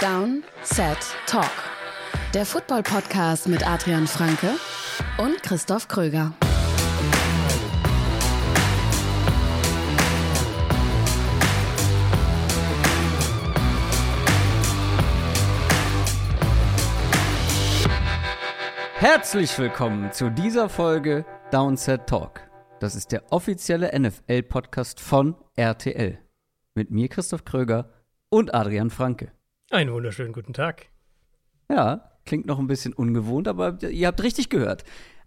Down, Set, Talk. Der Football-Podcast mit Adrian Franke und Christoph Kröger. Herzlich willkommen zu dieser Folge Downset Talk. Das ist der offizielle NFL-Podcast von RTL. Mit mir Christoph Kröger und Adrian Franke. Einen wunderschönen guten Tag. Ja, klingt noch ein bisschen ungewohnt, aber ihr habt richtig gehört.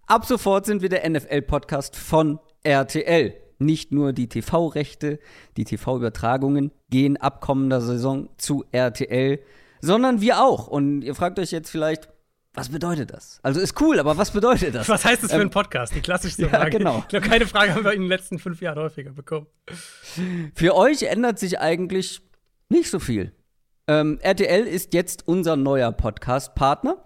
Ab sofort sind wir der NFL-Podcast von RTL. Nicht nur die TV-Rechte, die TV-Übertragungen gehen ab kommender Saison zu RTL, sondern wir auch. Und ihr fragt euch jetzt vielleicht, was bedeutet das? Also ist cool, aber was bedeutet das? Was heißt das für ähm, einen Podcast? Die klassischste Frage. Ja, genau. Ich glaube, keine Frage haben wir in den letzten fünf Jahren häufiger bekommen. Für euch ändert sich eigentlich nicht so viel. Ähm, RTL ist jetzt unser neuer Podcast-Partner.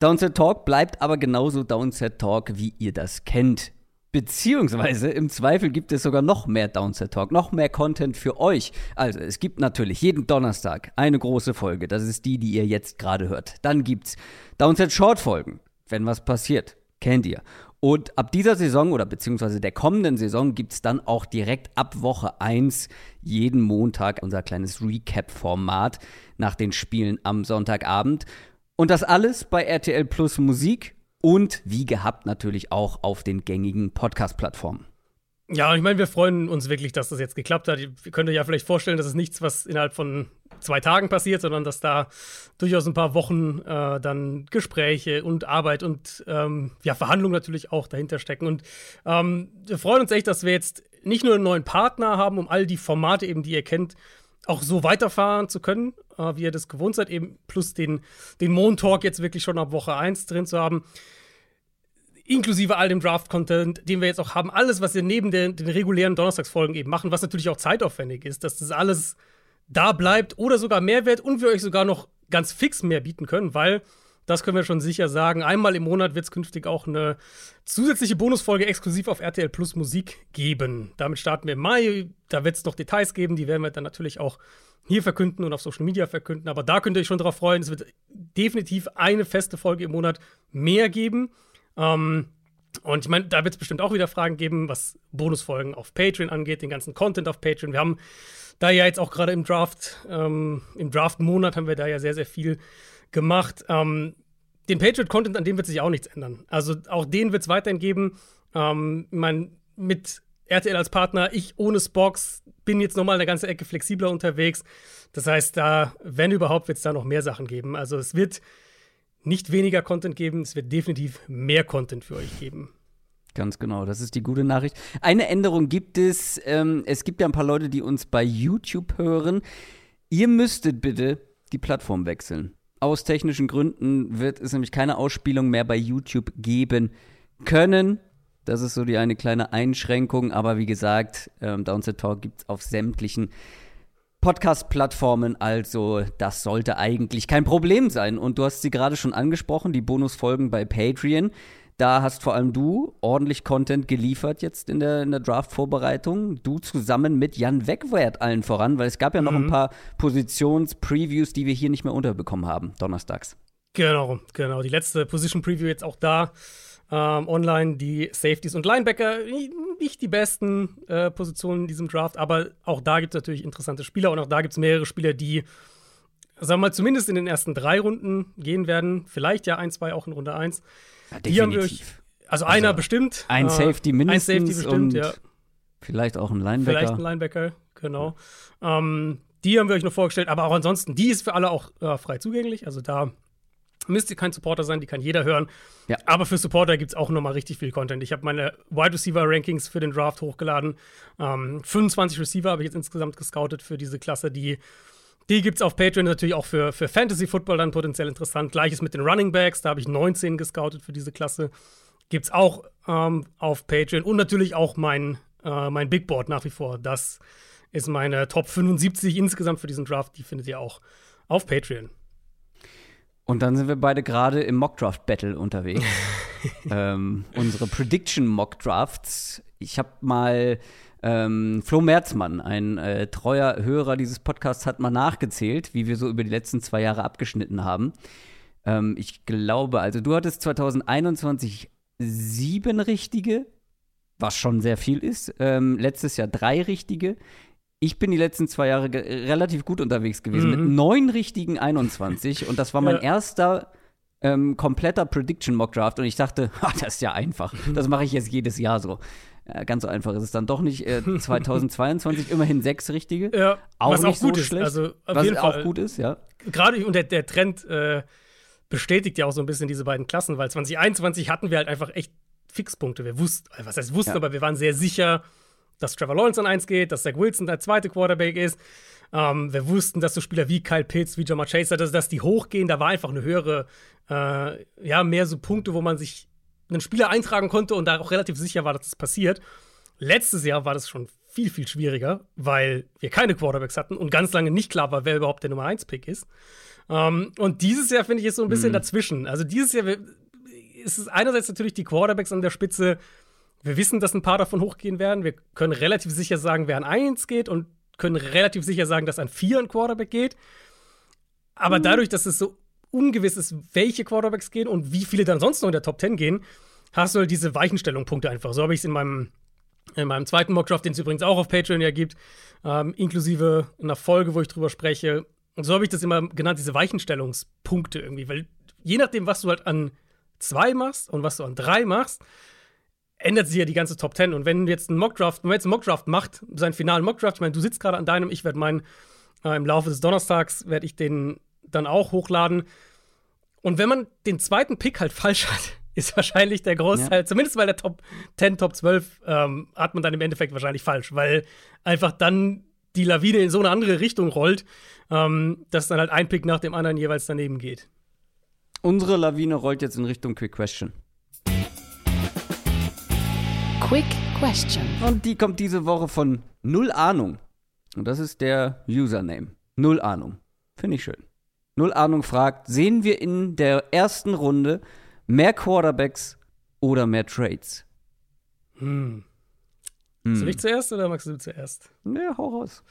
Downset Talk bleibt aber genauso Downset Talk, wie ihr das kennt. Beziehungsweise im Zweifel gibt es sogar noch mehr Downset Talk, noch mehr Content für euch. Also es gibt natürlich jeden Donnerstag eine große Folge. Das ist die, die ihr jetzt gerade hört. Dann gibt's Downset Short Folgen, wenn was passiert. Kennt ihr. Und ab dieser Saison oder beziehungsweise der kommenden Saison gibt es dann auch direkt ab Woche 1 jeden Montag unser kleines Recap-Format nach den Spielen am Sonntagabend. Und das alles bei RTL Plus Musik und wie gehabt natürlich auch auf den gängigen Podcast-Plattformen. Ja, ich meine, wir freuen uns wirklich, dass das jetzt geklappt hat. Ihr könnt euch ja vielleicht vorstellen, dass es nichts, was innerhalb von zwei Tagen passiert, sondern dass da durchaus ein paar Wochen äh, dann Gespräche und Arbeit und ähm, ja, Verhandlungen natürlich auch dahinter stecken. Und ähm, wir freuen uns echt, dass wir jetzt nicht nur einen neuen Partner haben, um all die Formate eben, die ihr kennt, auch so weiterfahren zu können, äh, wie ihr das gewohnt seid, eben plus den, den Moon-Talk jetzt wirklich schon ab Woche 1 drin zu haben. Inklusive all dem Draft-Content, den wir jetzt auch haben, alles, was wir neben den, den regulären Donnerstagsfolgen eben machen, was natürlich auch zeitaufwendig ist, dass das alles da bleibt oder sogar Mehrwert und wir euch sogar noch ganz fix mehr bieten können, weil das können wir schon sicher sagen. Einmal im Monat wird es künftig auch eine zusätzliche Bonusfolge exklusiv auf RTL Plus Musik geben. Damit starten wir im Mai. Da wird es noch Details geben, die werden wir dann natürlich auch hier verkünden und auf Social Media verkünden. Aber da könnt ihr euch schon drauf freuen. Es wird definitiv eine feste Folge im Monat mehr geben. Ähm, und ich meine, da wird es bestimmt auch wieder Fragen geben, was Bonusfolgen auf Patreon angeht, den ganzen Content auf Patreon. Wir haben da ja jetzt auch gerade im Draft, ähm, im Draft-Monat haben wir da ja sehr, sehr viel gemacht. Ähm, den Patriot-Content, an dem wird sich auch nichts ändern. Also auch den wird es weiterhin geben. Ähm, ich meine, mit RTL als Partner, ich ohne Spox bin jetzt nochmal eine ganze Ecke flexibler unterwegs. Das heißt, da, wenn überhaupt, wird es da noch mehr Sachen geben. Also es wird nicht weniger Content geben, es wird definitiv mehr Content für euch geben. Ganz genau, das ist die gute Nachricht. Eine Änderung gibt es. Ähm, es gibt ja ein paar Leute, die uns bei YouTube hören. Ihr müsstet bitte die Plattform wechseln. Aus technischen Gründen wird es nämlich keine Ausspielung mehr bei YouTube geben können. Das ist so die eine kleine Einschränkung. Aber wie gesagt, ähm, Downset Talk gibt es auf sämtlichen Podcast-Plattformen. Also das sollte eigentlich kein Problem sein. Und du hast sie gerade schon angesprochen, die Bonusfolgen bei Patreon. Da hast vor allem du ordentlich Content geliefert jetzt in der, in der Draft-Vorbereitung. Du zusammen mit Jan Wegwert allen voran, weil es gab ja noch mhm. ein paar Positions-Previews, die wir hier nicht mehr unterbekommen haben, donnerstags. Genau, genau. Die letzte Position-Preview jetzt auch da. Ähm, online die Safeties und Linebacker, nicht die besten äh, Positionen in diesem Draft, aber auch da gibt es natürlich interessante Spieler und auch da gibt es mehrere Spieler, die, sagen wir mal, zumindest in den ersten drei Runden gehen werden. Vielleicht ja ein, zwei auch in Runde eins. Ja, definitiv. also, also einer bestimmt. Ein äh, Safety mindestens. Ein Safety bestimmt, ja. Vielleicht auch ein Linebacker. Vielleicht ein Linebacker, genau. Ja. Ähm, die haben wir euch noch vorgestellt, aber auch ansonsten, die ist für alle auch äh, frei zugänglich. Also da müsst ihr kein Supporter sein, die kann jeder hören. Ja. Aber für Supporter gibt es auch noch mal richtig viel Content. Ich habe meine Wide Receiver Rankings für den Draft hochgeladen. Ähm, 25 Receiver habe ich jetzt insgesamt gescoutet für diese Klasse, die die gibt es auf Patreon natürlich auch für, für Fantasy Football dann potenziell interessant. Gleiches mit den Running Backs, da habe ich 19 gescoutet für diese Klasse. Gibt es auch ähm, auf Patreon und natürlich auch mein, äh, mein Big Board nach wie vor. Das ist meine Top 75 insgesamt für diesen Draft. Die findet ihr auch auf Patreon. Und dann sind wir beide gerade im Mockdraft Battle unterwegs. ähm, unsere Prediction Mockdrafts. Ich habe mal Ähm, Flo Merzmann, ein äh, treuer Hörer dieses Podcasts, hat mal nachgezählt, wie wir so über die letzten zwei Jahre abgeschnitten haben. Ähm, ich glaube, also du hattest 2021 sieben richtige, was schon sehr viel ist. Ähm, letztes Jahr drei richtige. Ich bin die letzten zwei Jahre relativ gut unterwegs gewesen, mhm. mit neun richtigen 21. Und das war mein ja. erster ähm, kompletter Prediction Mock Draft. Und ich dachte, ach, das ist ja einfach. Das mache ich jetzt jedes Jahr so. Äh, ganz so einfach ist es dann doch nicht. Äh, 2022 immerhin sechs richtige. Ja, auch was nicht auch gut so ist. schlecht. Also, was auch Fall. gut ist, ja. Gerade und der, der Trend äh, bestätigt ja auch so ein bisschen diese beiden Klassen, weil 2021 hatten wir halt einfach echt Fixpunkte. Wir wussten, äh, was heißt wussten, ja. aber wir waren sehr sicher, dass Trevor Lawrence an eins geht, dass Zach Wilson der zweite Quarterback ist. Ähm, wir wussten, dass so Spieler wie Kyle Pitts, wie Jamar Chase, dass, dass die hochgehen. Da war einfach eine höhere, äh, ja, mehr so Punkte, wo man sich einen Spieler eintragen konnte und da auch relativ sicher war, dass das passiert. Letztes Jahr war das schon viel, viel schwieriger, weil wir keine Quarterbacks hatten und ganz lange nicht klar war, wer überhaupt der Nummer 1-Pick ist. Ähm, und dieses Jahr, finde ich, ist so ein bisschen mhm. dazwischen. Also dieses Jahr ist es einerseits natürlich die Quarterbacks an der Spitze. Wir wissen, dass ein paar davon hochgehen werden. Wir können relativ sicher sagen, wer an 1 geht und können relativ sicher sagen, dass an 4 ein Quarterback geht. Aber mhm. dadurch, dass es so ungewiss ist, welche Quarterbacks gehen und wie viele dann sonst noch in der Top 10 gehen, hast du halt diese Weichenstellung-Punkte einfach. So habe ich es in meinem, in meinem zweiten Mockdraft, den es übrigens auch auf Patreon ja gibt, ähm, inklusive einer Folge, wo ich drüber spreche. Und so habe ich das immer genannt, diese Weichenstellungspunkte irgendwie. Weil je nachdem, was du halt an zwei machst und was du an drei machst, ändert sich ja die ganze Top 10. Und wenn jetzt ein Mockdraft, wenn man jetzt einen Mockdraft macht, seinen finalen Mockdraft, ich meine, du sitzt gerade an deinem, ich werde meinen, äh, im Laufe des Donnerstags werde ich den dann auch hochladen. Und wenn man den zweiten Pick halt falsch hat, ist wahrscheinlich der Großteil, ja. zumindest bei der Top 10, Top 12, ähm, hat man dann im Endeffekt wahrscheinlich falsch, weil einfach dann die Lawine in so eine andere Richtung rollt, ähm, dass dann halt ein Pick nach dem anderen jeweils daneben geht. Unsere Lawine rollt jetzt in Richtung Quick Question. Quick Question. Und die kommt diese Woche von Null Ahnung. Und das ist der Username. Null Ahnung. Finde ich schön. Null Ahnung fragt, sehen wir in der ersten Runde mehr Quarterbacks oder mehr Trades? Hm. hm. Soll ich zuerst oder magst du zuerst? Ne, hau raus.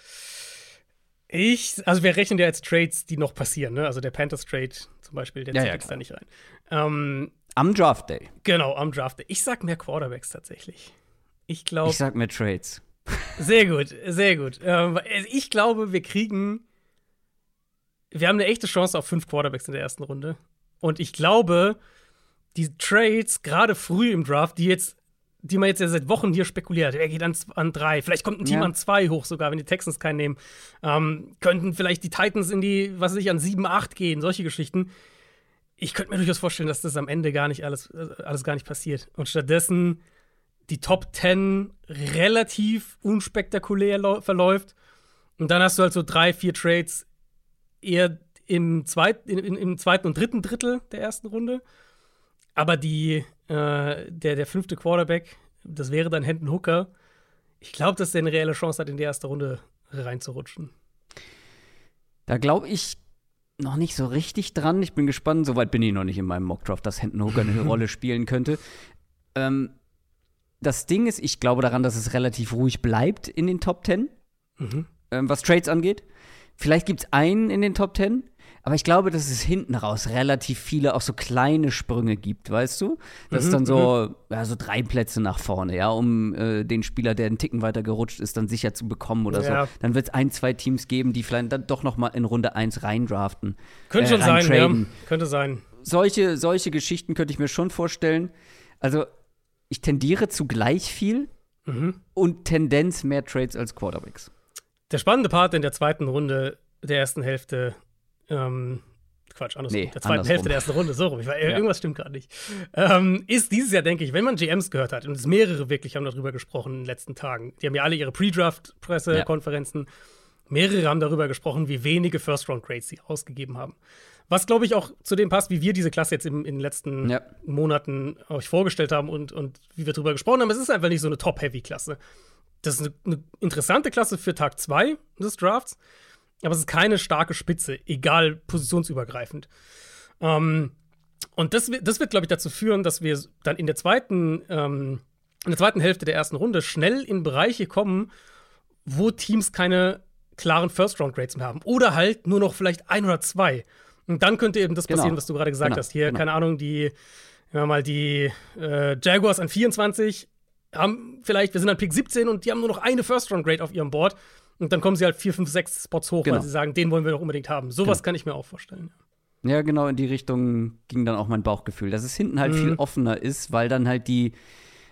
Ich, also wir rechnen ja jetzt Trades, die noch passieren, ne? Also der Panthers Trade zum Beispiel, der ja, zählt ja, da nicht rein. Ähm, am Draft Day. Genau, am Draft Day. Ich sag mehr Quarterbacks tatsächlich. Ich glaube. Ich sag mehr Trades. Sehr gut, sehr gut. Ähm, ich glaube, wir kriegen. Wir haben eine echte Chance auf fünf Quarterbacks in der ersten Runde. Und ich glaube, die Trades, gerade früh im Draft, die jetzt die man jetzt ja seit Wochen hier spekuliert. Er geht an, an drei. Vielleicht kommt ein Team ja. an zwei hoch sogar, wenn die Texans keinen nehmen. Ähm, könnten vielleicht die Titans in die, was weiß ich, an sieben, acht gehen. Solche Geschichten. Ich könnte mir durchaus vorstellen, dass das am Ende gar nicht alles, alles gar nicht passiert. Und stattdessen die Top 10 relativ unspektakulär verläuft. Und dann hast du halt so drei, vier Trades eher im, zweit, in, im zweiten und dritten Drittel der ersten Runde. Aber die, äh, der, der fünfte Quarterback, das wäre dann Hendon Hooker. Ich glaube, dass der eine reelle Chance hat, in die erste Runde reinzurutschen. Da glaube ich noch nicht so richtig dran. Ich bin gespannt. Soweit bin ich noch nicht in meinem Mockdraft, dass Hendon Hooker eine Rolle spielen könnte. Ähm, das Ding ist, ich glaube daran, dass es relativ ruhig bleibt in den Top Ten, mhm. ähm, was Trades angeht. Vielleicht gibt es einen in den Top Ten, aber ich glaube, dass es hinten raus relativ viele auch so kleine Sprünge gibt, weißt du? Das mhm, ist dann so, mhm. ja, so drei Plätze nach vorne, ja, um äh, den Spieler, der einen Ticken weiter gerutscht ist, dann sicher zu bekommen oder ja. so. Dann wird es ein, zwei Teams geben, die vielleicht dann doch noch mal in Runde 1 reindraften. Könnte äh, schon sein, ja. Könnte sein. Solche, solche Geschichten könnte ich mir schon vorstellen. Also, ich tendiere zu gleich viel mhm. und Tendenz mehr Trades als Quarterbacks. Der spannende Part in der zweiten Runde der ersten Hälfte ähm, Quatsch, andersrum. Nee, der zweiten andersrum. Hälfte der ersten Runde, so rum. Ich war, ja. Irgendwas stimmt gerade nicht. Ähm, ist dieses Jahr, denke ich, wenn man GMs gehört hat, und es mehrere wirklich haben darüber gesprochen in den letzten Tagen, die haben ja alle ihre Pre-Draft-Pressekonferenzen, ja. mehrere haben darüber gesprochen, wie wenige First-Round-Grades sie ausgegeben haben. Was, glaube ich, auch zu dem passt, wie wir diese Klasse jetzt in, in den letzten ja. Monaten euch vorgestellt haben und, und wie wir darüber gesprochen haben. Es ist einfach nicht so eine Top-Heavy-Klasse. Das ist eine, eine interessante Klasse für Tag 2 des Drafts aber es ist keine starke Spitze, egal positionsübergreifend. Ähm, und das, das wird, glaube ich, dazu führen, dass wir dann in der zweiten, ähm, in der zweiten Hälfte der ersten Runde schnell in Bereiche kommen, wo Teams keine klaren First-Round-Grades mehr haben. Oder halt nur noch vielleicht ein oder zwei. Und dann könnte eben das genau. passieren, was du gerade gesagt genau. hast. Hier, genau. keine Ahnung, die, wir mal, die äh, Jaguars an 24 haben vielleicht, wir sind an Pick 17 und die haben nur noch eine First-Round-Grade auf ihrem Board. Und dann kommen sie halt vier, fünf, sechs Spots hoch, weil genau. sie sagen, den wollen wir doch unbedingt haben. Sowas genau. kann ich mir auch vorstellen. Ja, genau, in die Richtung ging dann auch mein Bauchgefühl, dass es hinten halt mhm. viel offener ist, weil dann halt die,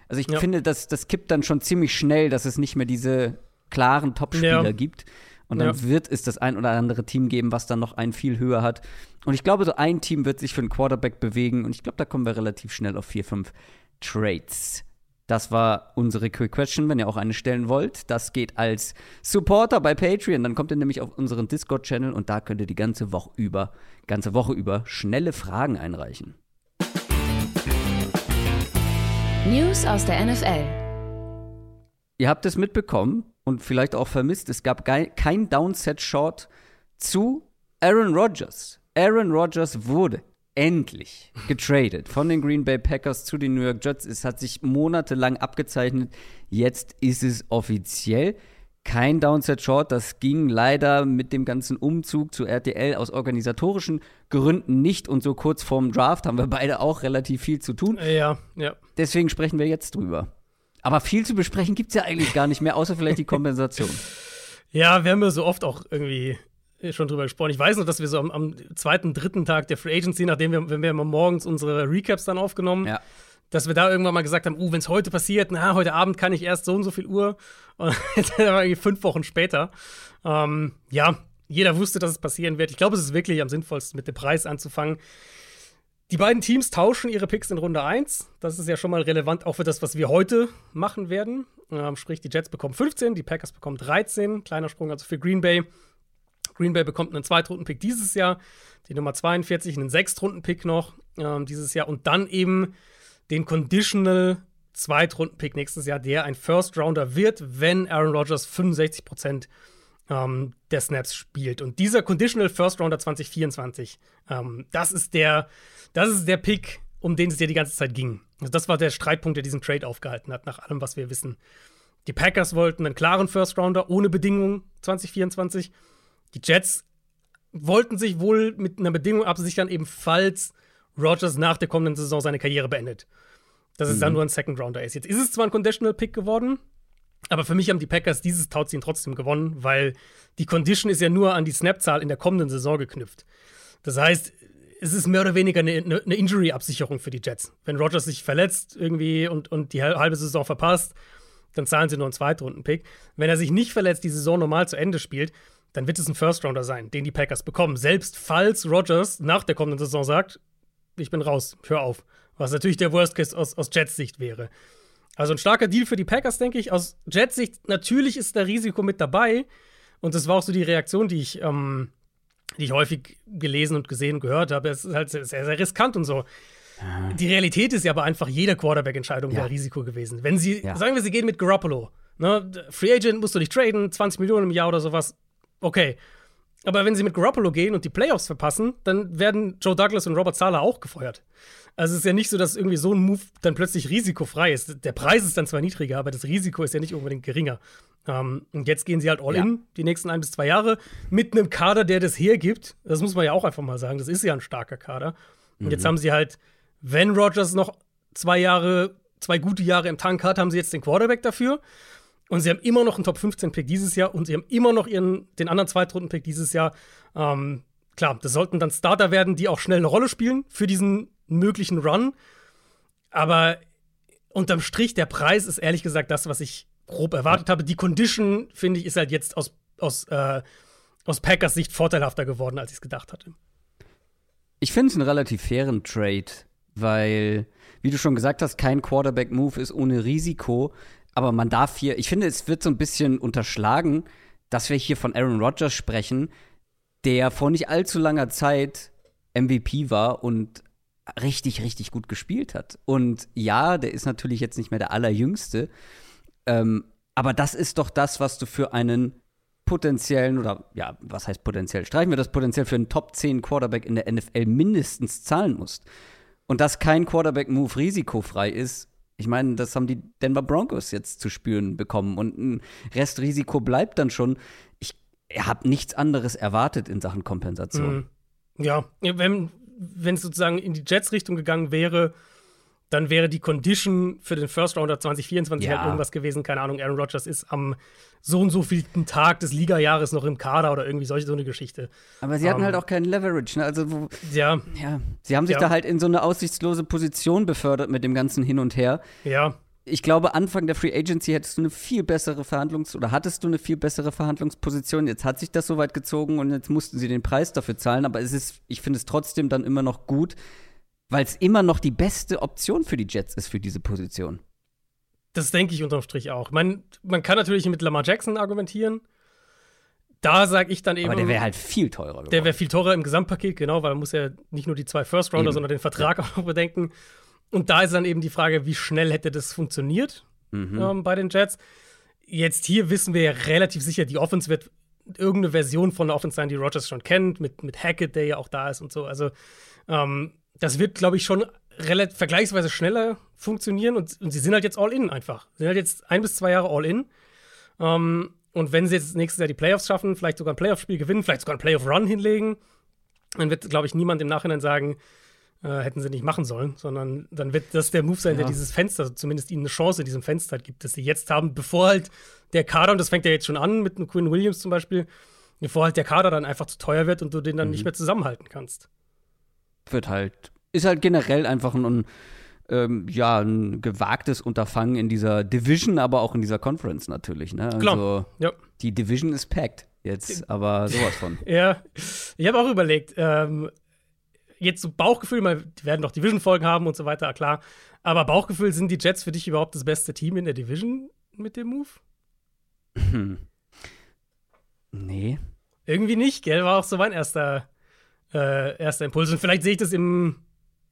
also ich ja. finde, das, das kippt dann schon ziemlich schnell, dass es nicht mehr diese klaren Topspieler ja. gibt. Und dann ja. wird es das ein oder andere Team geben, was dann noch einen viel höher hat. Und ich glaube, so ein Team wird sich für einen Quarterback bewegen. Und ich glaube, da kommen wir relativ schnell auf vier, fünf Trades. Das war unsere Quick Question, wenn ihr auch eine stellen wollt. Das geht als Supporter bei Patreon. Dann kommt ihr nämlich auf unseren Discord-Channel und da könnt ihr die ganze Woche über, ganze Woche über schnelle Fragen einreichen. News aus der NFL. Ihr habt es mitbekommen und vielleicht auch vermisst. Es gab kein Downset-Short zu Aaron Rodgers. Aaron Rodgers wurde endlich getradet von den Green Bay Packers zu den New York Jets. Es hat sich monatelang abgezeichnet. Jetzt ist es offiziell. Kein Downset Short, das ging leider mit dem ganzen Umzug zu RTL aus organisatorischen Gründen nicht und so kurz vorm Draft haben wir beide auch relativ viel zu tun. Ja, ja. Deswegen sprechen wir jetzt drüber. Aber viel zu besprechen gibt es ja eigentlich gar nicht mehr, außer vielleicht die Kompensation. Ja, wir haben ja so oft auch irgendwie schon drüber gesprochen. Ich weiß noch, dass wir so am, am, zweiten, dritten Tag der Free Agency, nachdem wir, wenn wir morgens unsere Recaps dann aufgenommen, ja. dass wir da irgendwann mal gesagt haben, uh, wenn es heute passiert, na, heute Abend kann ich erst so und so viel Uhr. Und jetzt war irgendwie fünf Wochen später. Ähm, ja, jeder wusste, dass es passieren wird. Ich glaube, es ist wirklich am sinnvollsten, mit dem Preis anzufangen. Die beiden Teams tauschen ihre Picks in Runde 1. Das ist ja schon mal relevant auch für das, was wir heute machen werden. Ähm, sprich, die Jets bekommen 15, die Packers bekommen 13. Kleiner Sprung also für Green Bay. Green Bay bekommt einen Zweitrunden-Pick dieses Jahr, die Nummer 42, einen Sechstrunden-Pick noch ähm, dieses Jahr und dann eben den Conditional Zweitrunden-Pick nächstes Jahr, der ein First-Rounder wird, wenn Aaron Rodgers 65 Prozent ähm, der Snaps spielt. Und dieser Conditional First Rounder 2024, ähm, das ist der, das ist der Pick, um den es ja die ganze Zeit ging. Also das war der Streitpunkt, der diesen Trade aufgehalten hat, nach allem, was wir wissen. Die Packers wollten einen klaren First Rounder ohne Bedingungen 2024. Die Jets wollten sich wohl mit einer Bedingung absichern, eben falls Rogers nach der kommenden Saison seine Karriere beendet. Dass es mhm. dann nur ein Second Rounder ist. Jetzt ist es zwar ein Conditional Pick geworden, aber für mich haben die Packers dieses Tauziehen trotzdem gewonnen, weil die Condition ist ja nur an die Snap-Zahl in der kommenden Saison geknüpft. Das heißt, es ist mehr oder weniger eine, eine Injury-Absicherung für die Jets. Wenn Rogers sich verletzt irgendwie und, und die halbe Saison verpasst, dann zahlen sie nur einen Zweitrunden-Pick. Wenn er sich nicht verletzt, die Saison normal zu Ende spielt, dann wird es ein First-Rounder sein, den die Packers bekommen. Selbst falls Rodgers nach der kommenden Saison sagt, ich bin raus, hör auf. Was natürlich der Worst Case aus, aus Jets Sicht wäre. Also ein starker Deal für die Packers, denke ich. Aus Jets Sicht, natürlich ist da Risiko mit dabei. Und das war auch so die Reaktion, die ich, ähm, die ich häufig gelesen und gesehen und gehört habe. Es ist halt sehr, sehr riskant und so. Die Realität ist ja aber einfach, jede Quarterback-Entscheidung ja. wäre Risiko gewesen. Wenn sie, ja. sagen wir, sie gehen mit Garoppolo, ne? Free Agent musst du nicht traden, 20 Millionen im Jahr oder sowas, okay. Aber wenn sie mit Garoppolo gehen und die Playoffs verpassen, dann werden Joe Douglas und Robert Sala auch gefeuert. Also es ist ja nicht so, dass irgendwie so ein Move dann plötzlich risikofrei ist. Der Preis ist dann zwar niedriger, aber das Risiko ist ja nicht unbedingt geringer. Ähm, und jetzt gehen sie halt all ja. in die nächsten ein bis zwei Jahre mit einem Kader, der das hergibt. Das muss man ja auch einfach mal sagen. Das ist ja ein starker Kader. Und mhm. jetzt haben sie halt, wenn Rogers noch zwei Jahre, zwei gute Jahre im Tank hat, haben sie jetzt den Quarterback dafür. Und sie haben immer noch einen Top 15-Pick dieses Jahr und sie haben immer noch ihren, den anderen Zweitrunden-Pick dieses Jahr. Ähm, klar, das sollten dann Starter werden, die auch schnell eine Rolle spielen für diesen möglichen Run. Aber unterm Strich, der Preis ist ehrlich gesagt das, was ich grob erwartet habe. Die Condition, finde ich, ist halt jetzt aus, aus, äh, aus Packers Sicht vorteilhafter geworden, als ich es gedacht hatte. Ich finde es einen relativ fairen Trade, weil, wie du schon gesagt hast, kein Quarterback-Move ist ohne Risiko. Aber man darf hier, ich finde, es wird so ein bisschen unterschlagen, dass wir hier von Aaron Rodgers sprechen, der vor nicht allzu langer Zeit MVP war und richtig, richtig gut gespielt hat. Und ja, der ist natürlich jetzt nicht mehr der Allerjüngste. Ähm, aber das ist doch das, was du für einen potenziellen, oder ja, was heißt potenziell? Streichen wir das potenziell für einen Top 10 Quarterback in der NFL mindestens zahlen musst. Und dass kein Quarterback-Move risikofrei ist, Ich meine, das haben die Denver Broncos jetzt zu spüren bekommen und ein Restrisiko bleibt dann schon. Ich habe nichts anderes erwartet in Sachen Kompensation. Mhm. Ja, wenn wenn es sozusagen in die Jets-Richtung gegangen wäre, dann wäre die Condition für den First Rounder 2024 Ja. halt irgendwas gewesen. Keine Ahnung, Aaron Rodgers ist am so und so vielten Tag des Liga-Jahres noch im Kader oder irgendwie solche so eine Geschichte. Aber sie hatten Ähm. halt auch keinen Leverage. Ne? Also, wo, Ja, ja, sie haben sich Ja. da halt in so eine aussichtslose Position befördert mit dem ganzen Hin und Her. ja. Ich glaube, Anfang der Free Agency hättest du eine viel bessere Verhandlungs- oder hattest du eine viel bessere Verhandlungsposition. Jetzt hat sich das so weit gezogen und jetzt mussten sie den Preis dafür zahlen. Aber es ist, ich finde es trotzdem dann immer noch gut, weil es immer noch die beste Option für die Jets ist für diese Position. Das denke ich unterm Strich auch. Man, man kann natürlich mit Lamar Jackson argumentieren. Da sage ich dann eben. Aber der wäre halt viel teurer geworden. Der wäre viel teurer im Gesamtpaket, genau, weil man muss ja nicht nur die zwei First Rounder, Eben. sondern den Vertrag auch noch bedenken. Und da ist dann eben die Frage, wie schnell hätte das funktioniert Mhm. ähm, bei den Jets. Jetzt hier wissen wir ja relativ sicher, die Offense wird irgendeine Version von der Offense sein, die Rogers schon kennt, mit, mit Hackett, der ja auch da ist und so. Also ähm, das wird, glaube ich, schon relativ vergleichsweise schneller funktionieren und, und sie sind halt jetzt all in einfach. Sie sind halt jetzt ein bis zwei Jahre all in. Ähm, und wenn sie jetzt nächstes Jahr die Playoffs schaffen, vielleicht sogar ein Playoff-Spiel gewinnen, vielleicht sogar ein Playoff-Run hinlegen, dann wird, glaube ich, niemand im Nachhinein sagen, äh, hätten sie nicht machen sollen, sondern dann wird das der Move sein, der Ja. dieses Fenster, also zumindest ihnen eine Chance in diesem Fenster gibt, das sie jetzt haben, bevor halt der Kader, und das fängt ja jetzt schon an mit einem Quinn Williams zum Beispiel, bevor halt der Kader dann einfach zu teuer wird und du den dann Mhm. nicht mehr zusammenhalten kannst. Wird halt, ist halt generell einfach ein, ähm, ja, ein gewagtes Unterfangen in dieser Division, aber auch in dieser Conference natürlich. Ne? Also Klar. Ja. die Division ist packed jetzt, aber sowas von. Ja, ich habe auch überlegt, ähm, jetzt so Bauchgefühl, mal, die werden doch Division-Folgen haben und so weiter, klar. Aber Bauchgefühl, sind die Jets für dich überhaupt das beste Team in der Division mit dem Move? Hm. Nee. Irgendwie nicht, gell? War auch so mein erster, äh, erster Impuls. Und vielleicht sehe ich das im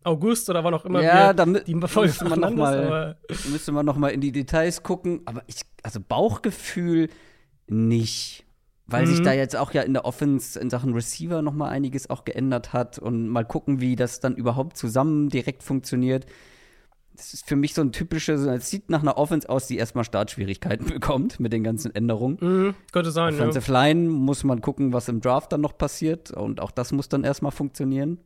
August oder wann auch immer Ja, damit die Folge müsste man noch nacheinander mal- ist, aber müsste man noch mal in die Details gucken. Aber ich, also Bauchgefühl nicht. Weil sich Mhm. da jetzt auch ja in der Offense in Sachen Receiver noch mal einiges auch geändert hat. Und mal gucken, wie das dann überhaupt zusammen direkt funktioniert. Das ist für mich so ein typisches, es sieht nach einer Offense aus, die erstmal Startschwierigkeiten bekommt mit den ganzen Änderungen. Mhm, könnte sein, ja. Offensive Line muss man gucken, was im Draft dann noch passiert. Und auch das muss dann erstmal funktionieren.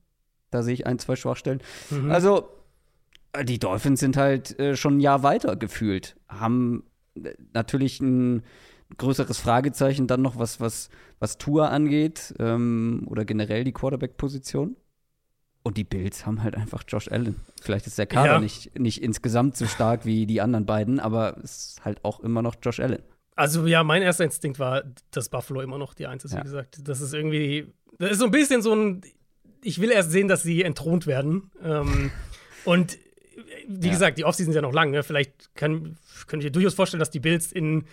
Da sehe ich ein, zwei Schwachstellen. Mhm. Also, die Dolphins sind halt äh, schon ein Jahr weiter gefühlt. Haben äh, natürlich ein größeres Fragezeichen dann noch, was, was, was Tour angeht ähm, oder generell die Quarterback-Position. Und die Bills haben halt einfach Josh Allen. Vielleicht ist der Kader Ja. nicht, nicht insgesamt so stark wie die anderen beiden, aber es ist halt auch immer noch Josh Allen. Also ja, mein erster Instinkt war, dass Buffalo immer noch die Eins ist, Ja. wie gesagt. Das ist irgendwie, das ist so ein bisschen so ein, ich will erst sehen, dass sie entthront werden. Ähm, und wie Ja. gesagt, die Offseason ist ja noch lang. Ne? Vielleicht kann, könnt ihr durchaus vorstellen, dass die Bills in,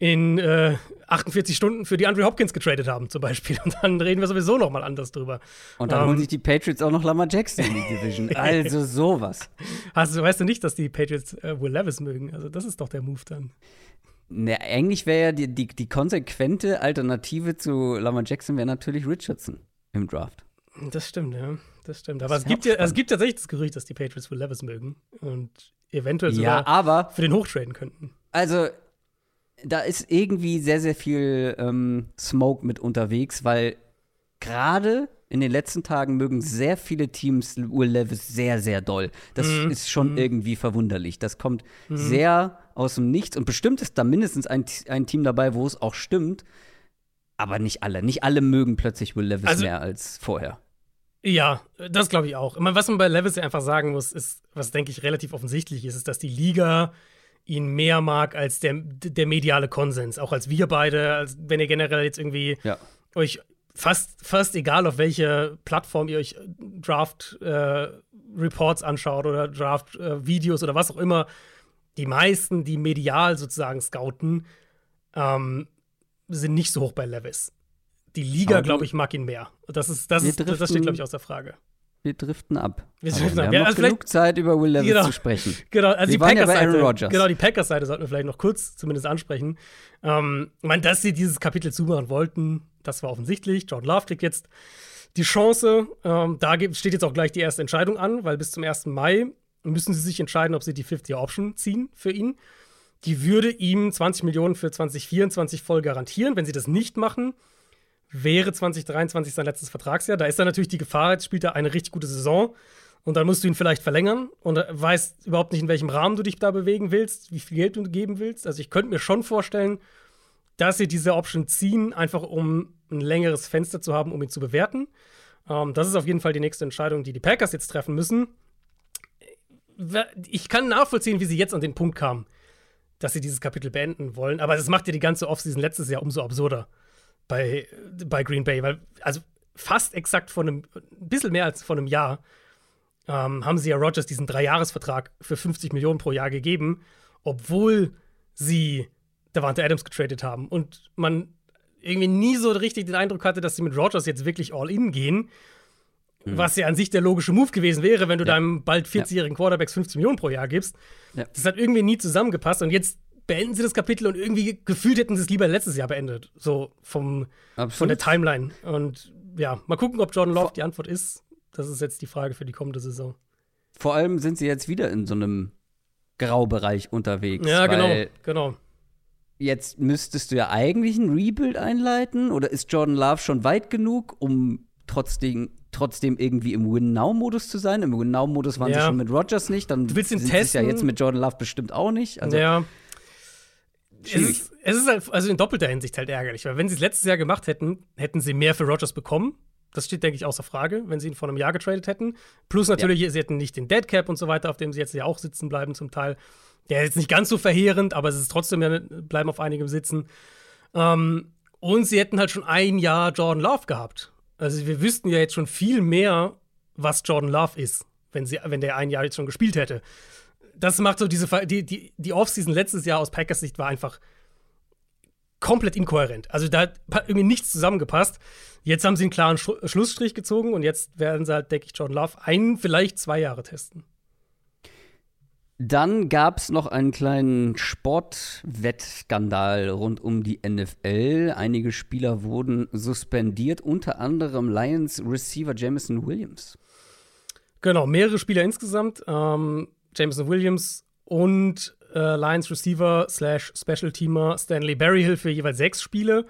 in äh, 48 Stunden für die Andre Hopkins getradet haben, zum Beispiel. Und dann reden wir sowieso noch mal anders drüber. Und dann Ähm. holen sich die Patriots auch noch Lamar Jackson in die Division. Also sowas. Hast, du- weißt du nicht, dass die Patriots äh, Will Levis mögen? Also das ist doch der Move dann. Ne, eigentlich wäre ja die, die, die konsequente Alternative zu Lamar Jackson wäre natürlich Richardson im Draft. Das stimmt, ja. Das stimmt. Aber Das es gibt, ja, es gibt tatsächlich das Gerücht, dass die Patriots Will Levis mögen und eventuell Ja, sogar aber für den hochtraden könnten. also da ist irgendwie sehr, sehr viel ähm, Smoke mit unterwegs, weil gerade in den letzten Tagen mögen sehr viele Teams Will Levis sehr, sehr doll. Das Mhm. ist schon irgendwie verwunderlich. Das kommt sehr aus dem Nichts und bestimmt ist da mindestens ein, ein Team dabei, wo es auch stimmt. Aber nicht alle. Nicht alle mögen plötzlich Will Levis Also- mehr als vorher. Ja, das glaube ich auch. Ich meine, was man bei Levis einfach sagen muss, ist, was denke ich relativ offensichtlich ist, ist, dass die Liga ihn mehr mag als der, der mediale Konsens. Auch als wir beide, als wenn ihr generell jetzt irgendwie Ja. euch fast, fast egal, auf welche Plattform ihr euch Draft-Reports anschaut oder Draft-Videos oder was auch immer, die meisten, die medial sozusagen scouten, ähm, sind nicht so hoch bei Levis. Die Liga, glaube ich, mag ihn mehr. Das, ist, das, ist, das driften- steht, glaube ich, außer Frage. Wir driften ab. Wir driften wir ab. haben Ja, noch also genug Zeit, über Will Levis Genau. zu sprechen. Genau, also Wir die ja Packers-Seite. Rodgers. Genau, die Packers-Seite sollten wir vielleicht noch kurz zumindest ansprechen. Ähm, ich meine, dass sie dieses Kapitel zumachen wollten, das war offensichtlich. John Love kriegt jetzt die Chance. Ähm, da steht jetzt auch gleich die erste Entscheidung an, weil bis zum 1. Mai müssen sie sich entscheiden, ob sie die 50-Option ziehen für ihn. Die würde ihm 20 Millionen für 2024 voll garantieren. Wenn sie das nicht machen, wäre 2023 sein letztes Vertragsjahr. Da ist dann natürlich die Gefahr, jetzt spielt er eine richtig gute Saison und dann musst du ihn vielleicht verlängern und weißt überhaupt nicht, in welchem Rahmen du dich da bewegen willst, wie viel Geld du geben willst. Also ich könnte mir schon vorstellen, dass sie diese Option ziehen, einfach um ein längeres Fenster zu haben, um ihn zu bewerten. Ähm, das ist auf jeden Fall die nächste Entscheidung, die die Packers jetzt treffen müssen. Ich kann nachvollziehen, wie sie jetzt an den Punkt kamen, dass sie dieses Kapitel beenden wollen, aber das macht ja die ganze Offseason letztes Jahr umso absurder bei, bei Green Bay, weil, also fast exakt vor einem, ein bisschen mehr als vor einem Jahr, ähm, haben sie ja Rogers diesen Dreijahresvertrag für 50 Millionen pro Jahr gegeben, obwohl sie Davante Adams getradet haben und man irgendwie nie so richtig den Eindruck hatte, dass sie mit Rogers jetzt wirklich all in gehen. Mhm. Was ja an sich der logische Move gewesen wäre, wenn du ja. deinem bald 40-jährigen Quarterbacks 50 Millionen pro Jahr gibst. Ja. Das hat irgendwie nie zusammengepasst und jetzt beenden sie das Kapitel und irgendwie gefühlt hätten sie es lieber letztes Jahr beendet. So vom, von der Timeline. Und ja, mal gucken, ob Jordan Love die Antwort ist. Das ist jetzt die Frage für die kommende Saison. Vor allem sind sie jetzt wieder in so einem Graubereich unterwegs. Ja, genau, genau jetzt müsstest du ja eigentlich ein Rebuild einleiten oder ist Jordan Love schon weit genug, um trotzdem, trotzdem irgendwie im Win-Now-Modus zu sein? Im Win-Now-Modus waren ja. sie schon mit Rogers nicht, dann du willst ihn sind testen? ja jetzt mit Jordan Love bestimmt auch nicht. Also, ja. Es ist, es ist halt, also in doppelter Hinsicht halt ärgerlich, weil wenn sie es letztes Jahr gemacht hätten, hätten sie mehr für Rogers bekommen. Das steht, denke ich, außer Frage, wenn sie ihn vor einem Jahr getradet hätten. Plus natürlich, ja. sie hätten nicht den Dead Cap und so weiter, auf dem sie jetzt ja auch sitzen bleiben zum Teil. Der ist jetzt nicht ganz so verheerend, aber es ist trotzdem, ja, bleiben auf einigem sitzen. Ähm, und sie hätten halt schon ein Jahr Jordan Love gehabt. Also wir wüssten ja jetzt schon viel mehr, was Jordan Love ist, wenn, sie, wenn der ein Jahr jetzt schon gespielt hätte. Das macht so diese, die, die, die Offseason letztes Jahr aus Packers Sicht war einfach komplett inkohärent. Also da hat irgendwie nichts zusammengepasst. Jetzt haben sie einen klaren Sch Schlussstrich gezogen und jetzt werden sie halt, denke ich, Jordan Love ein, vielleicht zwei Jahre testen. Dann gab es noch einen kleinen Sportwettskandal rund um die NFL. Einige Spieler wurden suspendiert, unter anderem Lions Receiver Jameson Williams. Genau, mehrere Spieler insgesamt. Ähm, Jameson Williams und äh, Lions Receiver slash Special Teamer Stanley Berryhill für jeweils sechs Spiele.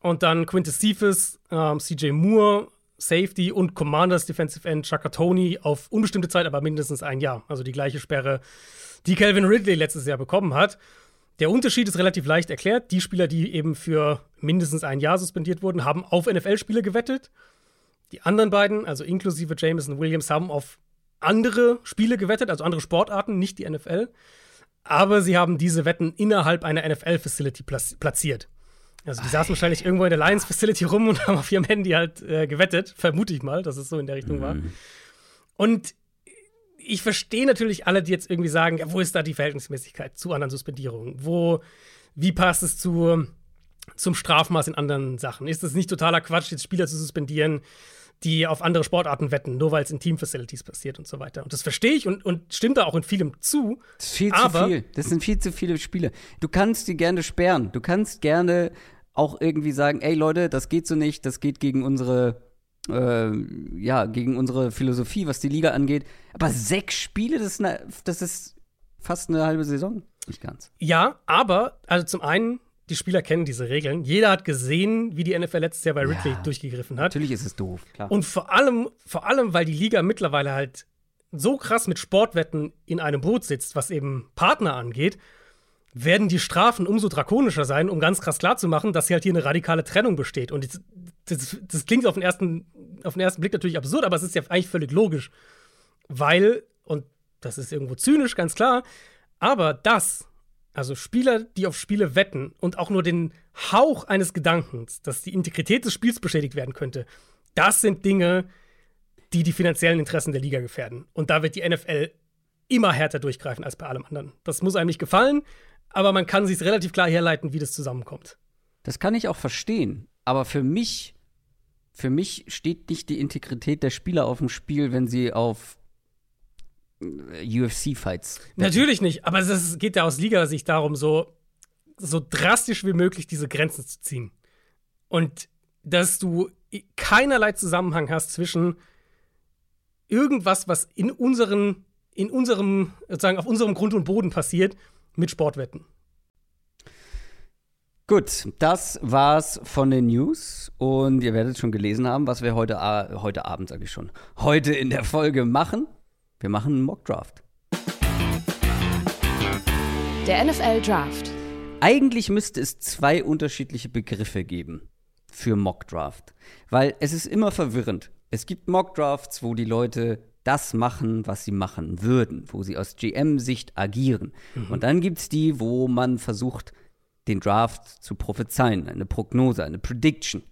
Und dann Quintus Cephas, ähm, CJ Moore, Safety und Commanders Defensive End Chaka Tony auf unbestimmte Zeit, aber mindestens ein Jahr. Also die gleiche Sperre, die Calvin Ridley letztes Jahr bekommen hat. Der Unterschied ist relativ leicht erklärt. Die Spieler, die eben für mindestens ein Jahr suspendiert wurden, haben auf NFL-Spiele gewettet. Die anderen beiden, also inklusive Jameson Williams, haben auf andere Spiele gewettet, also andere Sportarten, nicht die NFL. Aber sie haben diese Wetten innerhalb einer NFL-Facility platziert. Also die saßen wahrscheinlich irgendwo in der Lions Facility rum und haben auf ihrem Handy halt äh, gewettet, vermute ich mal, dass es so in der Richtung mhm. war. Und ich verstehe natürlich alle, die jetzt irgendwie sagen, ja, wo ist da die Verhältnismäßigkeit zu anderen Suspendierungen? Wo, wie passt es zu, zum Strafmaß in anderen Sachen? Ist es nicht totaler Quatsch, jetzt Spieler zu suspendieren, die auf andere Sportarten wetten, nur weil es in Team-Facilities passiert und so weiter. Und das verstehe ich und, und stimmt da auch in vielem zu. Das ist viel aber, zu viel. Das sind viel zu viele Spiele. Du kannst die gerne sperren. Du kannst gerne auch irgendwie sagen, ey Leute, das geht so nicht, das geht gegen unsere äh, ja, gegen unsere Philosophie, was die Liga angeht. Aber sechs Spiele, das ist, eine, das ist fast eine halbe Saison. Nicht ganz. Ja, aber, also zum einen, die Spieler kennen diese Regeln. Jeder hat gesehen, wie die NFL letztes Jahr bei Ridley ja, durchgegriffen hat. Natürlich ist es doof, klar. Und vor allem, vor allem, weil die Liga mittlerweile halt so krass mit Sportwetten in einem Boot sitzt, was eben Partner angeht, werden die Strafen umso drakonischer sein, um ganz krass klarzumachen, dass hier halt hier eine radikale Trennung besteht. Und das, das, das, klingt auf den, ersten, auf den ersten Blick natürlich absurd, aber es ist ja eigentlich völlig logisch. Weil, und das ist irgendwo zynisch, ganz klar, aber das, also Spieler, die auf Spiele wetten und auch nur den Hauch eines Gedankens, dass die Integrität des Spiels beschädigt werden könnte, das sind Dinge, die die finanziellen Interessen der Liga gefährden. Und da wird die NFL immer härter durchgreifen als bei allem anderen. Das muss einem nicht gefallen, aber man kann sich relativ klar herleiten, wie das zusammenkommt. Das kann ich auch verstehen, aber für mich für mich steht nicht die Integrität der Spieler auf dem Spiel, wenn sie auf UFC-Fights. Natürlich nicht, aber es geht ja aus Liga-Sicht darum, so, so drastisch wie möglich diese Grenzen zu ziehen. Und dass du keinerlei Zusammenhang hast zwischen irgendwas, was in unseren in unserem, sozusagen auf unserem Grund und Boden passiert, mit Sportwetten. Gut, das war's von den News und ihr werdet schon gelesen haben, was wir heute, heute Abend, sage ich schon, heute in der Folge machen. Wir machen einen Mockdraft. Der NFL Draft. Eigentlich müsste es zwei unterschiedliche Begriffe geben für Mockdraft, weil es ist immer verwirrend. Es gibt Mockdrafts, wo die Leute das machen, was sie machen würden, wo sie aus GM-Sicht agieren. Mhm. Und dann gibt es die, wo man versucht, den Draft zu prophezeien, eine Prognose, eine Prediction.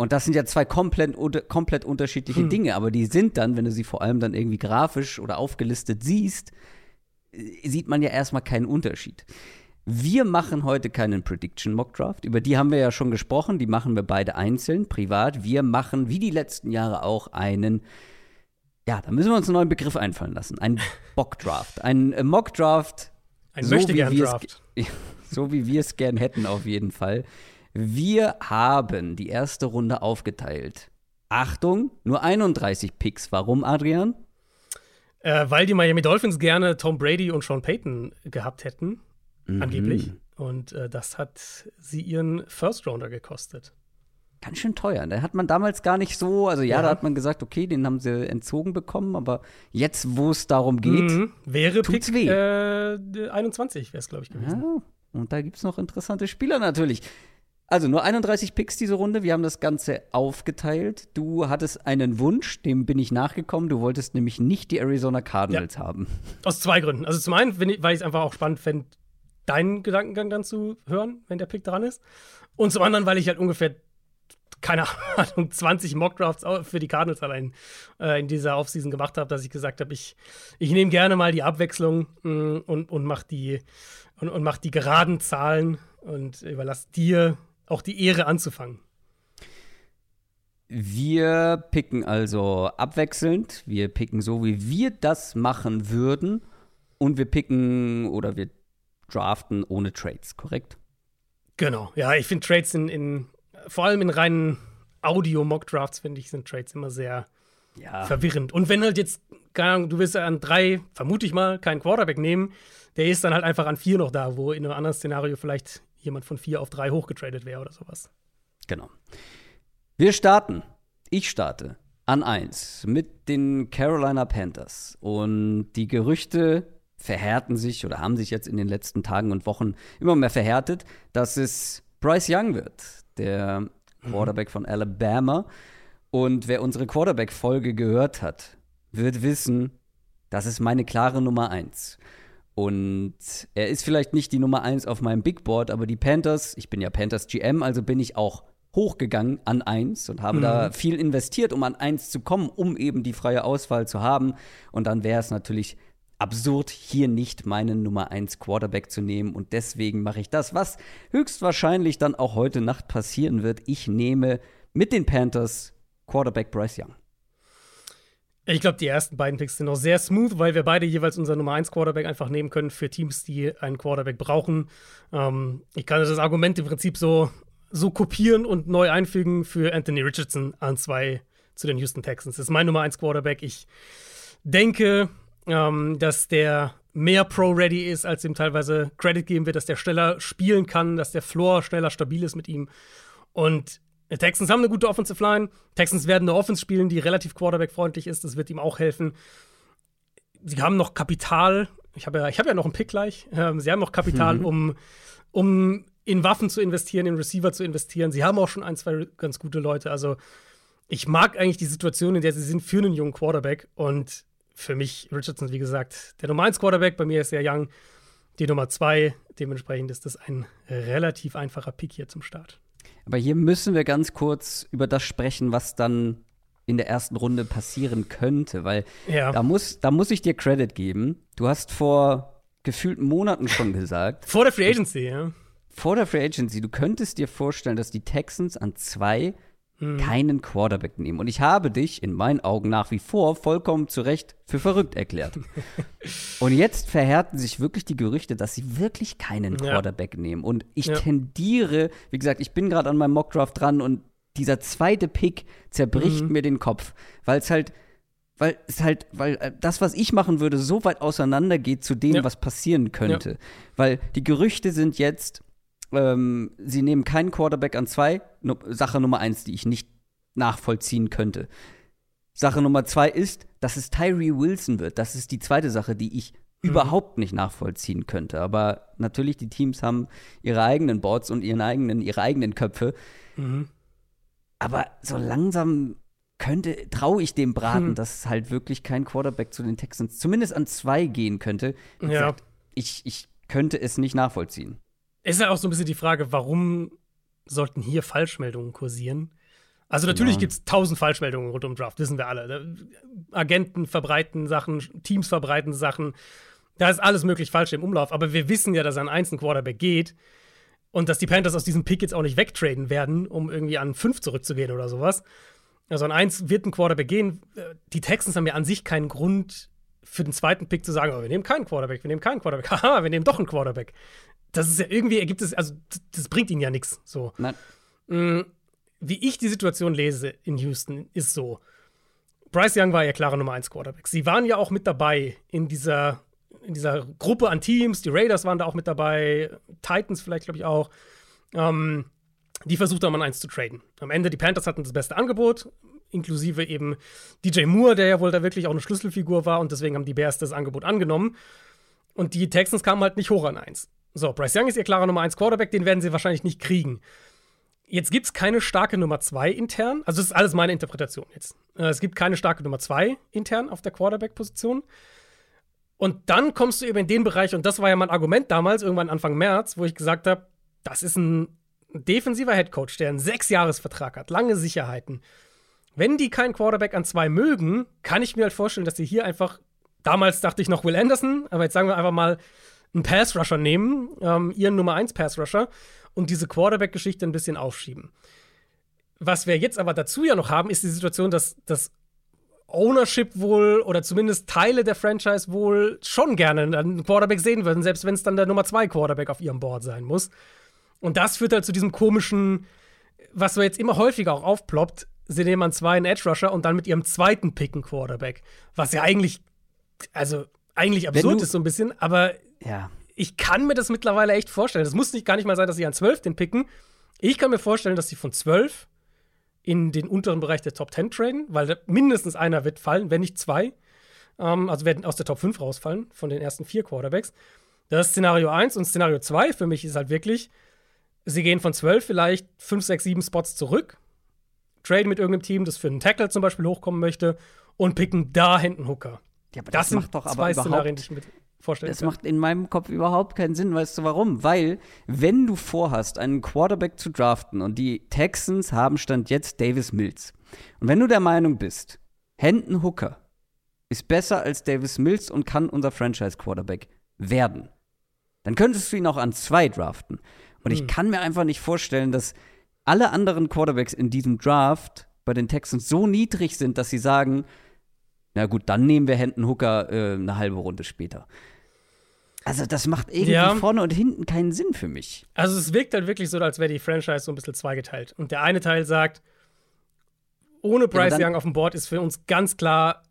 Und das sind ja zwei komplett, komplett unterschiedliche hm. Dinge, aber die sind dann, wenn du sie vor allem dann irgendwie grafisch oder aufgelistet siehst, äh, sieht man ja erstmal keinen Unterschied. Wir machen heute keinen Prediction Mock Draft. Über die haben wir ja schon gesprochen. Die machen wir beide einzeln, privat. Wir machen, wie die letzten Jahre auch, einen. Ja, da müssen wir uns einen neuen Begriff einfallen lassen. Ein Bock Draft. Ein äh, Mock Draft. Ein so Möchtegern-Draft. so wie wir es gern hätten, auf jeden Fall. Wir haben die erste Runde aufgeteilt. Achtung, nur 31 Picks. Warum, Adrian? Äh, weil die Miami Dolphins gerne Tom Brady und Sean Payton gehabt hätten, mhm. angeblich. Und äh, das hat sie ihren First Rounder gekostet. Ganz schön teuer. Da hat man damals gar nicht so, also ja, ja. da hat man gesagt, okay, den haben sie entzogen bekommen, aber jetzt, wo es darum geht, mhm. wäre tut's Pick weh. Äh, 21 wäre es, glaube ich, gewesen. Ja, und da gibt es noch interessante Spieler natürlich. Also nur 31 Picks diese Runde. Wir haben das Ganze aufgeteilt. Du hattest einen Wunsch, dem bin ich nachgekommen. Du wolltest nämlich nicht die Arizona Cardinals ja. haben. Aus zwei Gründen. Also zum einen, ich, weil ich es einfach auch spannend fände, deinen Gedankengang dann zu hören, wenn der Pick dran ist. Und zum anderen, weil ich halt ungefähr, keine Ahnung, 20 Mockdrafts für die Cardinals allein äh, in dieser Offseason gemacht habe, dass ich gesagt habe, ich, ich nehme gerne mal die Abwechslung mh, mm, und, und mache die, und, und mach die geraden Zahlen und überlasse dir auch die Ehre anzufangen. Wir picken also abwechselnd. Wir picken so, wie wir das machen würden. Und wir picken oder wir draften ohne Trades, korrekt? Genau. Ja, ich finde Trades in, in, vor allem in reinen Audio-Mock-Drafts, finde ich, sind Trades immer sehr ja. verwirrend. Und wenn halt jetzt, keine Ahnung, du willst ja an drei, vermute ich mal, keinen Quarterback nehmen, der ist dann halt einfach an vier noch da, wo in einem anderen Szenario vielleicht jemand von vier auf drei hochgetradet wäre oder sowas. Genau. Wir starten. Ich starte an eins mit den Carolina Panthers. Und die Gerüchte verhärten sich oder haben sich jetzt in den letzten Tagen und Wochen immer mehr verhärtet, dass es Bryce Young wird, der mhm. Quarterback mhm. von Alabama. Und wer unsere Quarterback-Folge gehört hat, wird wissen, das ist meine klare Nummer eins. Und er ist vielleicht nicht die Nummer 1 auf meinem Big Board, aber die Panthers, ich bin ja Panthers GM, also bin ich auch hochgegangen an 1 und habe mhm. da viel investiert, um an 1 zu kommen, um eben die freie Auswahl zu haben. Und dann wäre es natürlich absurd, hier nicht meinen Nummer 1 Quarterback zu nehmen. Und deswegen mache ich das, was höchstwahrscheinlich dann auch heute Nacht passieren wird. Ich nehme mit den Panthers Quarterback Bryce Young. Ich glaube, die ersten beiden Picks sind noch sehr smooth, weil wir beide jeweils unser Nummer 1 Quarterback einfach nehmen können für Teams, die einen Quarterback brauchen. Ähm, ich kann das Argument im Prinzip so, so kopieren und neu einfügen für Anthony Richardson an zwei zu den Houston Texans. Das ist mein Nummer 1 Quarterback. Ich denke, ähm, dass der mehr Pro-ready ist, als ihm teilweise Credit geben wird, dass der schneller spielen kann, dass der Floor schneller stabil ist mit ihm. Und Texans haben eine gute Offensive Line. Texans werden eine Offense spielen, die relativ Quarterback-freundlich ist. Das wird ihm auch helfen. Sie haben noch Kapital. Ich habe ja, hab ja noch einen Pick gleich. Ähm, sie haben noch Kapital, mhm. um, um in Waffen zu investieren, in Receiver zu investieren. Sie haben auch schon ein, zwei ganz gute Leute. Also, ich mag eigentlich die Situation, in der sie sind für einen jungen Quarterback. Und für mich, Richardson, wie gesagt, der Nummer 1 Quarterback. Bei mir ist er Young die Nummer 2. Dementsprechend ist das ein relativ einfacher Pick hier zum Start. Aber hier müssen wir ganz kurz über das sprechen, was dann in der ersten Runde passieren könnte, weil ja. da, muss, da muss ich dir Credit geben. Du hast vor gefühlten Monaten schon gesagt. vor der Free Agency, ja. Vor der Free Agency, du könntest dir vorstellen, dass die Texans an zwei mhm. keinen Quarterback nehmen. Und ich habe dich in meinen Augen nach wie vor vollkommen zu Recht für verrückt erklärt. und jetzt verhärten sich wirklich die Gerüchte, dass sie wirklich keinen ja. Quarterback nehmen. Und ich ja. tendiere, wie gesagt, ich bin gerade an meinem Mockdraft dran und dieser zweite Pick zerbricht mhm. mir den Kopf, weil es halt weil es halt, weil äh, das, was ich machen würde, so weit auseinander geht zu dem, Ja. was passieren könnte. Weil die Gerüchte sind jetzt, ähm, sie nehmen keinen Quarterback an zwei. Nu Sache Nummer eins, die ich nicht nachvollziehen könnte. Sache Nummer zwei ist, dass es Tyree Wilson wird. Das ist die zweite Sache, die ich überhaupt nicht nachvollziehen könnte. Aber natürlich, die Teams haben ihre eigenen Boards und ihren eigenen, ihre eigenen Köpfe. Aber so langsam könnte, traue ich dem Braten, Hm. dass halt wirklich kein Quarterback zu den Texans zumindest an zwei gehen könnte. Wie Ja. gesagt, ich, ich könnte es nicht nachvollziehen. Ist ja auch so ein bisschen die Frage, warum sollten hier Falschmeldungen kursieren? Also natürlich Genau. gibt es tausend Falschmeldungen rund um Draft, wissen wir alle. Agenten verbreiten Sachen, Teams verbreiten Sachen. Da ist alles möglich falsch im Umlauf. Aber wir wissen ja, dass ein Quarterback geht und dass die Panthers aus diesem Pick jetzt auch nicht wegtraden werden, um irgendwie an fünf zurückzugehen oder sowas. Also an eins wird ein Quarterback gehen. Die Texans haben ja an sich keinen Grund für den zweiten Pick zu sagen, oh, wir nehmen keinen Quarterback, wir nehmen keinen Quarterback. Haha, wir nehmen doch einen Quarterback. Das ist ja irgendwie ergibt es, also das bringt ihnen ja nichts. So. Nein. Mm, Wie ich die Situation lese in Houston, ist so. Bryce Young war ja klare Nummer 1 Quarterback. Sie waren ja auch mit dabei in dieser, in dieser Gruppe an Teams. Die Raiders waren da auch mit dabei, Titans vielleicht, glaube ich, auch. Ähm, die versucht haben, an 1 zu traden. Am Ende, die Panthers hatten das beste Angebot, inklusive eben DJ Moore, der ja wohl da wirklich auch eine Schlüsselfigur war und deswegen haben die Bears das Angebot angenommen. Und die Texans kamen halt nicht hoch an 1. So, Bryce Young ist ihr klarer Nummer 1 Quarterback, den werden sie wahrscheinlich nicht kriegen. Jetzt gibt es keine starke Nummer 2 intern. Also, das ist alles meine Interpretation jetzt. Äh, Es gibt keine starke Nummer 2 intern auf der Quarterback-Position. Und dann kommst du eben in den Bereich, und das war ja mein Argument damals, irgendwann Anfang März, wo ich gesagt habe, das ist ein defensiver Headcoach, der einen Sechsjahresvertrag hat, lange Sicherheiten. Wenn die keinen Quarterback an zwei mögen, kann ich mir halt vorstellen, dass sie hier einfach, damals dachte ich noch Will Anderson, aber jetzt sagen wir einfach mal einen Pass-Rusher nehmen, ähm, ihren Nummer 1 Pass-Rusher und diese Quarterback-Geschichte ein bisschen aufschieben. Was wir jetzt aber dazu ja noch haben, ist die Situation, dass das Ownership wohl oder zumindest Teile der Franchise wohl schon gerne einen Quarterback sehen würden, selbst wenn es dann der Nummer 2 Quarterback auf ihrem Board sein muss. Und das führt halt zu diesem komischen, was so jetzt immer häufiger auch aufploppt, sie nehmen an zwei einen Edge Rusher und dann mit ihrem zweiten Pick einen Quarterback. Was ja eigentlich, also eigentlich absurd ist so ein bisschen, aber Ja. ich kann mir das mittlerweile echt vorstellen. Das muss nicht gar nicht mal sein, dass sie an 12 den picken. Ich kann mir vorstellen, dass sie von 12 in den unteren Bereich der Top 10 traden, weil mindestens einer wird fallen, wenn nicht zwei. Ähm, also werden aus der Top 5 rausfallen von den ersten vier Quarterbacks. Das ist Szenario 1 und Szenario 2 für mich ist halt wirklich, sie gehen von 12 vielleicht 5, 6, 7 Spots zurück, traden mit irgendeinem Team, das für einen Tackle zum Beispiel hochkommen möchte und picken da hinten Hooker. Ja, aber Das, das, sind macht doch aber zwei Szenarien, die überhaupt ich mir vorstellen Das kann. macht in meinem Kopf überhaupt keinen Sinn. Weißt du warum? Weil, wenn du vorhast, einen Quarterback zu draften und die Texans haben Stand jetzt Davis Mills. Und wenn du der Meinung bist, Hendon Hooker ist besser als Davis Mills und kann unser Franchise-Quarterback werden, dann könntest du ihn auch an zwei draften. Und ich kann mir einfach nicht vorstellen, dass alle anderen Quarterbacks in diesem Draft bei den Texans so niedrig sind, dass sie sagen, na gut, dann nehmen wir Hendon Hooker äh, eine halbe Runde später. Also das macht irgendwie Ja. vorne und hinten keinen Sinn für mich. Also es wirkt halt wirklich so, als wäre die Franchise so ein bisschen zweigeteilt. Und der eine Teil sagt, ohne Bryce dann- Young auf dem Board ist für uns ganz klar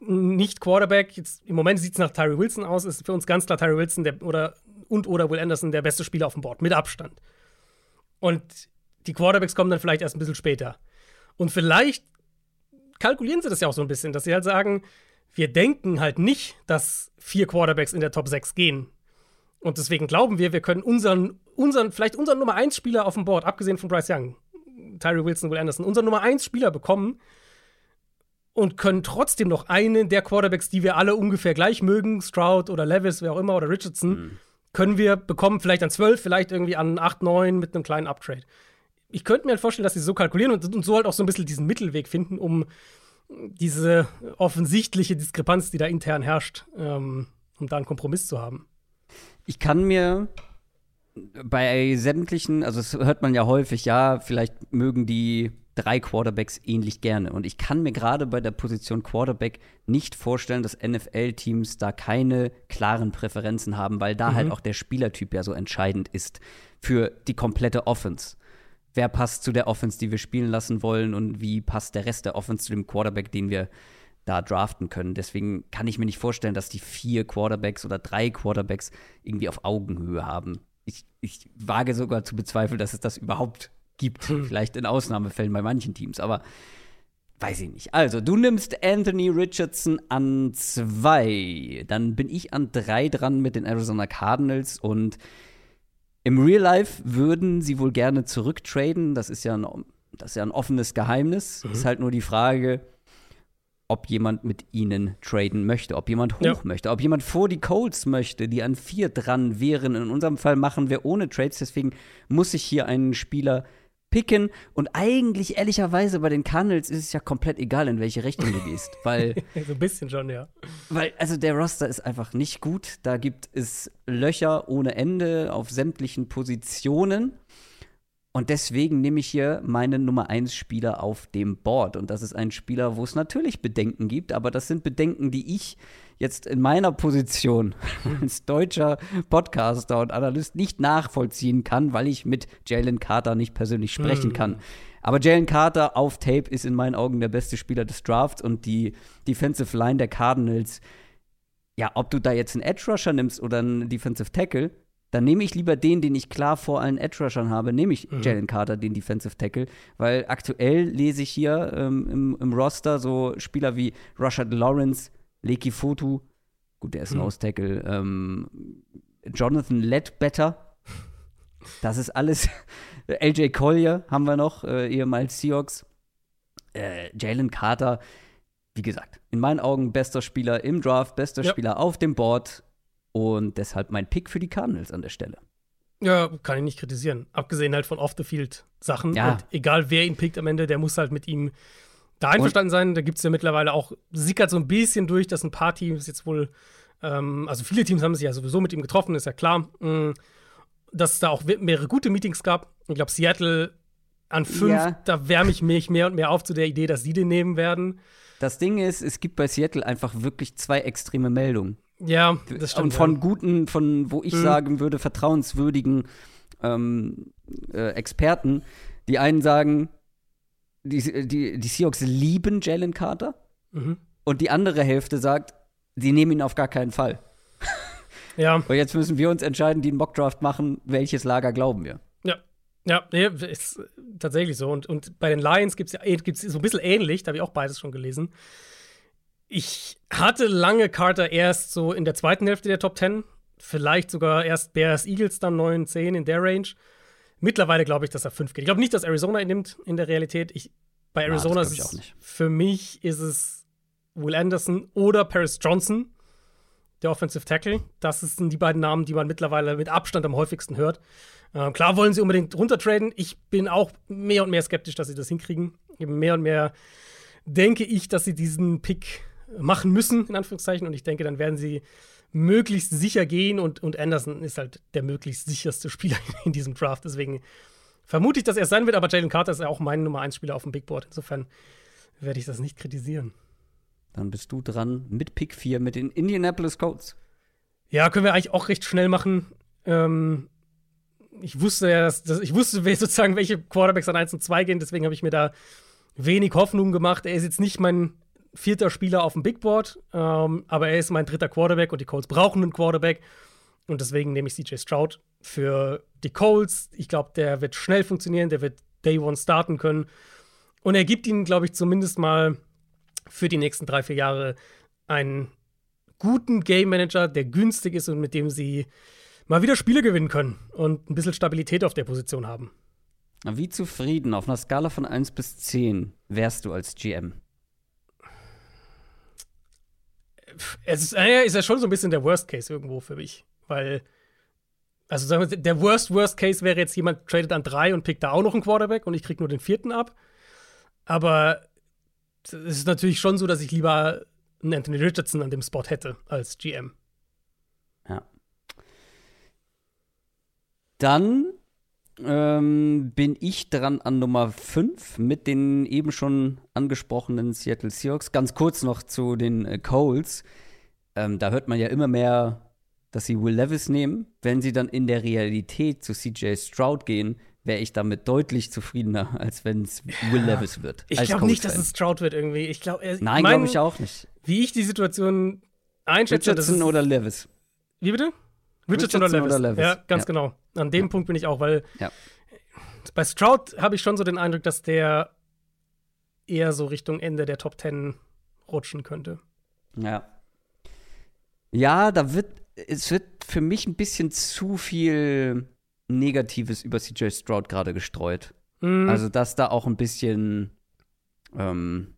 nicht Quarterback. Jetzt, Im Moment sieht es nach Tyree Wilson aus, ist für uns ganz klar Tyree Wilson der, oder, und oder Will Anderson der beste Spieler auf dem Board, mit Abstand. Und die Quarterbacks kommen dann vielleicht erst ein bisschen später. Und vielleicht kalkulieren sie das ja auch so ein bisschen, dass sie halt sagen, wir denken halt nicht, dass vier Quarterbacks in der Top 6 gehen. Und deswegen glauben wir, wir können unseren, unseren, vielleicht unseren Nummer 1 Spieler auf dem Board, abgesehen von Bryce Young, Tyree Wilson, Will Anderson, unseren Nummer 1 Spieler bekommen und können trotzdem noch einen der Quarterbacks, die wir alle ungefähr gleich mögen, Stroud oder Levis, wer auch immer, oder Richardson, können wir bekommen, vielleicht an 12, vielleicht irgendwie an 8, 9 mit einem kleinen Uptrade. Ich könnte mir halt vorstellen, dass sie so kalkulieren und, und so halt auch so ein bisschen diesen Mittelweg finden, um diese offensichtliche Diskrepanz, die da intern herrscht, ähm, um da einen Kompromiss zu haben. Ich kann mir bei sämtlichen, also das hört man ja häufig, ja, vielleicht mögen die drei Quarterbacks ähnlich gerne. Und ich kann mir gerade bei der Position Quarterback nicht vorstellen, dass NFL-Teams da keine klaren Präferenzen haben, weil da halt auch der Spielertyp ja so entscheidend ist für die komplette Offense. Wer passt zu der Offense, die wir spielen lassen wollen und wie passt der Rest der Offense zu dem Quarterback, den wir da draften können. Deswegen kann ich mir nicht vorstellen, dass die vier Quarterbacks oder drei Quarterbacks irgendwie auf Augenhöhe haben. Ich, ich wage sogar zu bezweifeln, dass es das überhaupt gibt. Hm. Vielleicht in Ausnahmefällen bei manchen Teams, aber weiß ich nicht. Also, du nimmst Anthony Richardson an zwei. Dann bin ich an drei dran mit den Arizona Cardinals und im Real Life würden sie wohl gerne zurücktraden. Das ist ja ein, das ist ja ein offenes Geheimnis. Mhm. Ist halt nur die Frage, ob jemand mit ihnen traden möchte, ob jemand hoch ja. möchte, ob jemand vor die Colts möchte, die an vier dran wären. In unserem Fall machen wir ohne Trades, deswegen muss ich hier einen Spieler picken. Und eigentlich, ehrlicherweise, bei den Cardinals ist es ja komplett egal, in welche Richtung du gehst. Weil. so ein bisschen schon, ja. Weil, also der Roster ist einfach nicht gut. Da gibt es Löcher ohne Ende auf sämtlichen Positionen. Und deswegen nehme ich hier meinen Nummer 1 Spieler auf dem Board. Und das ist ein Spieler, wo es natürlich Bedenken gibt, aber das sind Bedenken, die ich jetzt in meiner Position als deutscher Podcaster und Analyst nicht nachvollziehen kann, weil ich mit Jalen Carter nicht persönlich sprechen hm. kann. Aber Jalen Carter auf Tape ist in meinen Augen der beste Spieler des Drafts und die Defensive Line der Cardinals, ja, ob du da jetzt einen Edge Rusher nimmst oder einen Defensive Tackle, dann nehme ich lieber den, den ich klar vor allen Edge-Rushern habe, nehme ich mhm. Jalen Carter, den Defensive Tackle, weil aktuell lese ich hier ähm, im, im, Roster so Spieler wie Rashad Lawrence, Leki Fotu, gut, der ist ein mhm. Tackle, ähm, Jonathan Ledbetter, das ist alles, LJ Collier haben wir noch, äh, ehemals Seahawks, äh, Jalen Carter, wie gesagt, in meinen Augen bester Spieler im Draft, bester ja. Spieler auf dem Board, und deshalb mein Pick für die Cardinals an der Stelle. Ja, kann ich nicht kritisieren. Abgesehen halt von Off-the-Field-Sachen. Ja. Und egal wer ihn pickt am Ende, der muss halt mit ihm da einverstanden und? sein. Da gibt es ja mittlerweile auch, sickert so ein bisschen durch, dass ein paar Teams jetzt wohl, ähm, also viele Teams haben sich ja sowieso mit ihm getroffen, ist ja klar. Mh, mm, dass es da auch mehrere gute Meetings gab. Ich glaube, Seattle an fünf, ja. da wärme ich mich mehr und mehr auf zu der Idee, dass sie den nehmen werden. Das Ding ist, es gibt bei Seattle einfach wirklich zwei extreme Meldungen. Ja, das stimmt. Und von ja. guten, von wo ich mhm. sagen würde, vertrauenswürdigen ähm, äh, Experten. Die einen sagen, die, die, die Seahawks lieben Jalen Carter. Mhm. Und die andere Hälfte sagt, sie nehmen ihn auf gar keinen Fall. Ja. Und jetzt müssen wir uns entscheiden, die einen Mockdraft machen, welches Lager glauben wir. Ja. Ja, nee, ist tatsächlich so. Und, und bei den Lions gibt es ja gibt's so ein bisschen ähnlich, da habe ich auch beides schon gelesen. Ich hatte lange Carter erst so in der zweiten Hälfte der Top 10. Vielleicht sogar erst Bears, Eagles, dann 9, 10 in der Range. Mittlerweile glaube ich, dass er 5 geht. Ich glaube nicht, dass Arizona ihn nimmt in der Realität. Ich, bei Arizona ja, ist es, für mich ist es Will Anderson oder Paris Johnson, der Offensive Tackle. Das sind die beiden Namen, die man mittlerweile mit Abstand am häufigsten hört. Ähm, klar wollen sie unbedingt runtertraden. Ich bin auch mehr und mehr skeptisch, dass sie das hinkriegen. Eben mehr und mehr denke ich, dass sie diesen Pick machen müssen, in Anführungszeichen. Und ich denke, dann werden sie möglichst sicher gehen und, und Anderson ist halt der möglichst sicherste Spieler in diesem Draft. Deswegen vermute ich, dass er sein wird, aber Jalen Carter ist ja auch mein Nummer 1 Spieler auf dem Big Board. Insofern werde ich das nicht kritisieren. Dann bist du dran mit Pick 4 mit den Indianapolis Colts. Ja, können wir eigentlich auch recht schnell machen. Ähm, ich wusste ja, dass, dass, ich wusste sozusagen, welche Quarterbacks an 1 und 2 gehen, deswegen habe ich mir da wenig Hoffnung gemacht. Er ist jetzt nicht mein vierter Spieler auf dem Big Board, ähm, aber er ist mein dritter Quarterback und die Colts brauchen einen Quarterback. Und deswegen nehme ich CJ Stroud für die Colts. Ich glaube, der wird schnell funktionieren, der wird Day One starten können. Und er gibt ihnen, glaube ich, zumindest mal für die nächsten drei, vier Jahre einen guten Game Manager, der günstig ist und mit dem sie mal wieder Spiele gewinnen können und ein bisschen Stabilität auf der Position haben. Wie zufrieden auf einer Skala von 1 bis 10 wärst du als GM? Es ist, äh, ist ja schon so ein bisschen der Worst Case irgendwo für mich. Weil, also sagen wir, der Worst, Worst Case wäre jetzt, jemand tradet an drei und pickt da auch noch einen Quarterback und ich krieg nur den vierten ab. Aber es ist natürlich schon so, dass ich lieber einen Anthony Richardson an dem Spot hätte als GM. Ja. Dann ähm, bin ich dran an Nummer 5 mit den eben schon angesprochenen Seattle Seahawks. Ganz kurz noch zu den äh, Coles. Ähm, da hört man ja immer mehr, dass sie Will Levis nehmen. Wenn sie dann in der Realität zu CJ Stroud gehen, wäre ich damit deutlich zufriedener, als wenn es Will Levis wird. Ich glaube nicht, dass es Stroud wird irgendwie. Ich glaub, äh, Nein, glaube ich auch nicht. Wie ich die Situation einschätze. Richardson oder Levis? Wie bitte? Richardson, Richardson oder, Levis. oder, Levis. Ja, ganz ja. genau. An dem ja. Punkt bin ich auch, weil ja. bei Stroud habe ich schon so den Eindruck, dass der eher so Richtung Ende der Top 10 rutschen könnte. Ja. Ja, da wird, es wird für mich ein bisschen zu viel Negatives über CJ Stroud gerade gestreut. Mhm. Also, dass da auch ein bisschen, ähm,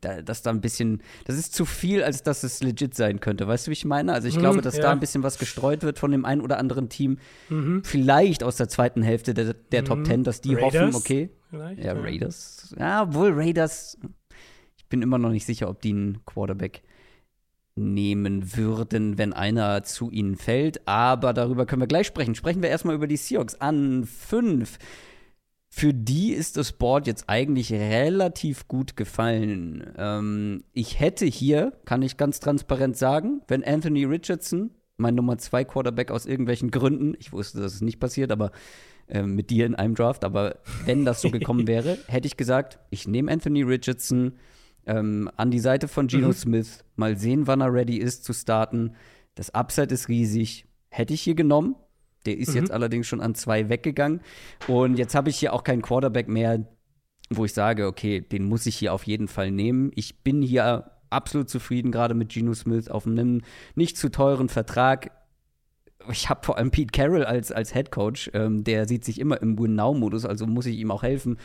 da, dass da ein bisschen, das ist zu viel, als dass es legit sein könnte. Weißt du, wie ich meine? Also, ich mhm, glaube, dass ja. da ein bisschen was gestreut wird von dem einen oder anderen Team. Mhm. Vielleicht aus der zweiten Hälfte der, der Top mhm. Ten, dass die Raiders hoffen, okay. Vielleicht, ja, Raiders. Ja, wohl Raiders. Ich bin immer noch nicht sicher, ob die einen Quarterback nehmen würden, wenn einer zu ihnen fällt. Aber darüber können wir gleich sprechen. Sprechen wir erstmal über die Seahawks an fünf. Für die ist das Board jetzt eigentlich relativ gut gefallen. Ähm, ich hätte hier, kann ich ganz transparent sagen, wenn Anthony Richardson, mein Nummer zwei Quarterback aus irgendwelchen Gründen, ich wusste, dass es nicht passiert, aber äh, mit dir in einem Draft, aber wenn das so gekommen wäre, hätte ich gesagt, ich nehme Anthony Richardson ähm, an die Seite von Geno mhm. Smith, mal sehen, wann er ready ist zu starten. Das Upside ist riesig. Hätte ich hier genommen. Der ist mhm. jetzt allerdings schon an zwei weggegangen. Und jetzt habe ich hier auch keinen Quarterback mehr, wo ich sage, okay, den muss ich hier auf jeden Fall nehmen. Ich bin hier absolut zufrieden, gerade mit Geno Smith auf einem nicht zu teuren Vertrag. Ich habe vor allem Pete Carroll als, als Head Coach, ähm, der sieht sich immer im Win-Now-Modus, also muss ich ihm auch helfen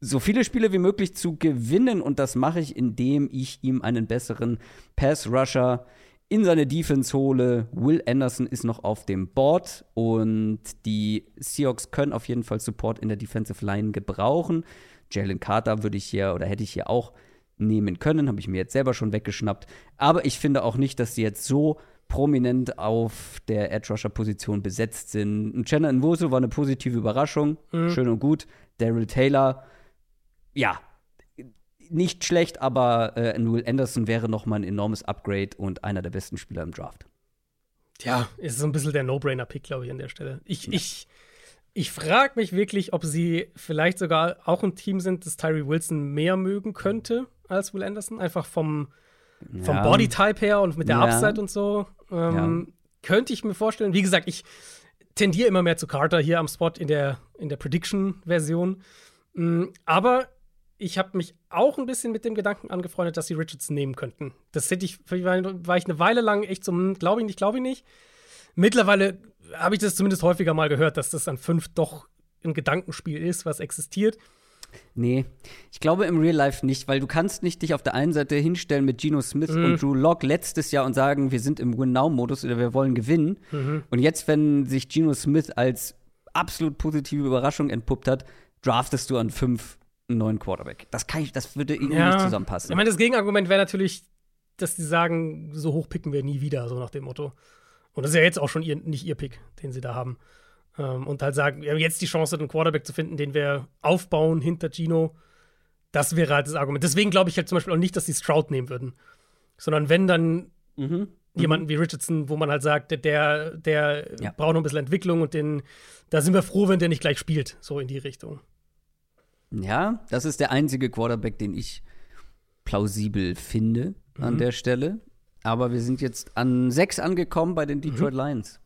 so viele Spiele wie möglich zu gewinnen und das mache ich, indem ich ihm einen besseren Pass-Rusher in seine Defense hole. Will Anderson ist noch auf dem Board und die Seahawks können auf jeden Fall Support in der Defensive Line gebrauchen. Jalen Carter würde ich hier oder hätte ich hier auch nehmen können, habe ich mir jetzt selber schon weggeschnappt. Aber ich finde auch nicht, dass sie jetzt so prominent auf der Edge Rusher Position besetzt sind. Chandler Nwosu war eine positive Überraschung, mhm. schön und gut. Daryl Taylor ja, nicht schlecht, aber äh, Will Anderson wäre noch mal ein enormes Upgrade und einer der besten Spieler im Draft. Ja, ist so ein bisschen der No-Brainer-Pick, glaube ich, an der Stelle. Ich, ja. ich, ich frage mich wirklich, ob sie vielleicht sogar auch ein Team sind, das Tyree Wilson mehr mögen könnte als Will Anderson. Einfach vom, vom ja. Bodytype her und mit der ja. Upside und so. Ähm, könnte ich mir vorstellen. Wie gesagt, ich tendiere immer mehr zu Carter hier am Spot in der, in der Prediction-Version. Mm, aber ich habe mich auch ein bisschen mit dem Gedanken angefreundet, dass sie Richardson nehmen könnten. Das hätte ich, war ich eine Weile lang echt so, hm, glaube ich nicht, glaube ich nicht. Mittlerweile habe ich das zumindest häufiger mal gehört, dass das an fünf doch ein Gedankenspiel ist, was existiert. Nee, ich glaube im Real Life nicht, weil du kannst nicht dich auf der einen Seite hinstellen mit Geno Smith mhm. und Drew Locke letztes Jahr und sagen, wir sind im Win-Now-Modus oder wir wollen gewinnen. Mhm. Und jetzt, wenn sich Geno Smith als absolut positive Überraschung entpuppt hat, draftest du an fünf einen neuen Quarterback. Das, kann ich, das würde irgendwie ja. nicht zusammenpassen. Ich meine, das Gegenargument wäre natürlich, dass die sagen, so hoch picken wir nie wieder, so nach dem Motto. Und das ist ja jetzt auch schon ihr, nicht ihr Pick, den sie da haben. Ähm, und halt sagen, wir haben jetzt die Chance, einen Quarterback zu finden, den wir aufbauen hinter Gino. Das wäre halt das Argument. Deswegen glaube ich halt zum Beispiel auch nicht, dass sie Stroud nehmen würden. Sondern wenn dann mhm. jemanden wie Richardson, wo man halt sagt, der, der ja. braucht noch ein bisschen Entwicklung und den, da sind wir froh, wenn der nicht gleich spielt, so in die Richtung. Ja, das ist der einzige Quarterback, den ich plausibel finde mhm. an der Stelle. Aber wir sind jetzt an sechs angekommen bei den mhm. Detroit mhm. Lions.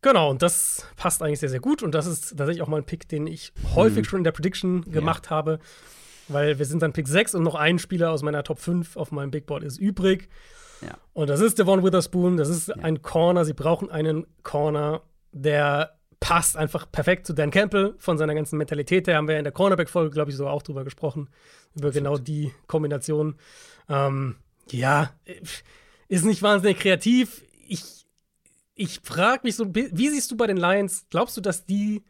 Genau, und das passt eigentlich sehr, sehr gut. Und das ist tatsächlich auch mal ein Pick, den ich häufig mhm. schon in der Prediction gemacht ja. habe. Weil wir sind dann Pick 6 und noch ein Spieler aus meiner Top 5 auf meinem Big Board ist übrig. Ja. Und das ist Devon Witherspoon, das ist ja. ein Corner. Sie brauchen einen Corner, der passt einfach perfekt zu Dan Campbell von seiner ganzen Mentalität her. Haben wir in der Cornerback-Folge, glaube ich, so auch drüber gesprochen. Über genau die Kombination. Ähm, ja, ist nicht wahnsinnig kreativ. Ich, ich frage mich so, wie siehst du bei den Lions? Glaubst du, dass die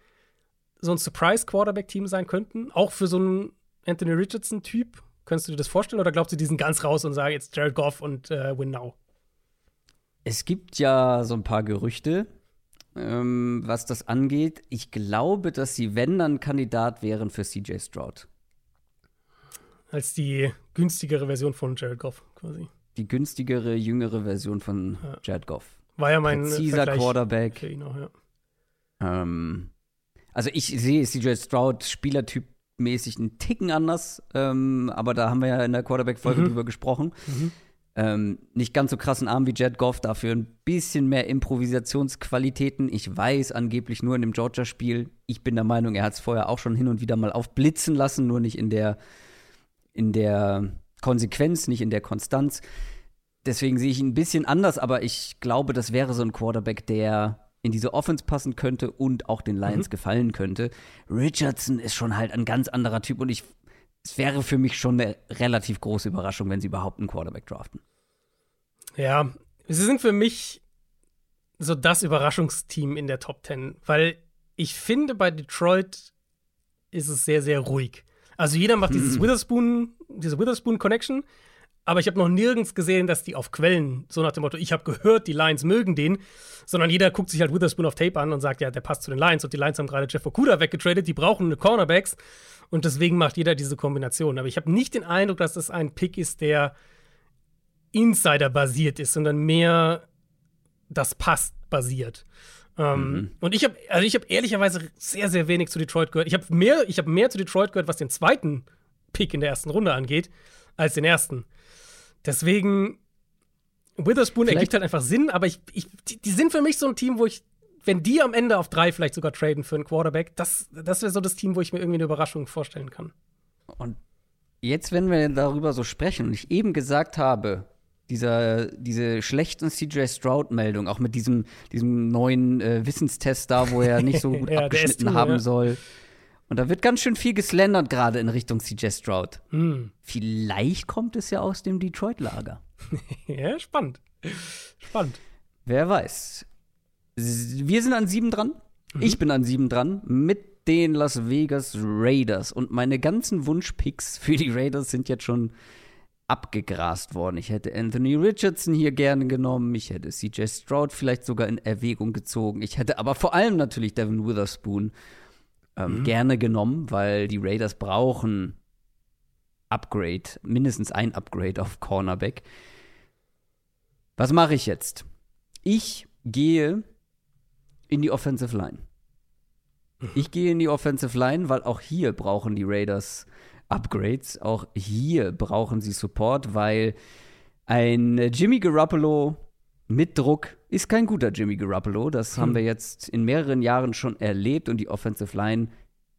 so ein Surprise-Quarterback-Team sein könnten? Auch für so einen Anthony Richardson-Typ? Könntest du dir das vorstellen? Oder glaubst du, die sind ganz raus und sagen jetzt Jared Goff und äh, Win Now? Es gibt ja so ein paar Gerüchte, ähm, was das angeht. Ich glaube, dass sie, wenn dann Kandidat wären für CJ Stroud. Als die günstigere Version von Jared Goff quasi. Die günstigere, jüngere Version von ja. Jared Goff. War ja mein Präziser Vergleich Quarterback. Ihn auch, ja. ähm, Also ich sehe CJ Stroud Spielertyp mäßig einen Ticken anders, ähm, aber da haben wir ja in der Quarterback-Folge Mhm. drüber gesprochen. Ähm, nicht ganz so krassen Arm wie Jared Goff, dafür ein bisschen mehr Improvisationsqualitäten. Ich weiß angeblich nur in dem Georgia-Spiel. Ich bin der Meinung, er hat es vorher auch schon hin und wieder mal aufblitzen lassen, nur nicht in der, in der Konsequenz, nicht in der Konstanz. Deswegen sehe ich ihn ein bisschen anders, aber ich glaube, das wäre so ein Quarterback, der in diese Offense passen könnte und auch den Lions gefallen könnte. Richardson ist schon halt ein ganz anderer Typ und ich, es wäre für mich schon eine relativ große Überraschung, wenn sie überhaupt einen Quarterback draften. Ja, sie sind für mich so das Überraschungsteam in der Top 10, weil ich finde, bei Detroit ist es sehr, sehr ruhig. Also jeder macht dieses Witherspoon, diese Witherspoon-Connection, aber ich habe noch nirgends gesehen, dass die auf Quellen, so nach dem Motto, ich habe gehört, die Lions mögen den, sondern jeder guckt sich halt Witherspoon auf Tape an und sagt, ja, der passt zu den Lions und die Lions haben gerade Jeff Okuda weggetradet, die brauchen eine Cornerbacks und deswegen macht jeder diese Kombination. Aber ich habe nicht den Eindruck, dass das ein Pick ist, der Insider-basiert ist, sondern mehr das passt basiert. Ähm, Und ich habe, also ich habe ehrlicherweise sehr, sehr wenig zu Detroit gehört. Ich habe mehr, ich habe mehr zu Detroit gehört, was den zweiten Pick in der ersten Runde angeht, als den ersten. Deswegen, Witherspoon Vielleicht- ergibt halt einfach Sinn, aber ich, ich, die, die sind für mich so ein Team, wo ich, wenn die am Ende auf drei vielleicht sogar traden für einen Quarterback, das, das wäre so das Team, wo ich mir irgendwie eine Überraschung vorstellen kann. Und jetzt, wenn wir darüber so sprechen und ich eben gesagt habe, dieser, diese schlechten CJ Stroud-Meldung, auch mit diesem, diesem neuen äh, Wissenstest da, wo er nicht so gut Ja, abgeschnitten S2, haben ja. soll. Und da wird ganz schön viel geslandert, gerade in Richtung CJ Stroud. Hm. Vielleicht kommt es ja aus dem Detroit-Lager. Ja, spannend. Spannend. Wer weiß. Wir sind an sieben dran. Ich bin an sieben dran mit den Las Vegas Raiders. Und meine ganzen Wunschpicks für die Raiders sind jetzt schon abgegrast worden. Ich hätte Anthony Richardson hier gerne genommen. Ich hätte CJ Stroud vielleicht sogar in Erwägung gezogen. Ich hätte aber vor allem natürlich Devin Witherspoon ähm, gerne genommen, weil die Raiders brauchen Upgrade, mindestens ein Upgrade auf Cornerback. Was mache ich jetzt? Ich gehe in die Offensive Line. Ich gehe in die Offensive Line, weil auch hier brauchen die Raiders Upgrades. Auch hier brauchen sie Support, weil ein Jimmy Garoppolo mit Druck ist kein guter Jimmy Garoppolo. Das haben wir jetzt in mehreren Jahren schon erlebt und die Offensive Line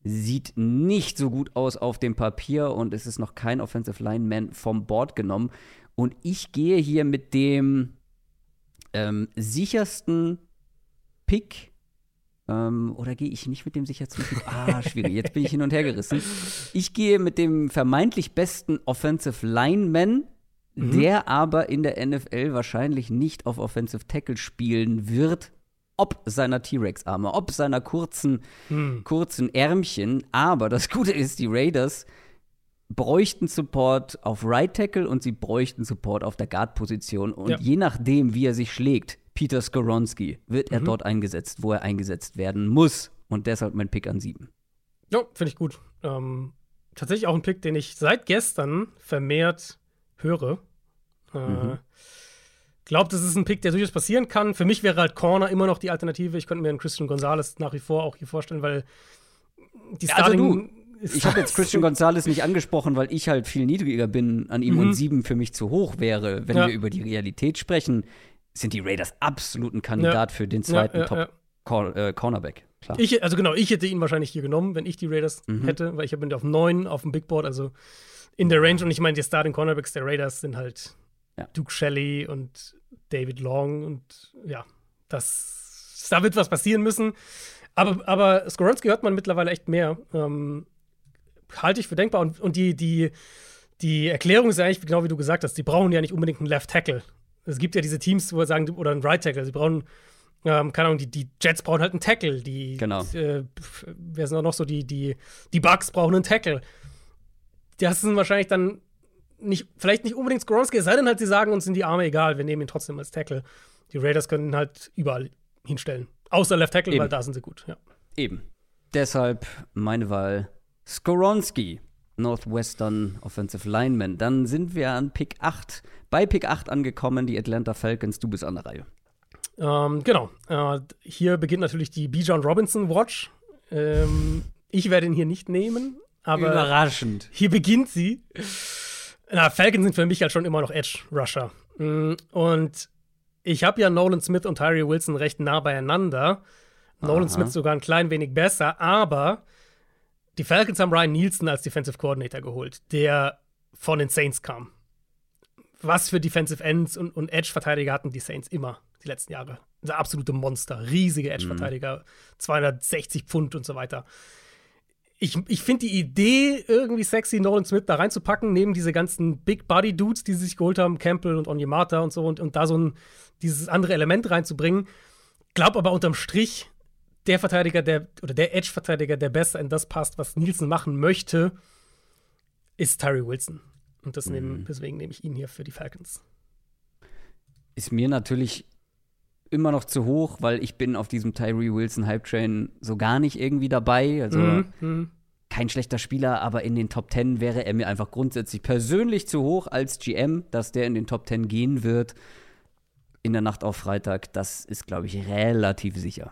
sieht nicht so gut aus auf dem Papier und es ist noch kein Offensive Lineman vom Board genommen. Und ich gehe hier mit dem ähm, sichersten Pick. Ähm, oder gehe ich nicht mit dem Pick? Ah, schwierig. Jetzt bin ich hin und her gerissen. Ich gehe mit dem vermeintlich besten Offensive Lineman, der aber in der NFL wahrscheinlich nicht auf Offensive Tackle spielen wird. Ob seiner T-Rex-Arme, ob seiner kurzen, kurzen Ärmchen. Aber das Gute ist, die Raiders bräuchten Support auf Right Tackle und sie bräuchten Support auf der Guard-Position. Und Ja. je nachdem, wie er sich schlägt, Peter Skoronski, wird er dort eingesetzt, wo er eingesetzt werden muss. Und deshalb mein Pick an sieben. Ja, finde ich gut. Ähm, tatsächlich auch ein Pick, den ich seit gestern vermehrt höre. Äh, Glaubt, das ist ein Pick, der durchaus passieren kann. Für mich wäre halt Corner immer noch die Alternative. Ich könnte mir einen Christian Gonzalez nach wie vor auch hier vorstellen, weil die Also Starting Ich habe jetzt Christian Gonzalez nicht angesprochen, weil ich halt viel niedriger bin an ihm und sieben für mich zu hoch wäre. Wenn Ja. wir über die Realität sprechen, sind die Raiders absolut ein Kandidat für den Ja, zweiten ja, ja. Top-Cornerback. Klar. Ich, also genau, ich hätte ihn wahrscheinlich hier genommen, wenn ich die Raiders Mhm. hätte, weil ich bin auf 9 auf dem Big Board, also in der Range. Und ich meine, die Starting Cornerbacks der Raiders sind halt Ja. Duke Shelley und David Long und ja, das, da wird was passieren müssen. Aber, aber Skoronski hört man mittlerweile echt mehr. Ähm, halte ich für denkbar. Und, und die, die, die Erklärung ist ja eigentlich genau wie du gesagt hast, die brauchen ja nicht unbedingt einen Left Tackle. Es gibt ja diese Teams, wo wir sagen, oder einen Right Tackle. Sie brauchen, ähm, keine Ahnung, die, die Jets brauchen halt einen Tackle. Die, Genau. Äh, wer sind auch noch so? Die, die, die Bucks brauchen einen Tackle. Das sind wahrscheinlich dann nicht, vielleicht nicht unbedingt Skoronski, es sei denn halt, sie sagen uns sind die Arme egal, wir nehmen ihn trotzdem als Tackle. Die Raiders können ihn halt überall hinstellen. Außer Left Tackle, Eben. weil da sind sie gut. Ja. Eben. Deshalb meine Wahl Skoronski, Northwestern Offensive Lineman. Dann sind wir an Pick 8. Bei Pick 8 angekommen, die Atlanta Falcons. Du bist an der Reihe. Ähm, genau. Äh, hier beginnt natürlich die Bijan Robinson Watch. Ähm, ich werde ihn hier nicht nehmen, aber Überraschend. hier beginnt sie. Na, Falcons sind für mich halt schon immer noch Edge-Rusher. Mm, Und ich habe ja Nolan Smith und Tyree Wilson recht nah beieinander. Nolan Aha. Smith sogar ein klein wenig besser, aber die Falcons haben Ryan Nielsen als Defensive Coordinator geholt, der von den Saints kam. Was für Defensive Ends und, und Edge-Verteidiger hatten die Saints immer die letzten Jahre. Das absolute Monster, riesige Edge-Verteidiger, 260 Pfund und so weiter. Ich, ich finde die Idee, irgendwie sexy Nolan Smith da reinzupacken, neben diese ganzen Big Body Dudes, die sie sich geholt haben, Campbell und Onyemata und so, und, und da so ein, dieses andere Element reinzubringen. Glaub aber unterm Strich, der Verteidiger, der, oder der Edge-Verteidiger, der besser in das passt, was Nielsen machen möchte, ist Tyree Wilson. Und das nehmen, deswegen nehme ich ihn hier für die Falcons. Ist mir natürlich immer noch zu hoch, weil ich bin auf diesem Tyree Wilson Hype Train so gar nicht irgendwie dabei. Also Mhm. kein schlechter Spieler, aber in den Top 10 wäre er mir einfach grundsätzlich persönlich zu hoch als GM, dass der in den Top 10 gehen wird in der Nacht auf Freitag. Das ist, glaube ich, relativ sicher.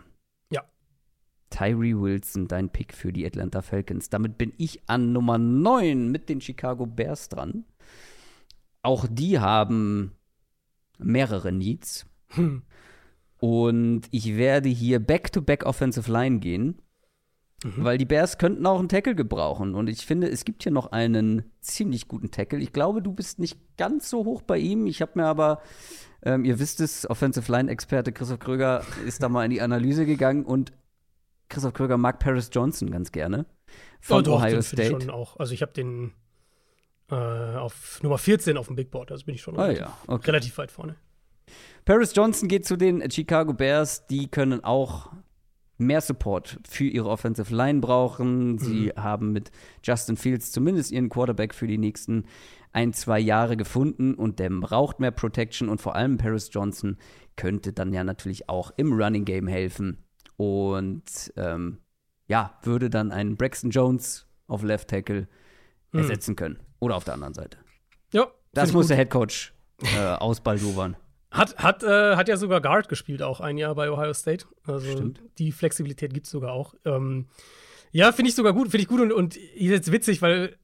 Tyree Wilson, dein Pick für die Atlanta Falcons. Damit bin ich an Nummer 9 mit den Chicago Bears dran. Auch die haben mehrere Needs. Hm. Und ich werde hier Back-to-Back Offensive Line gehen, weil die Bears könnten auch einen Tackle gebrauchen. Und ich finde, es gibt hier noch einen ziemlich guten Tackle. Ich glaube, du bist nicht ganz so hoch bei ihm. Ich habe mir aber, ähm, ihr wisst es, Offensive Line-Experte Christoph Kröger ist da mal in die Analyse gegangen und Christoph Kröger mag Paris Johnson ganz gerne von Oh, doch, Ohio den find ich State. schon auch. Also ich habe den äh, auf Nummer 14 auf dem Big Board, also bin ich schon Ah relativ, ja, okay. relativ weit vorne. Paris Johnson geht zu den Chicago Bears. Die können auch mehr Support für ihre Offensive Line brauchen. Sie haben mit Justin Fields zumindest ihren Quarterback für die nächsten ein, zwei Jahre gefunden und der braucht mehr Protection und vor allem Paris Johnson könnte dann ja natürlich auch im Running Game helfen und ähm, ja, würde dann einen Braxton Jones auf Left Tackle ersetzen können. Oder auf der anderen Seite. Ja, Das muss gut. der Head Coach äh, ausbaldowern. Hat, hat, äh, hat ja sogar Guard gespielt, auch ein Jahr bei Ohio State. Also Stimmt. die Flexibilität gibt es sogar auch. Ähm, ja, finde ich sogar gut, finde ich gut und, und jetzt witzig, weil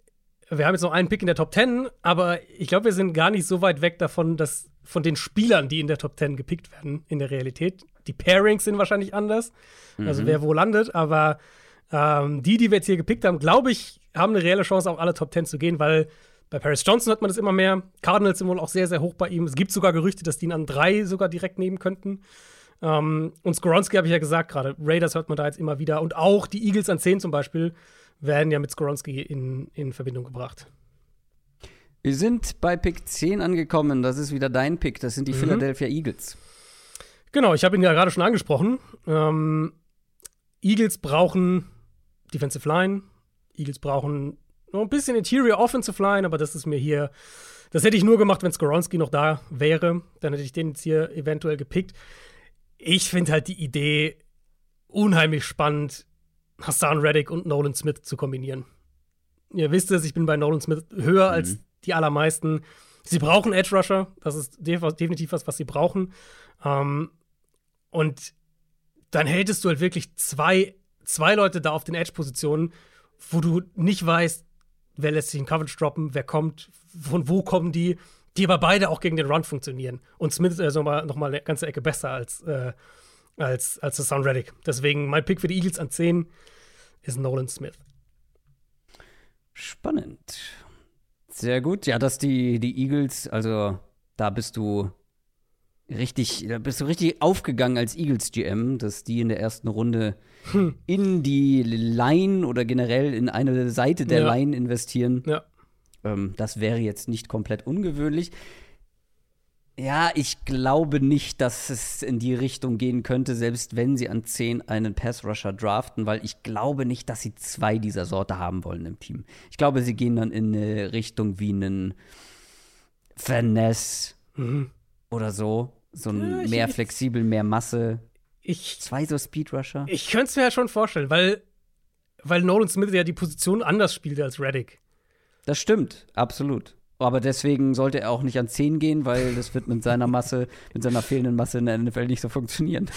wir haben jetzt noch einen Pick in der Top 10, aber ich glaube, wir sind gar nicht so weit weg davon, dass von den Spielern, die in der Top 10 gepickt werden, in der Realität. Die Pairings sind wahrscheinlich anders, also wer wo landet, aber ähm, die, die wir jetzt hier gepickt haben, glaube ich, haben eine reelle Chance, auch alle Top 10 zu gehen, weil bei Paris Johnson hat man das immer mehr. Cardinals sind wohl auch sehr, sehr hoch bei ihm. Es gibt sogar Gerüchte, dass die ihn an drei sogar direkt nehmen könnten. Ähm, und Skoronski habe ich ja gesagt gerade. Raiders hört man da jetzt immer wieder. Und auch die Eagles an 10 zum Beispiel werden ja mit Skoronski in, in Verbindung gebracht. Wir sind bei Pick 10 angekommen. Das ist wieder dein Pick. Das sind die Philadelphia Eagles. Genau, ich habe ihn ja gerade schon angesprochen. Ähm, Eagles brauchen Defensive Line. Eagles brauchen noch ein bisschen Interior Offensive Line, aber das ist mir hier. Das hätte ich nur gemacht, wenn Skoronski noch da wäre. Dann hätte ich den jetzt hier eventuell gepickt. Ich finde halt die Idee unheimlich spannend, Hassan Reddick und Nolan Smith zu kombinieren. Ihr wisst es, ich bin bei Nolan Smith höher als die allermeisten. Sie brauchen Edge Rusher. Das ist def- definitiv was, was sie brauchen. Ähm, und dann hältst du halt wirklich zwei, zwei Leute da auf den Edge-Positionen, wo du nicht weißt, wer lässt sich in Coverage droppen, wer kommt, von wo kommen die, die aber beide auch gegen den Run funktionieren. Und Smith ist also mal, noch mal eine ganze Ecke besser als, äh, als, als Hassan Reddick. Deswegen mein Pick für die Eagles an 10 ist Nolan Smith. Spannend. Sehr gut. Ja, dass die, die Eagles, also da bist du richtig, da bist du richtig aufgegangen als Eagles GM, dass die in der ersten Runde in die Line oder generell in eine Seite der Ja. Line investieren. Ja. Ähm, das wäre jetzt nicht komplett ungewöhnlich. Ja, ich glaube nicht, dass es in die Richtung gehen könnte, selbst wenn sie an 10 einen Pass-Rusher draften, weil ich glaube nicht, dass sie zwei dieser Sorte haben wollen im Team. Ich glaube, sie gehen dann in eine Richtung wie einen Finesse Mhm. Oder so. So ein Ja, mehr flexibel, mehr Masse. Ich, Zwei so Speed-Rusher. ich könnte es mir ja schon vorstellen, weil, weil Nolan Smith ja die Position anders spielte als Reddick. Das stimmt, absolut. Aber deswegen sollte er auch nicht an 10 gehen, weil das wird mit seiner Masse, mit seiner fehlenden Masse in der NFL nicht so funktionieren.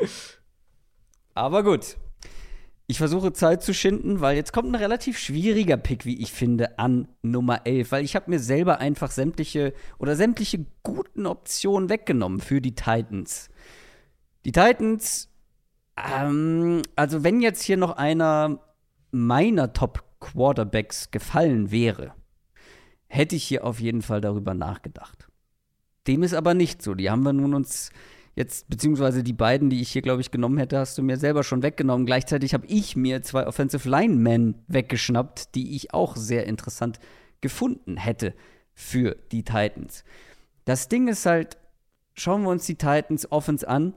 Aber gut. Ich versuche Zeit zu schinden, weil jetzt kommt ein relativ schwieriger Pick, wie ich finde, an Nummer 11, weil ich habe mir selber einfach sämtliche oder sämtliche guten Optionen weggenommen für die Titans. Die Titans, ähm, also wenn jetzt hier noch einer meiner Top Quarterbacks gefallen wäre, hätte ich hier auf jeden Fall darüber nachgedacht. Dem ist aber nicht so. Die haben wir nun uns jetzt, beziehungsweise die beiden, die ich hier, glaube ich, genommen hätte, hast du mir selber schon weggenommen. Gleichzeitig habe ich mir zwei Offensive Linemen weggeschnappt, die ich auch sehr interessant gefunden hätte für die Titans. Das Ding ist halt, schauen wir uns die Titans Offense an.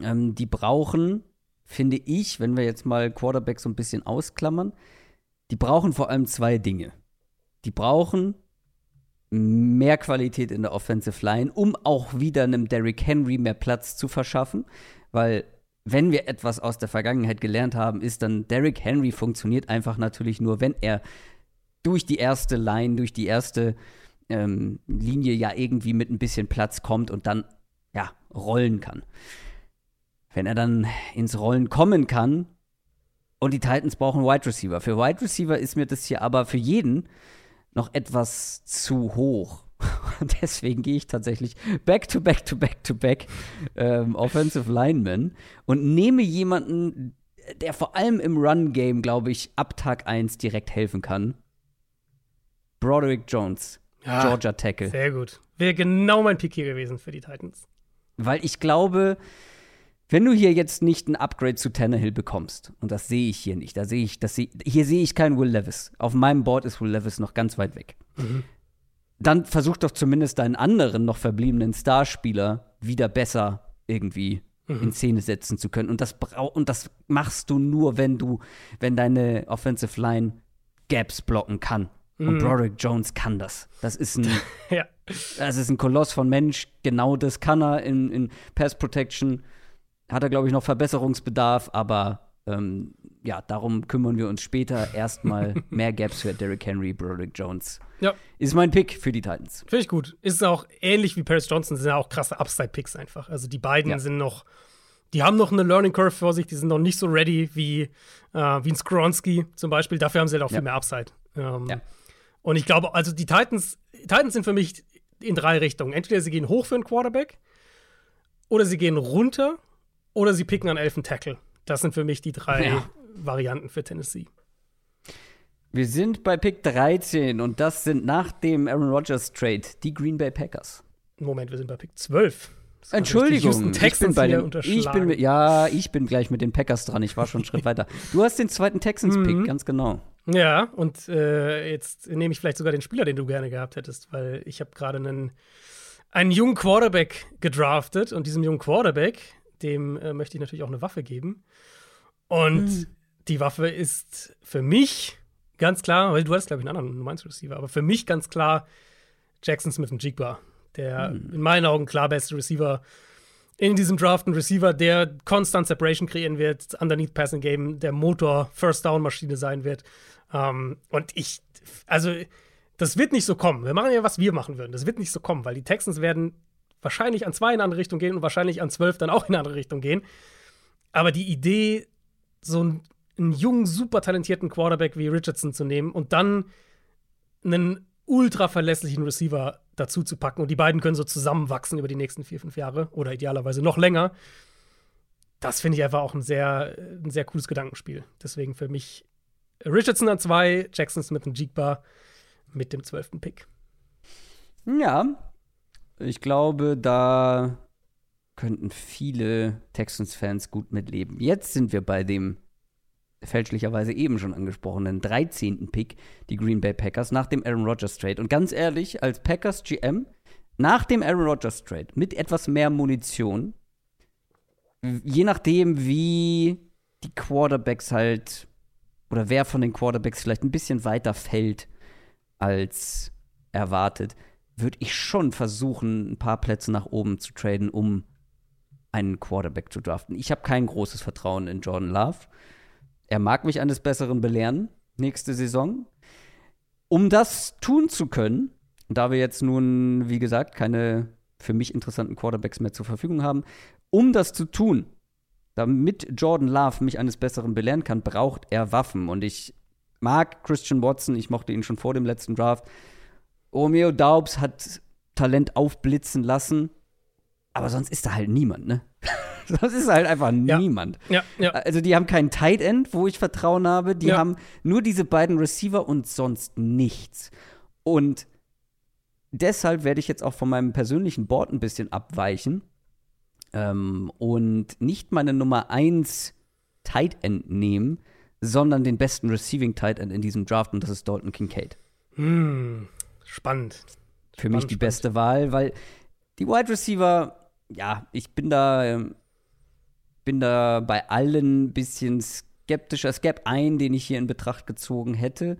Ähm, die brauchen, finde ich, wenn wir jetzt mal Quarterback so ein bisschen ausklammern, die brauchen vor allem zwei Dinge. Die brauchen mehr Qualität in der Offensive Line, um auch wieder einem Derrick Henry mehr Platz zu verschaffen, weil wenn wir etwas aus der Vergangenheit gelernt haben, ist dann Derrick Henry funktioniert einfach natürlich nur, wenn er durch die erste Line, durch die erste ähm, Linie ja irgendwie mit ein bisschen Platz kommt und dann ja rollen kann. Wenn er dann ins Rollen kommen kann und die Titans brauchen Wide Receiver. Für Wide Receiver ist mir das hier aber für jeden noch etwas zu hoch. Deswegen gehe ich tatsächlich back to back to back to back ähm, Offensive Lineman und nehme jemanden, der vor allem im Run-Game, glaube ich, ab Tag 1 direkt helfen kann. Broderick Jones, ja, Georgia Tackle. Sehr gut. Wäre genau mein Pick hier gewesen für die Titans. Weil ich glaube, wenn du hier jetzt nicht ein Upgrade zu Tannehill bekommst, und das sehe ich hier nicht, da sehe ich, das seh, hier sehe ich keinen Will Levis. Auf meinem Board ist Will Levis noch ganz weit weg. Mhm. Dann versuch doch zumindest deinen anderen noch verbliebenen Starspieler wieder besser irgendwie mhm. in Szene setzen zu können. Und das und das machst du nur, wenn du, wenn deine Offensive Line Gaps blocken kann. Und mhm. Broderick Jones kann das. Das ist ein, ja. das ist ein Koloss von Mensch. Genau das kann er in, in Pass Protection hat er, glaube ich, noch Verbesserungsbedarf, aber ähm, ja, darum kümmern wir uns später. Erstmal mehr Gaps für Derrick Henry, Broderick Jones. Ja. Ist mein Pick für die Titans. Finde ich gut. Ist auch ähnlich wie Paris Johnson, sind ja auch krasse Upside-Picks einfach. Also die beiden ja. sind noch, die haben noch eine Learning Curve vor sich, die sind noch nicht so ready wie, äh, wie ein Skronski zum Beispiel. Dafür haben sie halt auch ja. viel mehr Upside. Ähm, ja. Und ich glaube, also die Titans, Titans sind für mich in drei Richtungen. Entweder sie gehen hoch für einen Quarterback oder sie gehen runter oder sie picken an elfen Tackle. Das sind für mich die drei ja. Varianten für Tennessee. Wir sind bei Pick 13 und das sind nach dem Aaron Rodgers Trade die Green Bay Packers. Moment, wir sind bei Pick 12. Entschuldigung, ich bin bei den, ich bin ja, ich bin gleich mit den Packers dran. Ich war schon einen Schritt weiter. Du hast den zweiten Texans-Pick, mhm. ganz genau. Ja, und äh, jetzt nehme ich vielleicht sogar den Spieler, den du gerne gehabt hättest, weil ich habe gerade einen, einen jungen Quarterback gedraftet und diesem jungen Quarterback, dem äh, möchte ich natürlich auch eine Waffe geben. Und mhm. die Waffe ist für mich ganz klar, weil du hattest, glaube ich, einen anderen Nummer 1 Receiver, aber für mich ganz klar Jackson Smith und Jigba, der mhm. in meinen Augen klar beste Receiver in diesem Draft, ein Receiver, der konstant Separation kreieren wird, underneath Passing Game, der Motor First Down Maschine sein wird. Ähm, und ich, also, das wird nicht so kommen. Wir machen ja, was wir machen würden. Das wird nicht so kommen, weil die Texans werden wahrscheinlich an zwei in eine andere Richtung gehen und wahrscheinlich an zwölf dann auch in eine andere Richtung gehen. Aber die Idee, so einen, einen jungen, super talentierten Quarterback wie Richardson zu nehmen und dann einen ultra verlässlichen Receiver dazu zu packen und die beiden können so zusammenwachsen über die nächsten vier, fünf Jahre oder idealerweise noch länger. Das finde ich einfach auch ein sehr, ein sehr cooles Gedankenspiel. Deswegen für mich Richardson an zwei, Jackson Smith und Jigba mit dem zwölften Pick. Ja, ich glaube, da könnten viele Texans-Fans gut mitleben. Jetzt sind wir bei dem fälschlicherweise eben schon angesprochenen 13. Pick, die Green Bay Packers, nach dem Aaron Rodgers Trade. Und ganz ehrlich, als Packers GM, nach dem Aaron Rodgers Trade, mit etwas mehr Munition, je nachdem, wie die Quarterbacks halt, oder wer von den Quarterbacks vielleicht ein bisschen weiter fällt als erwartet, würde ich schon versuchen, ein paar Plätze nach oben zu traden, um einen Quarterback zu draften. Ich habe kein großes Vertrauen in Jordan Love. Er mag mich eines Besseren belehren nächste Saison. Um das tun zu können, da wir jetzt nun, wie gesagt, keine für mich interessanten Quarterbacks mehr zur Verfügung haben, um das zu tun, damit Jordan Love mich eines Besseren belehren kann, braucht er Waffen. Und ich mag Christian Watson, ich mochte ihn schon vor dem letzten Draft. Romeo Daubs hat Talent aufblitzen lassen, aber sonst ist da halt niemand, ne? sonst ist halt einfach Ja. niemand. Ja, ja. Also die haben keinen Tight End, wo ich Vertrauen habe. Die haben nur diese beiden Receiver und sonst nichts. Und deshalb werde ich jetzt auch von meinem persönlichen Board ein bisschen abweichen ähm, und nicht meine Nummer 1 Tight End nehmen, sondern den besten Receiving Tight End in diesem Draft und das ist Dalton Kincaid. Hm, spannend. Für mich Spannend, die spannend. beste Wahl, weil die Wide Receiver, ja, ich bin da, ähm, bin da bei allen ein bisschen skeptischer. Es gäbe einen, den ich hier in Betracht gezogen hätte,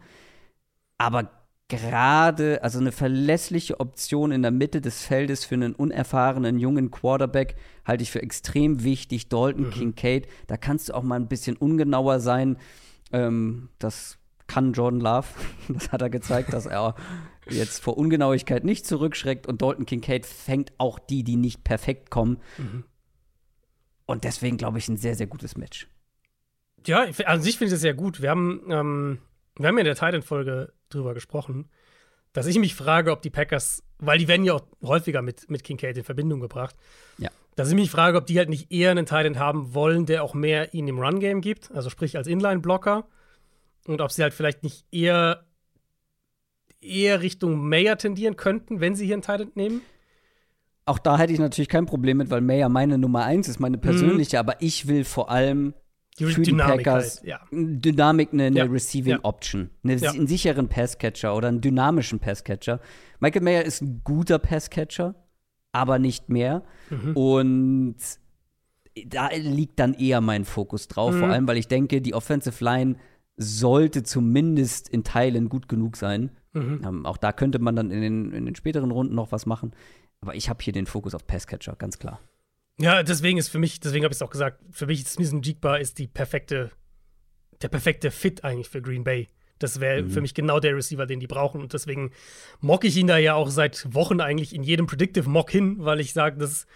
aber gerade, also eine verlässliche Option in der Mitte des Feldes für einen unerfahrenen jungen Quarterback halte ich für extrem wichtig. Dalton Mhm. Kincaid, da kannst du auch mal ein bisschen ungenauer sein. Ähm, das kann Jordan Love. Das hat er gezeigt, dass er jetzt vor Ungenauigkeit nicht zurückschreckt und Dalton Kincaid fängt auch die, die nicht perfekt kommen. Mhm. Und deswegen glaube ich ein sehr, sehr gutes Match. Ja, an sich finde ich das sehr gut. Wir haben, ähm, wir haben ja in der Titan-Folge drüber gesprochen, dass ich mich frage, ob die Packers, weil die werden ja auch häufiger mit, mit Kincaid in Verbindung gebracht, Ja. dass ich mich frage, ob die halt nicht eher einen Titan haben wollen, der auch mehr ihnen im Run-Game gibt, also sprich als Inline-Blocker. Und ob sie halt vielleicht nicht eher, eher Richtung Mayer tendieren könnten, wenn sie hier einen Titan nehmen. Auch da hätte ich natürlich kein Problem mit, weil Mayer meine Nummer eins ist, meine persönliche, aber ich will vor allem Die für die Dynamik Packers halt, ja. Dynamik, eine, eine Ja, Receiving ja. Option, eine, einen sicheren Passcatcher oder einen dynamischen Passcatcher. Michael Mayer ist ein guter Passcatcher, aber nicht mehr. Mhm. Und da liegt dann eher mein Fokus drauf, vor Mhm. allem, weil ich denke, die Offensive Line sollte zumindest in Teilen gut genug sein. Mhm. Ähm, auch da könnte man dann in den, in den späteren Runden noch was machen. Aber ich habe hier den Fokus auf Passcatcher, ganz klar. Ja, deswegen ist für mich, deswegen habe ich es auch gesagt, für mich ist Smith Jigba ist die perfekte, der perfekte Fit eigentlich für Green Bay. Das wäre Mhm. für mich genau der Receiver, den die brauchen. Und deswegen mock ich ihn da ja auch seit Wochen eigentlich in jedem Predictive Mock hin, weil ich sage, das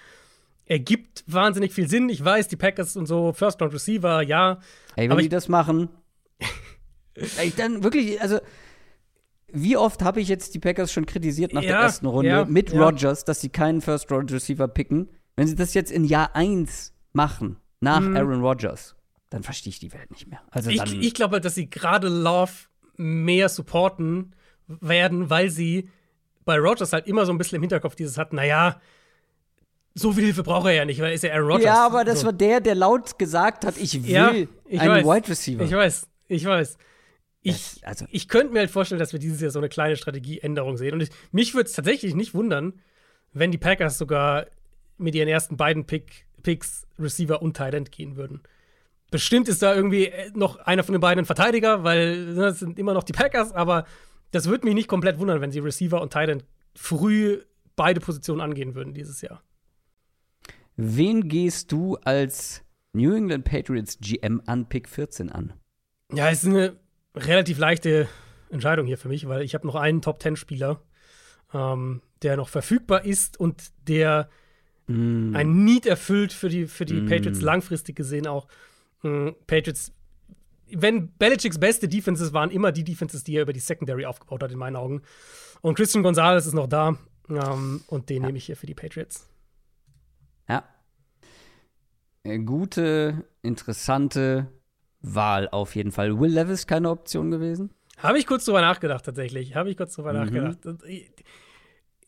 ergibt wahnsinnig viel Sinn. Ich weiß, die Packers und so, First Round Receiver, ja. Ey, wenn Aber die das machen, ey, dann wirklich, also wie oft habe ich jetzt die Packers schon kritisiert nach der Ja, ersten Runde ja, mit ja. Rodgers, dass sie keinen First Round Receiver picken? Wenn sie das jetzt in Jahr 1 machen, nach Mhm. Aaron Rodgers, dann verstehe ich die Welt nicht mehr. Also Ich, ich glaube halt, dass sie gerade Love mehr supporten werden, weil sie bei Rogers halt immer so ein bisschen im Hinterkopf dieses hat, naja, so viel Hilfe braucht er ja nicht, weil er ist ja Aaron Rodgers. ja, aber das so. war der, der laut gesagt hat, ich will Ja, ich einen weiß. Wide Receiver. Ich weiß, ich weiß. Ich, Das- also- ich könnte mir halt vorstellen, dass wir dieses Jahr so eine kleine Strategieänderung sehen. Und ich, mich würde es tatsächlich nicht wundern, wenn die Packers sogar mit ihren ersten beiden Pick, Picks Receiver und Tight End gehen würden. Bestimmt ist da irgendwie äh, noch einer von den beiden ein Verteidiger, weil ne, das sind immer noch die Packers, aber das würde mich nicht komplett wundern, wenn sie Receiver und Tight End früh beide Positionen angehen würden dieses Jahr. Wen gehst du als New England Patriots GM an Pick 14 an? Ja, es ist eine relativ leichte Entscheidung hier für mich, weil ich habe noch einen Top-10-Spieler, ähm, der noch verfügbar ist und der Mm. ein Need erfüllt für die, für die Mm. Patriots langfristig gesehen auch. Mm, Patriots, wenn Belichicks beste Defenses waren immer die Defenses, die er über die Secondary aufgebaut hat, in meinen Augen. Und Christian Gonzalez ist noch da ähm, und den Ja. nehme ich hier für die Patriots. Ja. Äh, Gute, interessante Wahl auf jeden Fall. Will Levis keine Option gewesen? Habe ich kurz drüber nachgedacht, tatsächlich. Habe ich kurz drüber Mhm. nachgedacht. Und, äh,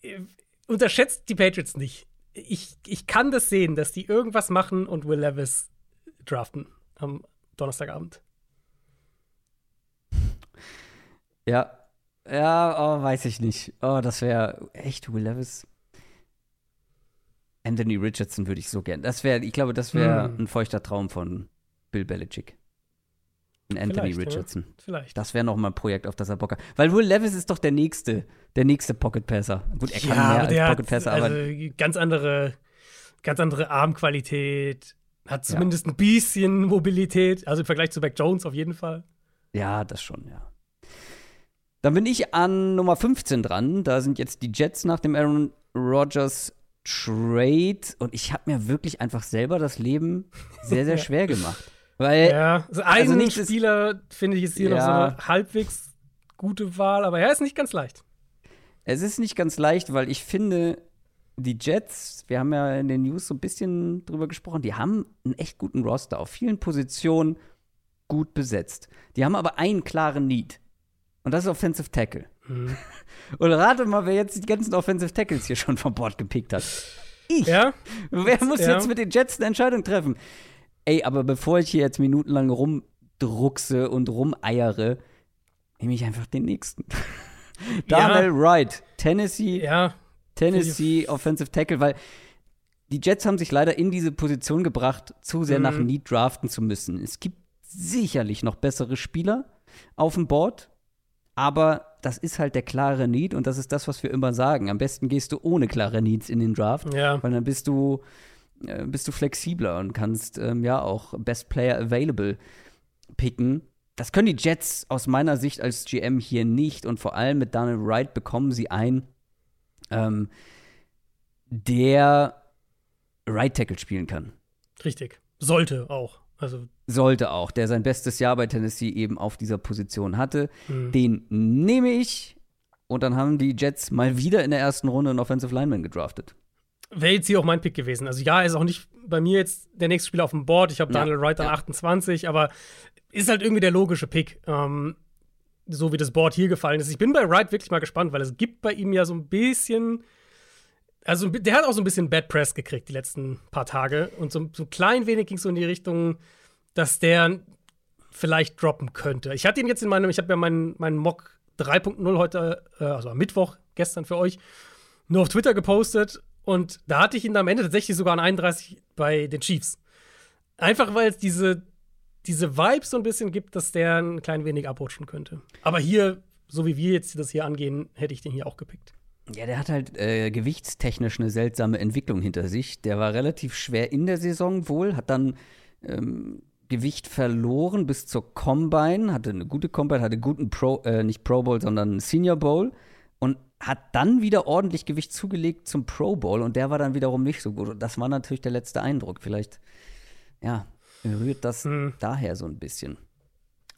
äh, Unterschätzt die Patriots nicht. Ich, ich kann das sehen, dass die irgendwas machen und Will Levis draften am Donnerstagabend. Ja. Ja, oh, weiß ich nicht. Oh, das wäre echt Will Levis. Anthony Richardson würde ich so gern. Das wäre, ich glaube, das wäre Hm. ein feuchter Traum von Bill Belichick. Anthony Vielleicht, ja. Richardson. Vielleicht. Das wäre noch mal ein Projekt, auf das er Bock hat. Weil Will Levis ist doch der nächste, der nächste Pocket Passer. Gut, er kann mehr aber als Pocket Passer, also aber ganz andere, ganz andere Armqualität, hat zumindest ein bisschen Mobilität, also im Vergleich zu Beck Jones auf jeden Fall. Ja, das schon, ja. Dann bin ich an Nummer 15 dran. Da sind jetzt die Jets nach dem Aaron Rodgers Trade und ich habe mir wirklich einfach selber das Leben sehr, sehr schwer gemacht. Weil, ja, also einen also nicht Spieler finde ich ist hier ja, noch so eine halbwegs gute Wahl, aber er ist nicht ganz leicht. Es ist nicht ganz leicht, weil ich finde, die Jets, wir haben ja in den News so ein bisschen drüber gesprochen, die haben einen echt guten Roster auf vielen Positionen gut besetzt. Die haben aber einen klaren Need. Und das ist Offensive Tackle. Mhm. Und rate mal, wer jetzt die ganzen Offensive Tackles hier schon vom Bord gepickt hat. Ich. Ja? Wer muss ja. jetzt mit den Jets eine Entscheidung treffen? Ey, aber bevor ich hier jetzt minutenlang rumdruckse und rumeiere, nehme ich einfach den nächsten. Daniel ja. Wright, Tennessee. Ja. Tennessee Offensive Tackle, weil die Jets haben sich leider in diese Position gebracht, zu sehr mhm. nach Need draften zu müssen. Es gibt sicherlich noch bessere Spieler auf dem Board, aber das ist halt der klare Need und das ist das, was wir immer sagen. Am besten gehst du ohne klare Needs in den Draft, ja. weil dann bist du, äh, bist du flexibler und kannst ähm, ja auch Best Player Available picken. Das können die Jets aus meiner Sicht als GM hier nicht und vor allem mit Daniel Wright bekommen sie ein, ähm, der Right Tackle spielen kann. Richtig. Sollte auch. Also sollte auch, der sein bestes Jahr bei Tennessee eben auf dieser Position hatte. Mhm. Den nehme ich. Und dann haben die Jets mal wieder in der ersten Runde einen Offensive Lineman gedraftet. Wäre jetzt hier auch mein Pick gewesen. Also ja, ist auch nicht bei mir jetzt der nächste Spieler auf dem Board. Ich habe ja, Daniel Wright an ja. 28, aber ist halt irgendwie der logische Pick. Ähm, so wie das Board hier gefallen ist. Ich bin bei Wright wirklich mal gespannt, weil es gibt bei ihm ja so ein bisschen also der hat auch so ein bisschen Bad Press gekriegt die letzten paar Tage. Und so, so ein klein wenig ging es so in die Richtung, dass der vielleicht droppen könnte. Ich hatte ihn jetzt in meinem, ich habe ja meinen, meinen Mock 3.0 heute, äh, also am Mittwoch, gestern für euch, nur auf Twitter gepostet. Und da hatte ich ihn am Ende tatsächlich sogar an 31 bei den Chiefs. Einfach weil es diese, diese Vibes so ein bisschen gibt, dass der ein klein wenig abrutschen könnte. Aber hier, so wie wir jetzt das hier angehen, hätte ich den hier auch gepickt. Ja, der hat halt äh, gewichtstechnisch eine seltsame Entwicklung hinter sich. Der war relativ schwer in der Saison wohl, hat dann ähm, Gewicht verloren bis zur Combine, hatte eine gute Combine, hatte guten Pro, äh, nicht Pro Bowl, sondern Senior Bowl und hat dann wieder ordentlich Gewicht zugelegt zum Pro Bowl und der war dann wiederum nicht so gut. Und das war natürlich der letzte Eindruck. Vielleicht, ja, rührt das hm. daher so ein bisschen.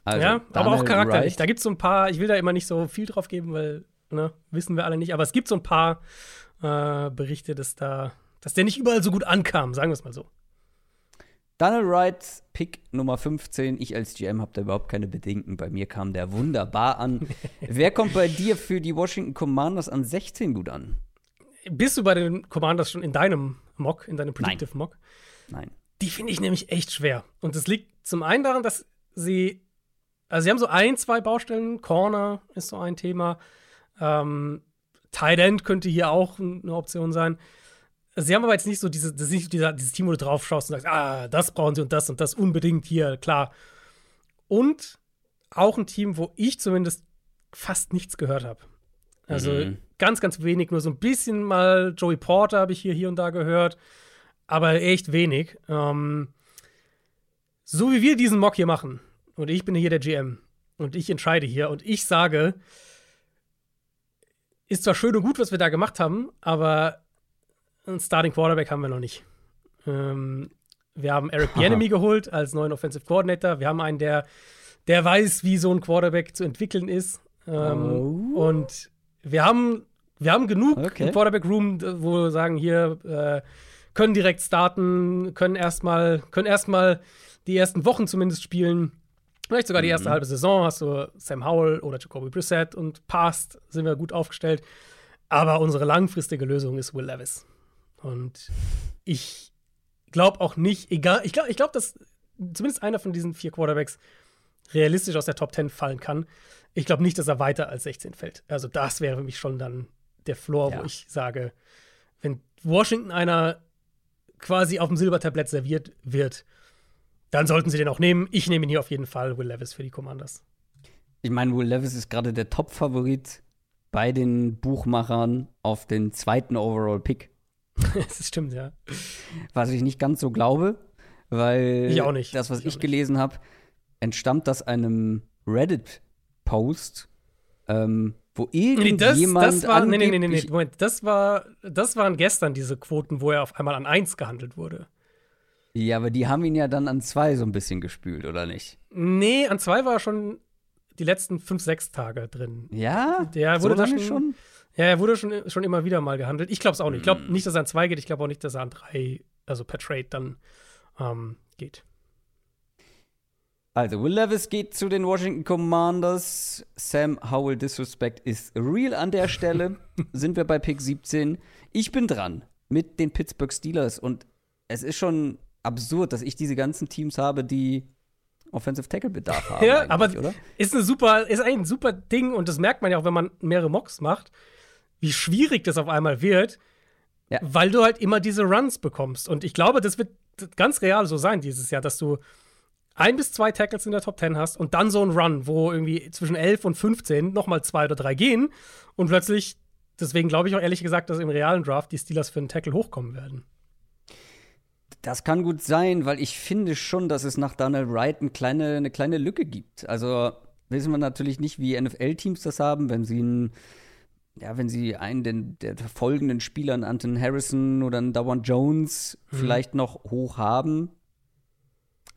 Also, ja, aber auch charakterlich. Da gibt es so ein paar, ich will da immer nicht so viel drauf geben, weil ne? wissen wir alle nicht. Aber es gibt so ein paar äh, Berichte, dass da, dass der nicht überall so gut ankam, sagen wir es mal so. Daniel Wright, Pick Nummer 15. Ich als GM habe da überhaupt keine Bedenken. Bei mir kam der wunderbar an. Wer kommt bei dir für die Washington Commanders an 16 gut an? Bist du bei den Commanders schon in deinem Mock, in deinem Predictive Nein. Mock? Nein. Die finde ich nämlich echt schwer. Und das liegt zum einen daran, dass sie, also sie haben so ein, zwei Baustellen. Corner ist so ein Thema. Ähm, Tight End könnte hier auch eine Option sein. Sie haben aber jetzt nicht so diese, das nicht dieser, dieses Team, wo du drauf schaust und sagst, ah, das brauchen sie und das und das unbedingt hier, klar. Und auch ein Team, wo ich zumindest fast nichts gehört habe. Also mhm. ganz, ganz wenig, nur so ein bisschen mal Joey Porter habe ich hier, hier und da gehört, aber echt wenig. Ähm, so wie wir diesen Mock hier machen, und ich bin hier der GM und ich entscheide hier und ich sage, ist zwar schön und gut, was wir da gemacht haben, aber einen Starting Quarterback haben wir noch nicht. Ähm, wir haben Eric Bieniemy geholt als neuen Offensive Coordinator. Wir haben einen, der, der weiß, wie so ein Quarterback zu entwickeln ist. Ähm, oh. Und wir haben, wir haben genug okay. im Quarterback Room, wo wir sagen, hier äh, können direkt starten, können erstmal können erstmal die ersten Wochen zumindest spielen. Vielleicht sogar die erste mhm. halbe Saison hast du Sam Howell oder Jacoby Brissett und passt, sind wir gut aufgestellt. Aber unsere langfristige Lösung ist Will Levis. Und ich glaube auch nicht, egal, ich glaube, ich glaub, dass zumindest einer von diesen vier Quarterbacks realistisch aus der Top 10 fallen kann. Ich glaube nicht, dass er weiter als 16 fällt. Also, das wäre für mich schon dann der Floor, ja. wo ich sage, wenn Washington einer quasi auf dem Silbertablett serviert wird, dann sollten sie den auch nehmen. Ich nehme ihn hier auf jeden Fall, Will Levis für die Commanders. Ich meine, Will Levis ist gerade der Top-Favorit bei den Buchmachern auf den zweiten Overall-Pick. das stimmt, ja. Was ich nicht ganz so glaube, weil ich auch nicht. das, was ich, ich gelesen habe, entstammt aus einem Reddit-Post, ähm, wo irgendjemand nee, das, das war, nee, nee, nee, nee, Moment, das war, das waren gestern diese Quoten, wo er auf einmal an 1 gehandelt wurde. Ja, aber die haben ihn ja dann an 2 so ein bisschen gespült, oder nicht? Nee, an 2 war er schon die letzten 5, 6 Tage drin. Ja? Der wurde so lange schon? Ja, er wurde schon, schon immer wieder mal gehandelt. Ich glaube es auch nicht. Ich glaube Hm. nicht, dass er an 2 geht. Ich glaube auch nicht, dass er an 3, also per Trade dann ähm, geht. Also, Will Levis geht zu den Washington Commanders. Sam Howell Disrespect ist real an der Stelle. Sind wir bei Pick 17. Ich bin dran mit den Pittsburgh Steelers und es ist schon absurd, dass ich diese ganzen Teams habe, die Offensive Tackle Bedarf haben. Ja, aber oder? ist eine super, ist ein super Ding und das merkt man ja auch, wenn man mehrere Mocks macht, wie schwierig das auf einmal wird, Ja. weil du halt immer diese Runs bekommst. Und ich glaube, das wird ganz real so sein dieses Jahr, dass du ein bis zwei Tackles in der Top 10 hast und dann so ein Run, wo irgendwie zwischen 11 und 15 nochmal zwei oder drei gehen und plötzlich, deswegen glaube ich auch ehrlich gesagt, dass im realen Draft die Steelers für einen Tackle hochkommen werden. Das kann gut sein, weil ich finde schon, dass es nach Daniel Wright eine kleine, eine kleine Lücke gibt. Also wissen wir natürlich nicht, wie NFL-Teams das haben, wenn sie einen, ja, wenn sie einen den, der folgenden Spielern, Anton Harrison oder einen Dawan Jones, vielleicht noch hoch haben.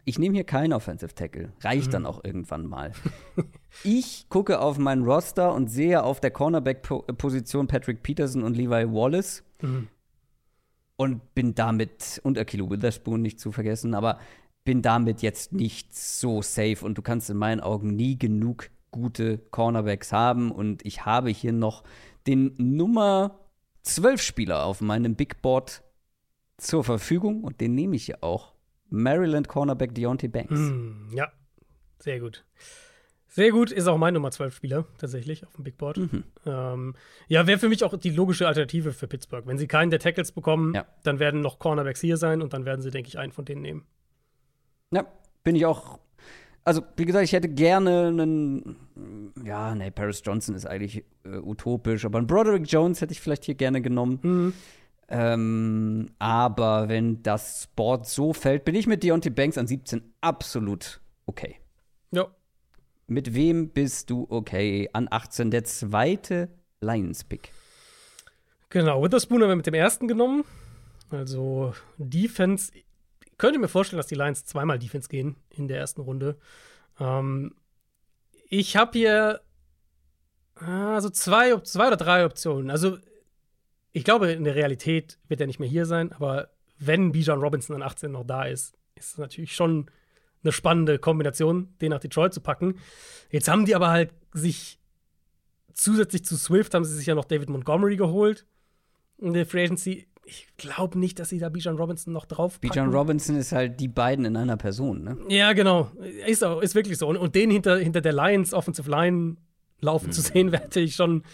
Ich nehme hier keinen Offensive Tackle. Reicht dann auch irgendwann mal. ich gucke auf meinen Roster und sehe auf der Cornerback-Position Patrick Peterson und Levi Wallace und bin damit, und Akilo Witherspoon nicht zu vergessen, aber bin damit jetzt nicht so safe und du kannst in meinen Augen nie genug gute Cornerbacks haben und ich habe hier noch den Nummer 12 Spieler auf meinem Big Board zur Verfügung und den nehme ich hier auch. Maryland Cornerback Deontay Banks. Hm, ja, sehr gut. Sehr gut, ist auch mein Nummer 12 Spieler, tatsächlich, auf dem Big Board. Mhm. Ähm, ja, wäre für mich auch die logische Alternative für Pittsburgh. Wenn sie keinen der Tackles bekommen, Ja. dann werden noch Cornerbacks hier sein und dann werden sie, denke ich, einen von denen nehmen. Ja, bin ich auch. Also, wie gesagt, ich hätte gerne einen. Ja, nee, Paris Johnson ist eigentlich äh, utopisch, aber einen Broderick Jones hätte ich vielleicht hier gerne genommen. Mhm. Ähm, aber wenn das Board so fällt, bin ich mit Deontay Banks an 17 absolut okay. Ja, Mit wem bist du okay? An 18 der zweite Lions-Pick. genau. Witherspoon haben wir mit dem ersten genommen. Also Defense. Könnte mir vorstellen, dass die Lions zweimal Defense gehen in der ersten Runde. Ähm, ich habe hier also zwei, zwei oder drei Optionen. Also ich glaube, in der Realität wird er nicht mehr hier sein, aber wenn Bijan Robinson an 18 noch da ist, ist es natürlich schon eine spannende Kombination, den nach Detroit zu packen. Jetzt haben die aber halt sich zusätzlich zu Swift haben sie sich ja noch David Montgomery geholt in der Free Agency. Ich glaube nicht, dass sie da Bijan Robinson noch drauf. Bijan Robinson ist halt die beiden in einer Person, ne? Ja, genau. Ist, auch, ist wirklich so. Und, und den hinter, hinter der Lions Offensive Line laufen zu sehen, wäre natürlich schon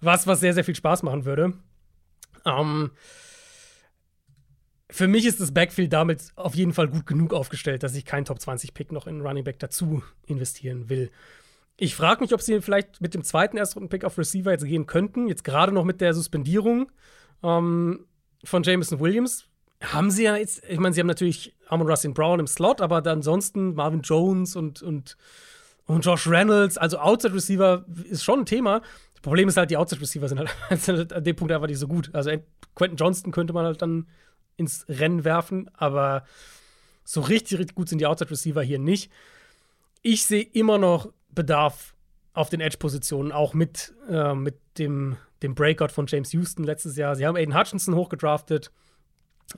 was, was sehr, sehr viel Spaß machen würde. Ähm, für mich ist das Backfield damit auf jeden Fall gut genug aufgestellt, dass ich keinen Top 20 Pick noch in Running Back dazu investieren will. Ich frage mich, ob sie vielleicht mit dem zweiten Erstrunden-Pick auf Receiver jetzt gehen könnten. Jetzt gerade noch mit der Suspendierung ähm, von Jameson Williams. Haben sie ja jetzt, ich meine, sie haben natürlich Amon Rustin Brown im Slot, aber ansonsten Marvin Jones und, und, und Josh Reynolds, also Outside Receiver ist schon ein Thema. Das Problem ist halt, die Outside Receiver sind halt halt an dem Punkt einfach nicht so gut. Also Quentin Johnston könnte man halt dann ins Rennen werfen, aber so richtig, richtig gut sind die Outside Receiver hier nicht. Ich sehe immer noch Bedarf auf den Edge-Positionen, auch mit, äh, mit dem, dem Breakout von James Houston letztes Jahr. Sie haben Aiden Hutchinson hochgedraftet.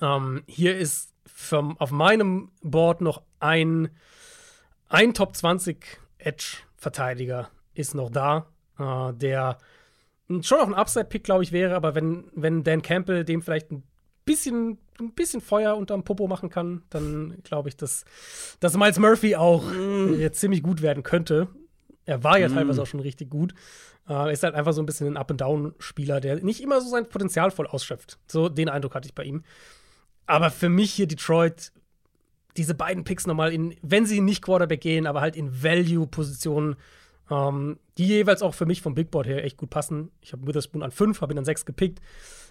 Ähm, hier ist vom, auf meinem Board noch ein, ein Top 20 Edge-Verteidiger ist noch da, äh, der schon noch ein Upside-Pick, glaube ich, wäre, aber wenn, wenn Dan Campbell dem vielleicht ein bisschen, ein bisschen Feuer unterm Popo machen kann, dann glaube ich, dass, dass Miles Murphy auch jetzt ziemlich gut werden könnte. Er war ja teilweise auch schon richtig gut. Äh, ist halt einfach so ein bisschen ein Up-and-Down-Spieler, der nicht immer so sein Potenzial voll ausschöpft. So den Eindruck hatte ich bei ihm. Aber für mich hier Detroit, diese beiden Picks nochmal in, wenn sie nicht Quarterback gehen, aber halt in Value-Positionen, ähm, die jeweils auch für mich vom Big Board her echt gut passen. Ich habe Witherspoon an 5, habe ihn an 6 gepickt.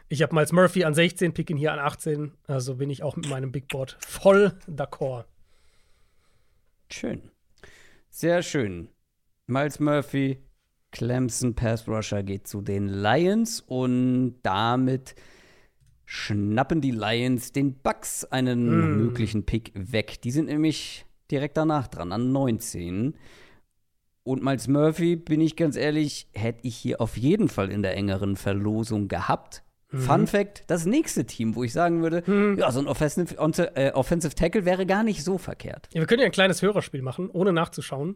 Ich habe Miles Murphy an 16, pick ihn hier an 18. Also bin ich auch mit meinem Big Board voll d'accord. Schön. Sehr schön. Miles Murphy, Clemson Pass Rusher geht zu den Lions und damit schnappen die Lions den Bucks einen Mm. möglichen Pick weg. Die sind nämlich direkt danach dran, an 19. Und Miles Murphy, bin ich ganz ehrlich, hätte ich hier auf jeden Fall in der engeren Verlosung gehabt. Fun Fact: Das nächste Team, wo ich sagen würde, ja, so ein Offensive, äh, Offensive Tackle wäre gar nicht so verkehrt. Ja, wir können ja ein kleines Hörerspiel machen, ohne nachzuschauen.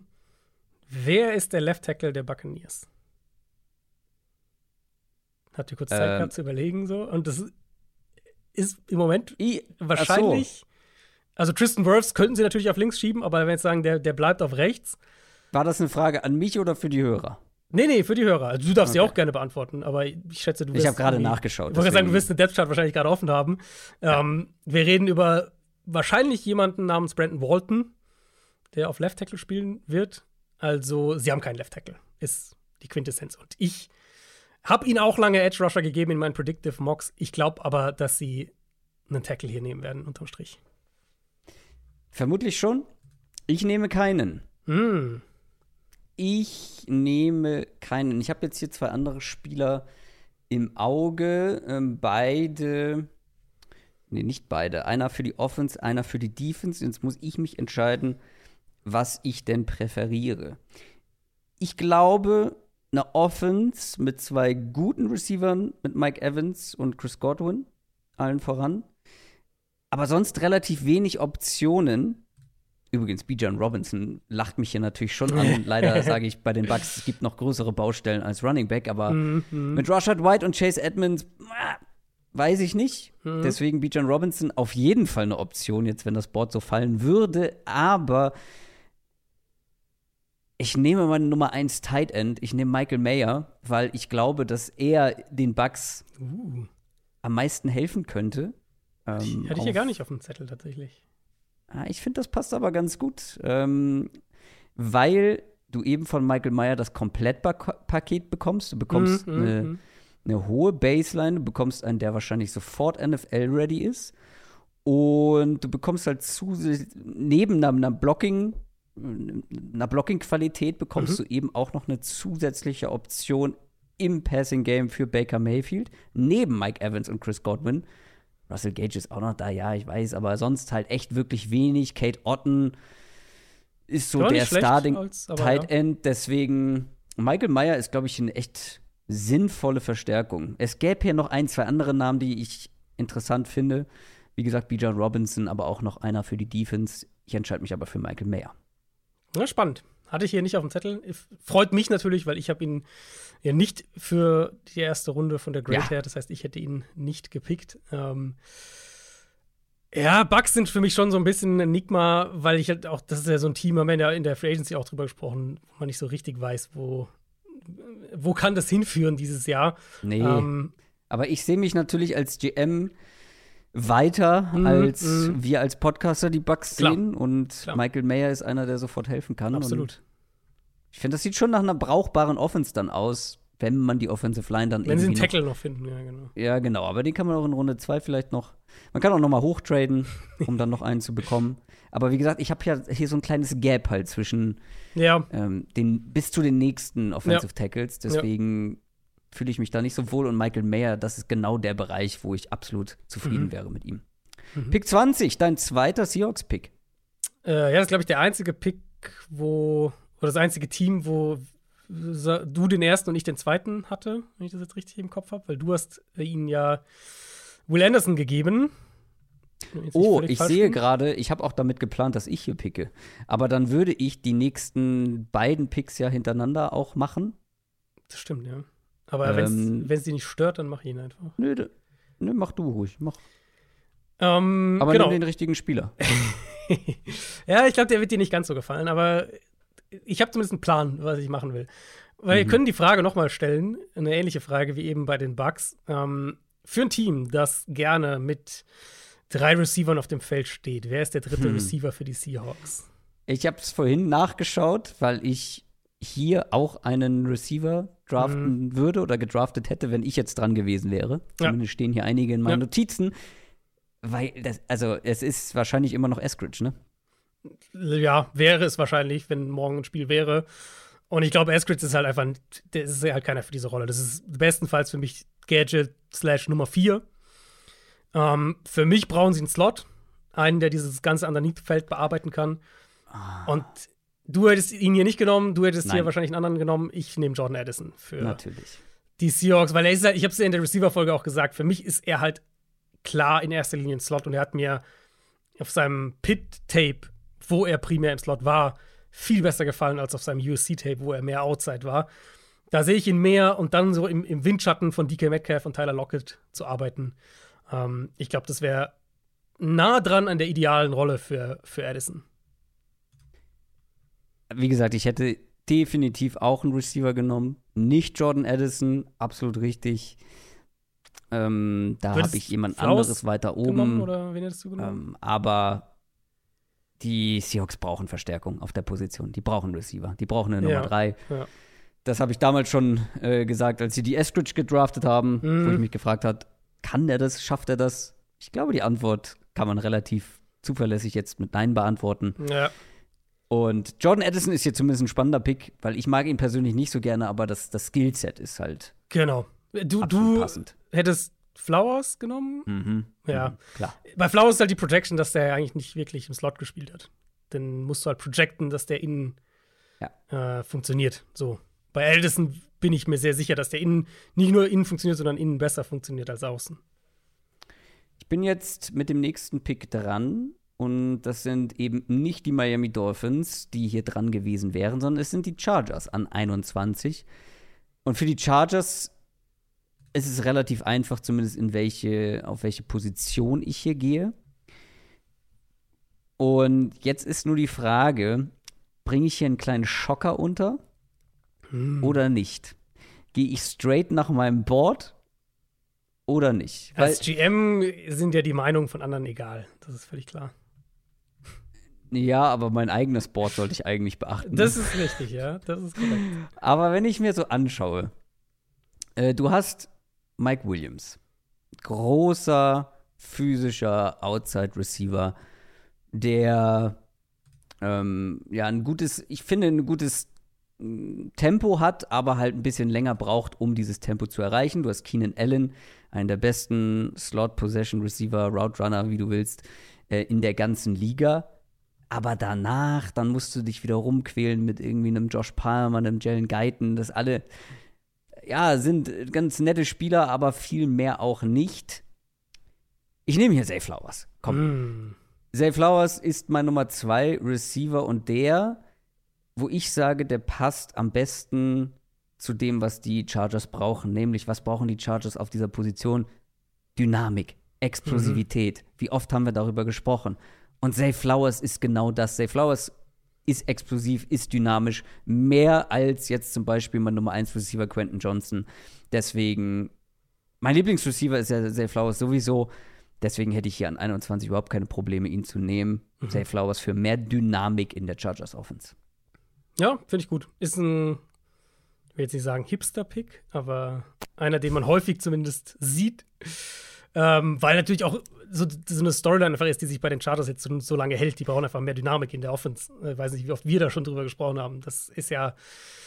Wer ist der Left Tackle der Buccaneers? Habt ihr kurz Zeit Ähm. gehabt zu überlegen so? Und das ist im Moment I, wahrscheinlich. Also Tristan Wirfs könnten sie natürlich auf links schieben, aber wenn jetzt sagen, der, der bleibt auf rechts. War das eine Frage an mich oder für die Hörer? Nee, nee, für die Hörer. Also, du darfst sie Okay. auch gerne beantworten, aber ich schätze, du wirst. Ich habe gerade nachgeschaut. Ich wollte sagen, du wirst eine Depth Chart wahrscheinlich gerade offen haben. Ähm, wir reden über wahrscheinlich jemanden namens Brandon Walton, der auf Left Tackle spielen wird. Also, sie haben keinen Left Tackle. Ist die Quintessenz. Und ich habe ihnen auch lange Edge Rusher gegeben in meinen Predictive Mocks. Ich glaube aber, dass sie einen Tackle hier nehmen werden, unterm Strich. Vermutlich schon. Ich nehme keinen. Hm. Ich nehme keinen. Ich habe jetzt hier zwei andere Spieler im Auge. Ähm, beide. Nee, nicht beide. Einer für die Offense, einer für die Defense. Jetzt muss ich mich entscheiden, was ich denn präferiere. Ich glaube, eine Offense mit zwei guten Receivern, mit Mike Evans und Chris Godwin, allen voran. Aber sonst relativ wenig Optionen. Übrigens, Bijan Robinson lacht mich hier natürlich schon an. Leider sage ich bei den Bucks, es gibt noch größere Baustellen als Running Back, aber Mhm. mit Rashad White und Chase Edmonds ah, weiß ich nicht. Mhm. Deswegen Bijan Robinson auf jeden Fall eine Option, jetzt wenn das Board so fallen würde. Aber ich nehme meine Nummer 1 Tight End. Ich nehme Michael Mayer, weil ich glaube, dass er den Bucks Uh, am meisten helfen könnte. Ähm, hatte ich auf- hier gar nicht auf dem Zettel tatsächlich. Ah, Ich finde, das passt aber ganz gut, ähm, weil du eben von Michael Meyer das Komplettpaket bekommst. Du bekommst Mhm, eine, mhm. eine hohe Baseline, du bekommst einen, der wahrscheinlich sofort NFL-ready ist. Und du bekommst halt zusätzlich, neben einer Blocking, einer Blocking-Qualität bekommst Mhm. du eben auch noch eine zusätzliche Option im Passing-Game für Baker Mayfield, neben Mike Evans und Chris Godwin. Russell Gage ist auch noch da, ja, ich weiß, aber sonst halt echt wirklich wenig. Kate Otten ist so der schlecht Starting als- aber Tight ja. End, deswegen Michael Meyer ist, glaube ich, eine echt sinnvolle Verstärkung. Es gäbe hier noch ein, zwei andere Namen, die ich interessant finde. Wie gesagt, Bijan Robinson, aber auch noch einer für die Defense. Ich entscheide mich aber für Michael Mayer. Ja, spannend. Hatte ich hier nicht auf dem Zettel. Freut mich natürlich, weil ich habe ihn ja nicht für die erste Runde von der Great Ja. her. Das heißt, ich hätte ihn nicht gepickt. Ähm, ja, Bugs sind für mich schon so ein bisschen ein Enigma, weil ich halt auch, das ist ja so ein Team, haben wir ja in der Free Agency auch drüber gesprochen, wo man nicht so richtig weiß, wo, wo kann das hinführen dieses Jahr. Nee. Ähm, Aber ich sehe mich natürlich als GM weiter, Mhm, als mhm. wir als Podcaster die Bugs Klar. sehen. Und Klar. Michael Mayer ist einer, der sofort helfen kann. absolut. Und ich finde, das sieht schon nach einer brauchbaren Offense dann aus, wenn man die Offensive Line dann Wenn sie einen irgendwie noch Tackle noch finden, ja, genau. Ja, genau, aber den kann man auch in Runde 2 vielleicht noch. Man kann auch noch mal hochtraden, um dann noch einen zu bekommen. Aber wie gesagt, ich habe ja hier so ein kleines Gap halt zwischen Ja, ähm, den bis zu den nächsten Offensive Tackles. Deswegen fühle ich mich da nicht so wohl. Und Michael Mayer, das ist genau der Bereich, wo ich absolut zufrieden Mhm. wäre mit ihm. Mhm. Pick 20, dein zweiter Seahawks-Pick. Äh, ja, das ist, glaube ich, der einzige Pick, wo, oder das einzige Team, wo du den ersten und ich den zweiten hatte, wenn ich das jetzt richtig im Kopf habe, weil du hast äh, ihnen ja Will Anderson gegeben. Oh, ich sehe gerade, ich habe auch damit geplant, dass ich hier picke. Aber dann würde ich die nächsten beiden Picks ja hintereinander auch machen. Das stimmt, ja. Aber wenn Ähm, es dich nicht stört, dann mach ich ihn einfach. Nö, nö mach du ruhig. Mach. Ähm, Aber genau. nimm den richtigen Spieler. ja, ich glaube, der wird dir nicht ganz so gefallen, aber ich habe zumindest einen Plan, was ich machen will. Weil wir Mhm. können die Frage nochmal stellen, eine ähnliche Frage wie eben bei den Bucks. Ähm, für ein Team, das gerne mit drei Receivern auf dem Feld steht, wer ist der dritte Hm. Receiver für die Seahawks? Ich habe es vorhin nachgeschaut, weil ich hier auch einen Receiver draften würde oder gedraftet hätte, wenn ich jetzt dran gewesen wäre. Mhm. Ja. Zumindest stehen hier einige in meinen Ja. Notizen. Weil das, also es ist wahrscheinlich immer noch Eskridge, ne? Ja, wäre es wahrscheinlich, wenn morgen ein Spiel wäre. Und ich glaube, Eskridge ist halt einfach, der ist halt keiner für diese Rolle. Das ist bestenfalls für mich Gadget slash Nummer 4. Ähm, für mich brauchen sie einen Slot, einen, der dieses ganze Underneath-Feld bearbeiten kann. Ah. Und du hättest ihn hier nicht genommen, du hättest Nein. hier wahrscheinlich einen anderen genommen. Ich nehme Jordan Addison für Natürlich. die Seahawks, weil er ist halt, ich habe es ja in der Receiver-Folge auch gesagt, für mich ist er halt klar in erster Linie ein Slot und er hat mir auf seinem Pit-Tape, wo er primär im Slot war, viel besser gefallen als auf seinem USC-Tape, wo er mehr Outside war. Da sehe ich ihn mehr und dann so im, im Windschatten von DK Metcalf und Tyler Lockett zu arbeiten. Ähm, ich glaube, das wäre nah dran an der idealen Rolle für, für Addison. Wie gesagt, ich hätte definitiv auch einen Receiver genommen. Nicht Jordan Addison, absolut richtig. Ähm, da habe ich jemand Flaus anderes weiter oben. Oder wen hättest du genommen? Ähm, aber die Seahawks brauchen Verstärkung auf der Position. Die brauchen Receiver. Die brauchen eine Nummer 3. Ja. Das habe ich damals schon äh, gesagt, als sie die Eskridge gedraftet haben, mhm. wo ich mich gefragt habe, kann der das? Schafft er das? Ich glaube, die Antwort kann man relativ zuverlässig jetzt mit Nein beantworten. Ja. Und Jordan Addison ist hier zumindest ein spannender Pick, weil ich mag ihn persönlich nicht so gerne, aber das, das Skillset ist halt. Genau. Du, du passend. hättest Flowers genommen? Mhm. Ja, mhm, klar. Bei Flowers ist halt die Projection, dass der eigentlich nicht wirklich im Slot gespielt hat. Dann musst du halt projecten, dass der innen ja. äh, funktioniert. So. Bei Ältesten bin ich mir sehr sicher, dass der innen nicht nur innen funktioniert, sondern innen besser funktioniert als außen. Ich bin jetzt mit dem nächsten Pick dran. Und das sind eben nicht die Miami Dolphins, die hier dran gewesen wären, sondern es sind die Chargers an 21. Und für die Chargers es ist relativ einfach, zumindest in welche, auf welche Position ich hier gehe. Und jetzt ist nur die Frage, bringe ich hier einen kleinen Schocker unter hm. oder nicht? Gehe ich straight nach meinem Board oder nicht? Als GM sind ja die Meinungen von anderen egal. Das ist völlig klar. Ja, aber mein eigenes Board sollte ich eigentlich beachten. Das ist richtig, ja. Das ist korrekt. Aber wenn ich mir so anschaue, äh, du hast Mike Williams. Großer, physischer Outside Receiver, der ähm, ja ein gutes, ich finde, ein gutes mm, Tempo hat, aber halt ein bisschen länger braucht, um dieses Tempo zu erreichen. Du hast Keenan Allen, einen der besten Slot Possession Receiver, Route Runner, wie du willst, äh, in der ganzen Liga. Aber danach, dann musst du dich wieder rumquälen mit irgendwie einem Josh Palmer, einem Jalen Guyton, das alle ja, sind ganz nette Spieler, aber viel mehr auch nicht. Ich nehme hier Zay Flowers. Komm. Mm. Zay Flowers ist mein Nummer zwei Receiver und der, wo ich sage, der passt am besten zu dem, was die Chargers brauchen. Nämlich, was brauchen die Chargers auf dieser Position? Dynamik, Explosivität. Mhm. Wie oft haben wir darüber gesprochen? Und Zay Flowers ist genau das. Zay Flowers ist explosiv, ist dynamisch, mehr als jetzt zum Beispiel mein Nummer 1 Receiver Quentin Johnson. Deswegen, mein Lieblingsreceiver ist ja Zay Flowers sowieso. Deswegen hätte ich hier an 21 überhaupt keine Probleme, ihn zu nehmen. Mhm. Zay Flowers für mehr Dynamik in der Chargers Offense. Ja, finde ich gut. Ist ein, ich will jetzt nicht sagen Hipster-Pick, aber einer, den man häufig zumindest sieht. Ähm, weil natürlich auch so, so, eine Storyline einfach ist, die sich bei den Charters jetzt so, so, lange hält. Die brauchen einfach mehr Dynamik in der Offense. Ich weiß nicht, wie oft wir da schon drüber gesprochen haben. Das ist ja,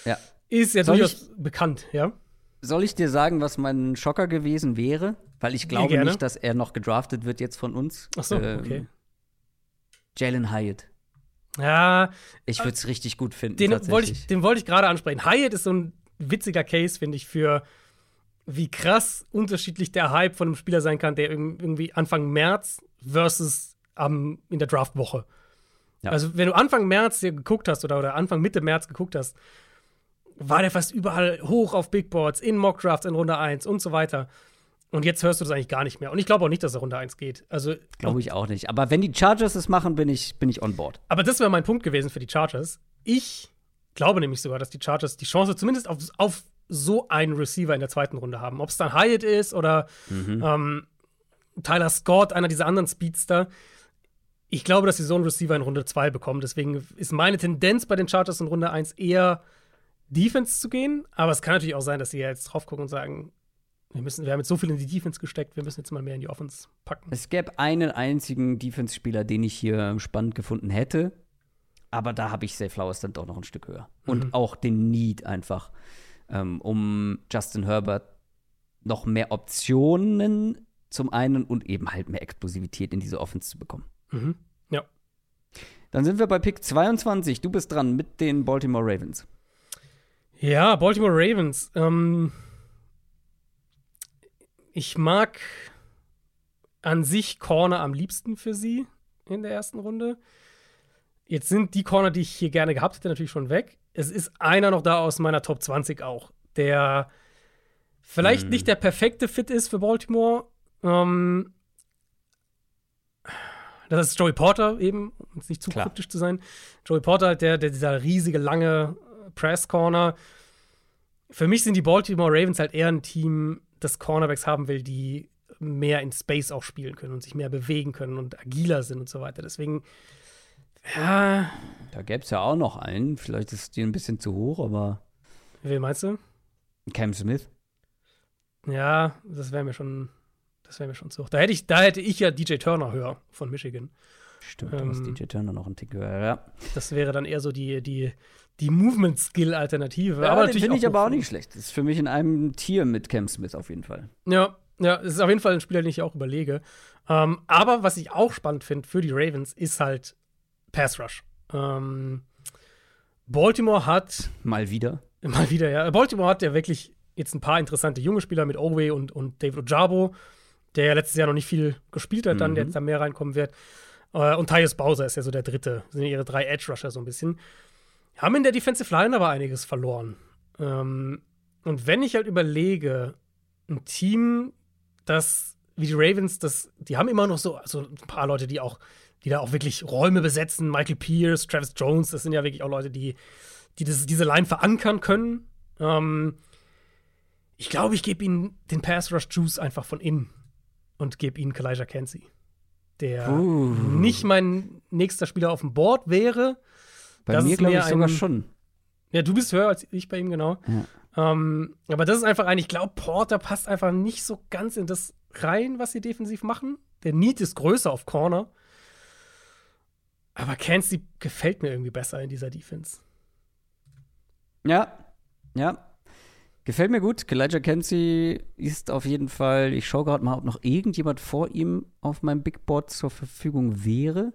ja. Ist ja durchaus ich, bekannt, ja. Soll ich dir sagen, was mein Schocker gewesen wäre? Weil ich glaube ja, nicht, dass er noch gedraftet wird jetzt von uns. Ach so, ähm, okay. Jalen Hyatt. Ja. Ich würde es richtig gut finden. Den wollte ich, wollt ich gerade ansprechen. Hyatt ist so ein witziger Case, finde ich, für wie krass unterschiedlich der Hype von einem Spieler sein kann, der irgendwie Anfang März versus um, in der Draftwoche. Ja. Also, wenn du Anfang März hier geguckt hast oder, oder Anfang Mitte März geguckt hast, war der fast überall hoch auf Big Boards, in Mock Drafts in Runde 1 und so weiter. Und jetzt hörst du das eigentlich gar nicht mehr. Und ich glaube auch nicht, dass er Runde 1 geht. Also glaube ich auch nicht. Aber wenn die Chargers es machen, bin ich, bin ich on board. Aber das wäre mein Punkt gewesen für die Chargers. Ich glaube nämlich sogar, dass die Chargers die Chance zumindest auf, auf so einen Receiver in der zweiten Runde haben. Ob es dann Hyatt ist oder mhm. ähm, Tyler Scott, einer dieser anderen Speedster. Ich glaube, dass sie so einen Receiver in Runde 2 bekommen. Deswegen ist meine Tendenz bei den Chargers in Runde 1 eher Defense zu gehen. Aber es kann natürlich auch sein, dass sie jetzt drauf gucken und sagen, wir, müssen, wir haben jetzt so viel in die Defense gesteckt, wir müssen jetzt mal mehr in die Offense packen. Es gäbe einen einzigen Defense-Spieler, den ich hier spannend gefunden hätte. Aber da habe ich Safe Flowers dann doch noch ein Stück höher. Und mhm. auch den Need einfach, ähm, um Justin Herbert noch mehr Optionen zum einen und eben halt mehr Explosivität in diese Offense zu bekommen. Mhm. Ja. Dann sind wir bei Pick 22. Du bist dran mit den Baltimore Ravens. Ja, Baltimore Ravens. Ähm, ich mag an sich Corner am liebsten für sie in der ersten Runde. Jetzt sind die Corner, die ich hier gerne gehabt hätte, natürlich schon weg. Es ist einer noch da aus meiner Top 20 auch, der vielleicht hm. nicht der perfekte Fit ist für Baltimore. Ähm, das ist Joey Porter eben, um nicht zu Klar. kryptisch zu sein. Joey Porter, der, der dieser riesige, lange Press Corner. Für mich sind die Baltimore Ravens halt eher ein Team, das Cornerbacks haben will, die mehr in Space auch spielen können und sich mehr bewegen können und agiler sind und so weiter. Deswegen ja. Da gäbe es ja auch noch einen. Vielleicht ist die ein bisschen zu hoch, aber. Wen meinst du? Cam Smith. Ja, das wäre mir schon, das wäre mir schon zu hoch. Da hätte ich, da hätte ich ja DJ Turner höher von Michigan. Stimmt, ähm, ist DJ Turner noch ein Tick höher, ja. Das wäre dann eher so die, die, die Movement-Skill-Alternative. Ja, aber den finde ich aber auch nicht schlecht. Das ist für mich in einem Tier mit Cam Smith auf jeden Fall. Ja, ja, es ist auf jeden Fall ein Spieler, den ich auch überlege. Ähm, aber was ich auch spannend finde für die Ravens, ist halt Pass Rush. Ähm, Baltimore hat. Mal wieder. Mal wieder, ja. Baltimore hat ja wirklich jetzt ein paar interessante junge Spieler mit Owe und, und David Ojabo, der ja letztes Jahr noch nicht viel gespielt hat, dann, mhm. der jetzt da mehr reinkommen wird. Äh, und Tyus Bowser ist ja so der dritte. Das sind ihre drei Edge Rusher so ein bisschen. Haben in der Defensive Line aber einiges verloren. Ähm, und wenn ich halt überlege, ein Team, das wie die Ravens, das, die haben immer noch so also ein paar Leute, die auch die da auch wirklich Räume besetzen. Michael Pierce, Travis Jones, das sind ja wirklich auch Leute, die, die das, diese Line verankern können. Ähm, ich glaube, ich gebe ihnen den Pass Rush Juice einfach von innen und gebe ihnen Kalijah Kenzie, der uh. nicht mein nächster Spieler auf dem Board wäre. Bei das mir glaube ich sogar schon. Ja, du bist höher als ich bei ihm, genau. Ja. Ähm, aber das ist einfach ein, ich glaube, Porter passt einfach nicht so ganz in das rein, was sie defensiv machen. Der Need ist größer auf Corner. Aber Kenzie gefällt mir irgendwie besser in dieser Defense. Ja, ja. Gefällt mir gut. Elijah Kenzie ist auf jeden Fall, ich schaue gerade mal, ob noch irgendjemand vor ihm auf meinem Big Board zur Verfügung wäre.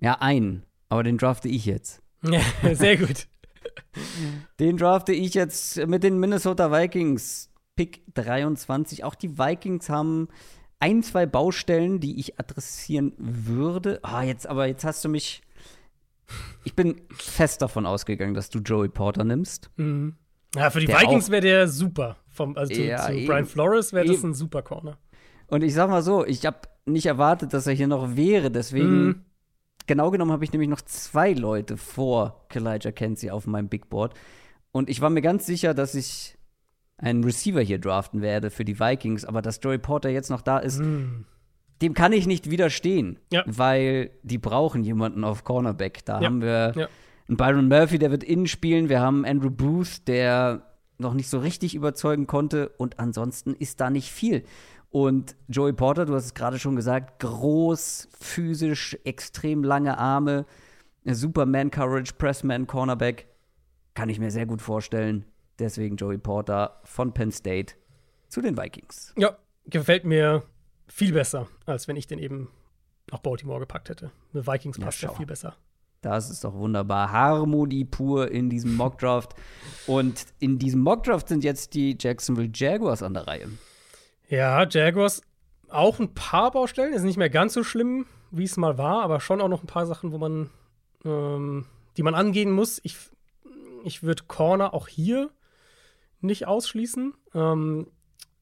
Ja, einen. Aber den drafte ich jetzt. Ja, sehr gut. den drafte ich jetzt mit den Minnesota Vikings. Pick 23. Auch die Vikings haben ein, zwei Baustellen, die ich adressieren würde. Ah, jetzt, aber jetzt hast du mich. Ich bin fest davon ausgegangen, dass du Joey Porter nimmst. Mhm. Ja, für die Vikings wäre der super. Vom, also zu, ja, zu Brian Flores wäre das ein super Corner. Und ich sag mal so, ich habe nicht erwartet, dass er hier noch wäre. Deswegen, mhm. genau genommen, habe ich nämlich noch zwei Leute vor Kalijah Kenzie auf meinem Big Board. Und ich war mir ganz sicher, dass ich einen Receiver hier draften werde für die Vikings, aber dass Joey Porter jetzt noch da ist, mm. dem kann ich nicht widerstehen, ja. weil die brauchen jemanden auf Cornerback. Da ja. haben wir ja. einen Byron Murphy, der wird innen spielen, wir haben Andrew Booth, der noch nicht so richtig überzeugen konnte und ansonsten ist da nicht viel. Und Joey Porter, du hast es gerade schon gesagt, groß, physisch, extrem lange Arme, Superman Coverage, Pressman, Cornerback, kann ich mir sehr gut vorstellen. Deswegen Joey Porter von Penn State zu den Vikings. Ja, gefällt mir viel besser, als wenn ich den eben nach Baltimore gepackt hätte. Mit Vikings passt ja, ja viel besser. Das ist doch wunderbar. Harmonie pur in diesem Mockdraft. Und in diesem Mockdraft sind jetzt die Jacksonville Jaguars an der Reihe. Ja, Jaguars auch ein paar Baustellen. Ist nicht mehr ganz so schlimm, wie es mal war, aber schon auch noch ein paar Sachen, wo man, ähm, die man angehen muss. Ich, ich würde Corner auch hier nicht ausschließen. Ähm,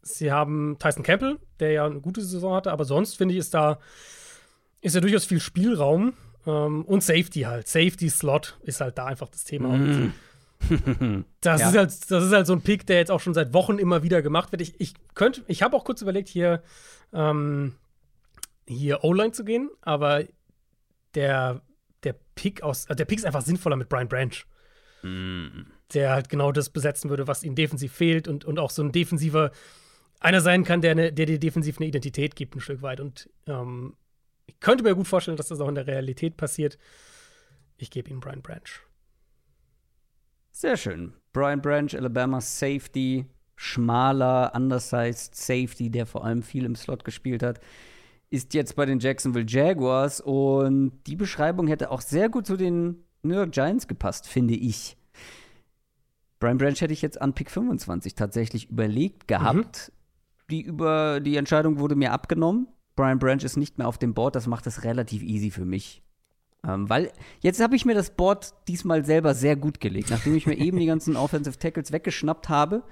sie haben Tyson Campbell, der ja eine gute Saison hatte, aber sonst finde ich, ist da ist ja durchaus viel Spielraum ähm, und Safety halt. Safety Slot ist halt da einfach das Thema. Mm. das, ja. ist halt, das ist halt so ein Pick, der jetzt auch schon seit Wochen immer wieder gemacht wird. Ich, ich könnte, ich habe auch kurz überlegt, hier, ähm, hier O-Line zu gehen, aber der, der Pick aus, der Pick ist einfach sinnvoller mit Brian Branch. Mm der halt genau das besetzen würde, was ihnen defensiv fehlt und, und auch so ein defensiver einer sein kann, der, eine, der dir defensiv eine Identität gibt, ein Stück weit. Und ähm, ich könnte mir gut vorstellen, dass das auch in der Realität passiert. Ich gebe ihm Brian Branch. Sehr schön. Brian Branch, Alabama Safety, schmaler, undersized Safety, der vor allem viel im Slot gespielt hat, ist jetzt bei den Jacksonville Jaguars und die Beschreibung hätte auch sehr gut zu den New York Giants gepasst, finde ich. Brian Branch hätte ich jetzt an Pick 25 tatsächlich überlegt gehabt. Mhm. Die, über, die Entscheidung wurde mir abgenommen. Brian Branch ist nicht mehr auf dem Board, das macht es relativ easy für mich. Ähm, weil jetzt habe ich mir das Board diesmal selber sehr gut gelegt, nachdem ich mir eben die ganzen Offensive Tackles weggeschnappt habe.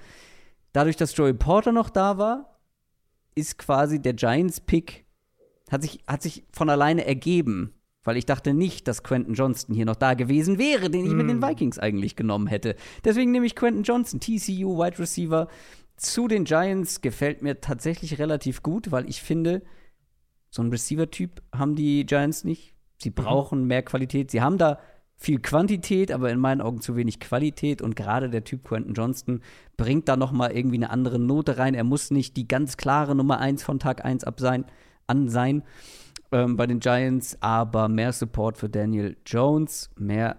Dadurch, dass Joey Porter noch da war, ist quasi der Giants-Pick, hat sich, hat sich von alleine ergeben. Weil ich dachte nicht, dass Quentin Johnston hier noch da gewesen wäre, den ich mm. mit den hm. Vikings eigentlich genommen hätte. Deswegen nehme ich Quentin Johnston, TCU, Wide Receiver. Zu den Giants gefällt mir tatsächlich relativ gut, weil ich finde, so ein Receiver-Typ haben die Giants nicht. Sie mhm. brauchen mehr Qualität. Sie haben da viel Quantität, aber in meinen Augen zu wenig Qualität. Und gerade der Typ Quentin Johnston bringt da noch mal irgendwie eine andere Note rein. Er muss nicht die ganz klare Nummer 1 von Tag 1 ab sein, an sein ähm, bei den Giants, aber mehr Support für Daniel Jones, mehr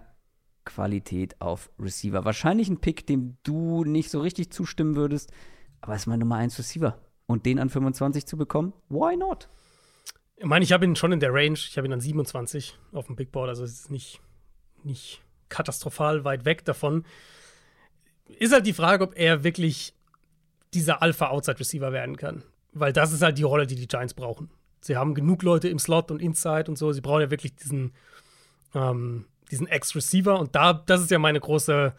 Qualität auf Receiver. Wahrscheinlich ein Pick, dem du nicht so richtig zustimmen würdest, aber ist mein Nummer 1 Receiver. Und den an 25 zu bekommen, why not? Ich meine, ich habe ihn schon in der Range. Ich habe ihn an 27 auf dem Big Board, also es ist nicht nicht katastrophal weit weg davon. Ist halt die Frage, ob er wirklich dieser Alpha-Outside-Receiver werden kann. Weil das ist halt die Rolle, die die Giants brauchen. Sie haben genug Leute im Slot und Inside und so. Sie brauchen ja wirklich diesen, ähm, diesen Ex-Receiver. Und da, das ist ja meine große,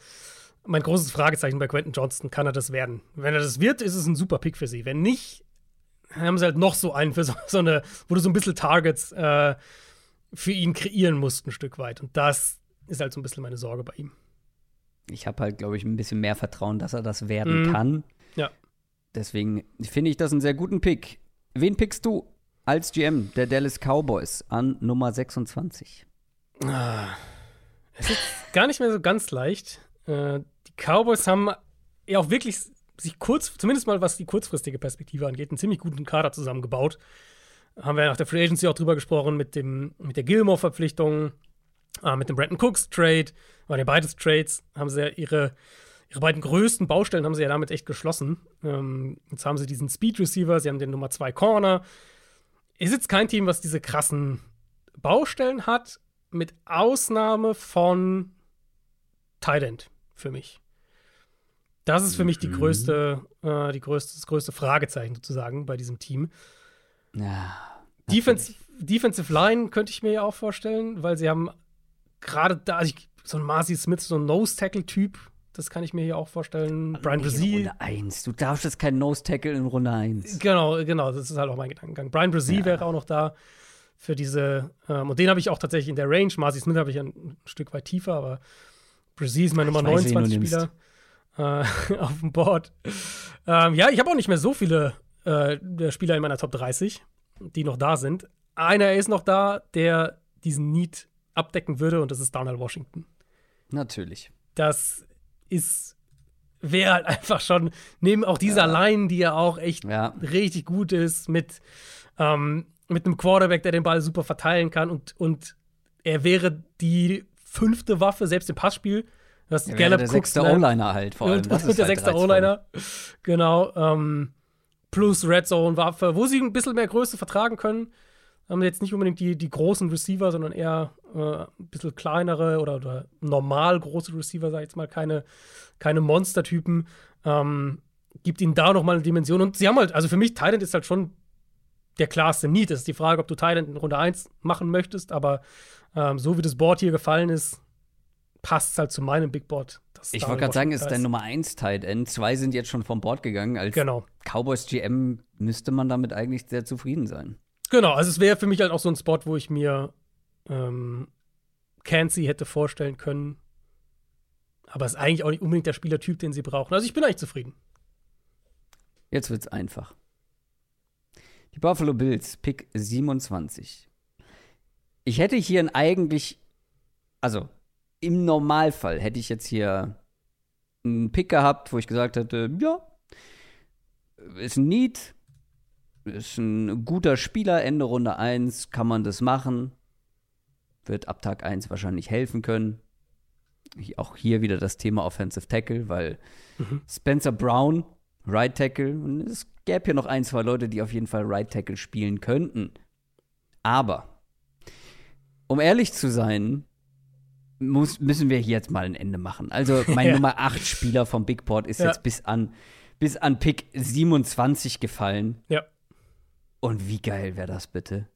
mein großes Fragezeichen bei Quentin Johnston. Kann er das werden? Wenn er das wird, ist es ein super Pick für sie. Wenn nicht, haben sie halt noch so einen für so, so eine, wo du so ein bisschen Targets äh, für ihn kreieren musst, ein Stück weit. Und das, ist halt so ein bisschen meine Sorge bei ihm. Ich habe halt, glaube ich, ein bisschen mehr Vertrauen, dass er das werden mhm. kann. Ja. Deswegen finde ich das einen sehr guten Pick. Wen pickst du als GM der Dallas Cowboys an Nummer 26? Ah, es ist gar nicht mehr so ganz leicht. Äh, die Cowboys haben ja auch wirklich sich kurz, zumindest mal was die kurzfristige Perspektive angeht, einen ziemlich guten Kader zusammengebaut. Haben wir nach der Free Agency auch drüber gesprochen mit, dem, mit der Gilmore-Verpflichtung. Äh, mit dem Brandon Cooks Trade, waren ja beides Trades, haben sie ja ihre, ihre beiden größten Baustellen haben sie ja damit echt geschlossen. Ähm, jetzt haben sie diesen Speed Receiver, sie haben den Nummer 2 Corner. Ist jetzt kein Team, was diese krassen Baustellen hat, mit Ausnahme von Tident für mich. Das ist für mich die mhm. größte, äh, die größte, das größte Fragezeichen sozusagen bei diesem Team. Ja. Defense, Defensive Line könnte ich mir ja auch vorstellen, weil sie haben gerade da, also so ein Marcy Smith, so ein Nose-Tackle-Typ, das kann ich mir hier auch vorstellen. Brian Brazil. Runde 1. Du darfst jetzt kein Nose-Tackle in Runde 1. Genau, genau, das ist halt auch mein Gedankengang. Brian Brazil ja. wäre auch noch da für diese, ähm, und den habe ich auch tatsächlich in der Range. Marcy Smith habe ich ein, Stück weit tiefer, aber Brazil ist mein Nummer 29-Spieler äh, auf dem Board. Ähm, ja, ich habe auch nicht mehr so viele äh, Spieler in meiner Top 30, die noch da sind. Einer ist noch da, der diesen Need abdecken würde, und das ist Donald Washington. Natürlich. Das ist wäre halt einfach schon, neben auch dieser ja. Line, die ja auch echt ja. richtig gut ist, mit, ähm, mit einem Quarterback, der den Ball super verteilen kann und, und er wäre die fünfte Waffe, selbst im Passspiel. Das ja, Gallup der sechste O-Liner halt vor allem. Und, das und der halt sechste O-Liner. Genau. Ähm, plus Red Zone-Waffe, wo sie ein bisschen mehr Größe vertragen können haben jetzt nicht unbedingt die, die großen Receiver, sondern eher äh, ein bisschen kleinere oder, oder normal große Receiver, sag ich jetzt mal, keine, keine Monstertypen. Ähm, gibt ihnen da nochmal eine Dimension. Und sie haben halt, also für mich, Thailand ist halt schon der klarste Need. Es ist die Frage, ob du Thailand in Runde 1 machen möchtest, aber ähm, so wie das Board hier gefallen ist, passt es halt zu meinem Big Board. Ich wollte gerade sagen, es ist dein Nummer 1 Tight End. Zwei sind jetzt schon vom Board gegangen. Als genau. Cowboys GM müsste man damit eigentlich sehr zufrieden sein. Genau, also es wäre für mich halt auch so ein Spot, wo ich mir ähm, Cansey hätte vorstellen können. Aber es ist eigentlich auch nicht unbedingt der Spielertyp, den sie brauchen. Also ich bin eigentlich zufrieden. Jetzt wird's einfach. Die Buffalo Bills, Pick 27. Ich hätte hier eigentlich, also im Normalfall hätte ich jetzt hier einen Pick gehabt, wo ich gesagt hätte, ja, ist ein Need, ist ein guter Spieler, Ende Runde 1 kann man das machen. wird ab Tag 1 wahrscheinlich helfen können. Auch hier wieder das Thema Offensive Tackle, weil mhm. Spencer Brown, Right Tackle, und es gäbe hier noch ein, zwei Leute, die auf jeden Fall Right Tackle spielen könnten. Aber, um ehrlich zu sein, muss, müssen wir hier jetzt mal ein Ende machen. Also mein ja. Nummer 8 Spieler vom Big Board ist ja. jetzt bis an, bis an Pick 27 gefallen. Ja. Und wie geil wäre das bitte?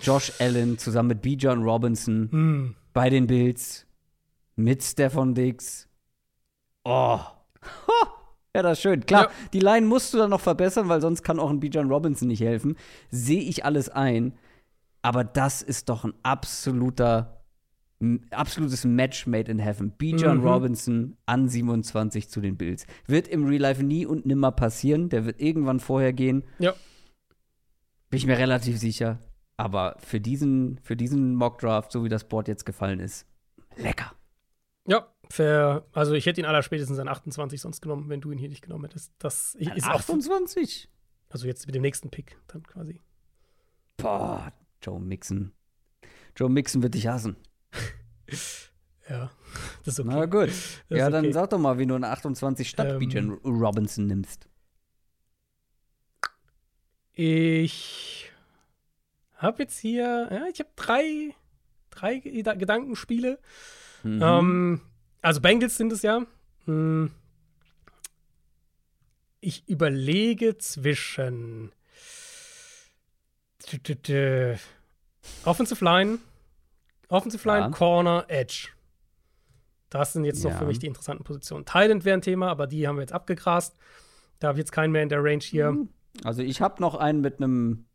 Josh Allen zusammen mit B. John Robinson mm. bei den Bills mit Stefan Diggs. Oh. Ja, das ist schön. Klar, ja. die Line musst du dann noch verbessern, weil sonst kann auch ein Bijan Robinson nicht helfen. Sehe ich alles ein. Aber das ist doch ein absoluter, absolutes Match made in heaven. Bijan mhm. Robinson an 27 zu den Bills. Wird im Real Life nie und nimmer passieren. Der wird irgendwann vorher gehen. Ja. Bin ich mir relativ sicher. Aber für diesen, für diesen Mock Draft, so wie das Board jetzt gefallen ist, lecker. Ja, fair. Also ich hätte ihn aller spätestens an 28 sonst genommen, wenn du ihn hier nicht genommen hättest. Das ist 28? Auch, also jetzt mit dem nächsten Pick dann quasi. Boah, Joe Mixon. Joe Mixon wird dich hassen. ja, das ist okay. Na gut. ja, dann okay. sag doch mal, wie du eine 28 statt ähm, Bijan Robinson nimmst. Ich habe jetzt hier, ja, ich habe drei, drei Gedankenspiele. Mhm. Ähm, also Bengals sind es ja. Hm. Ich überlege zwischen Offensive Line, Offensive Line, ja. Corner, Edge. Das sind jetzt ja. noch für mich die interessanten Positionen. Thailand wäre ein Thema, aber die haben wir jetzt abgegrast. Da habe ich jetzt keinen mehr in der Range hier. Hm. Also ich habe noch einen mit einem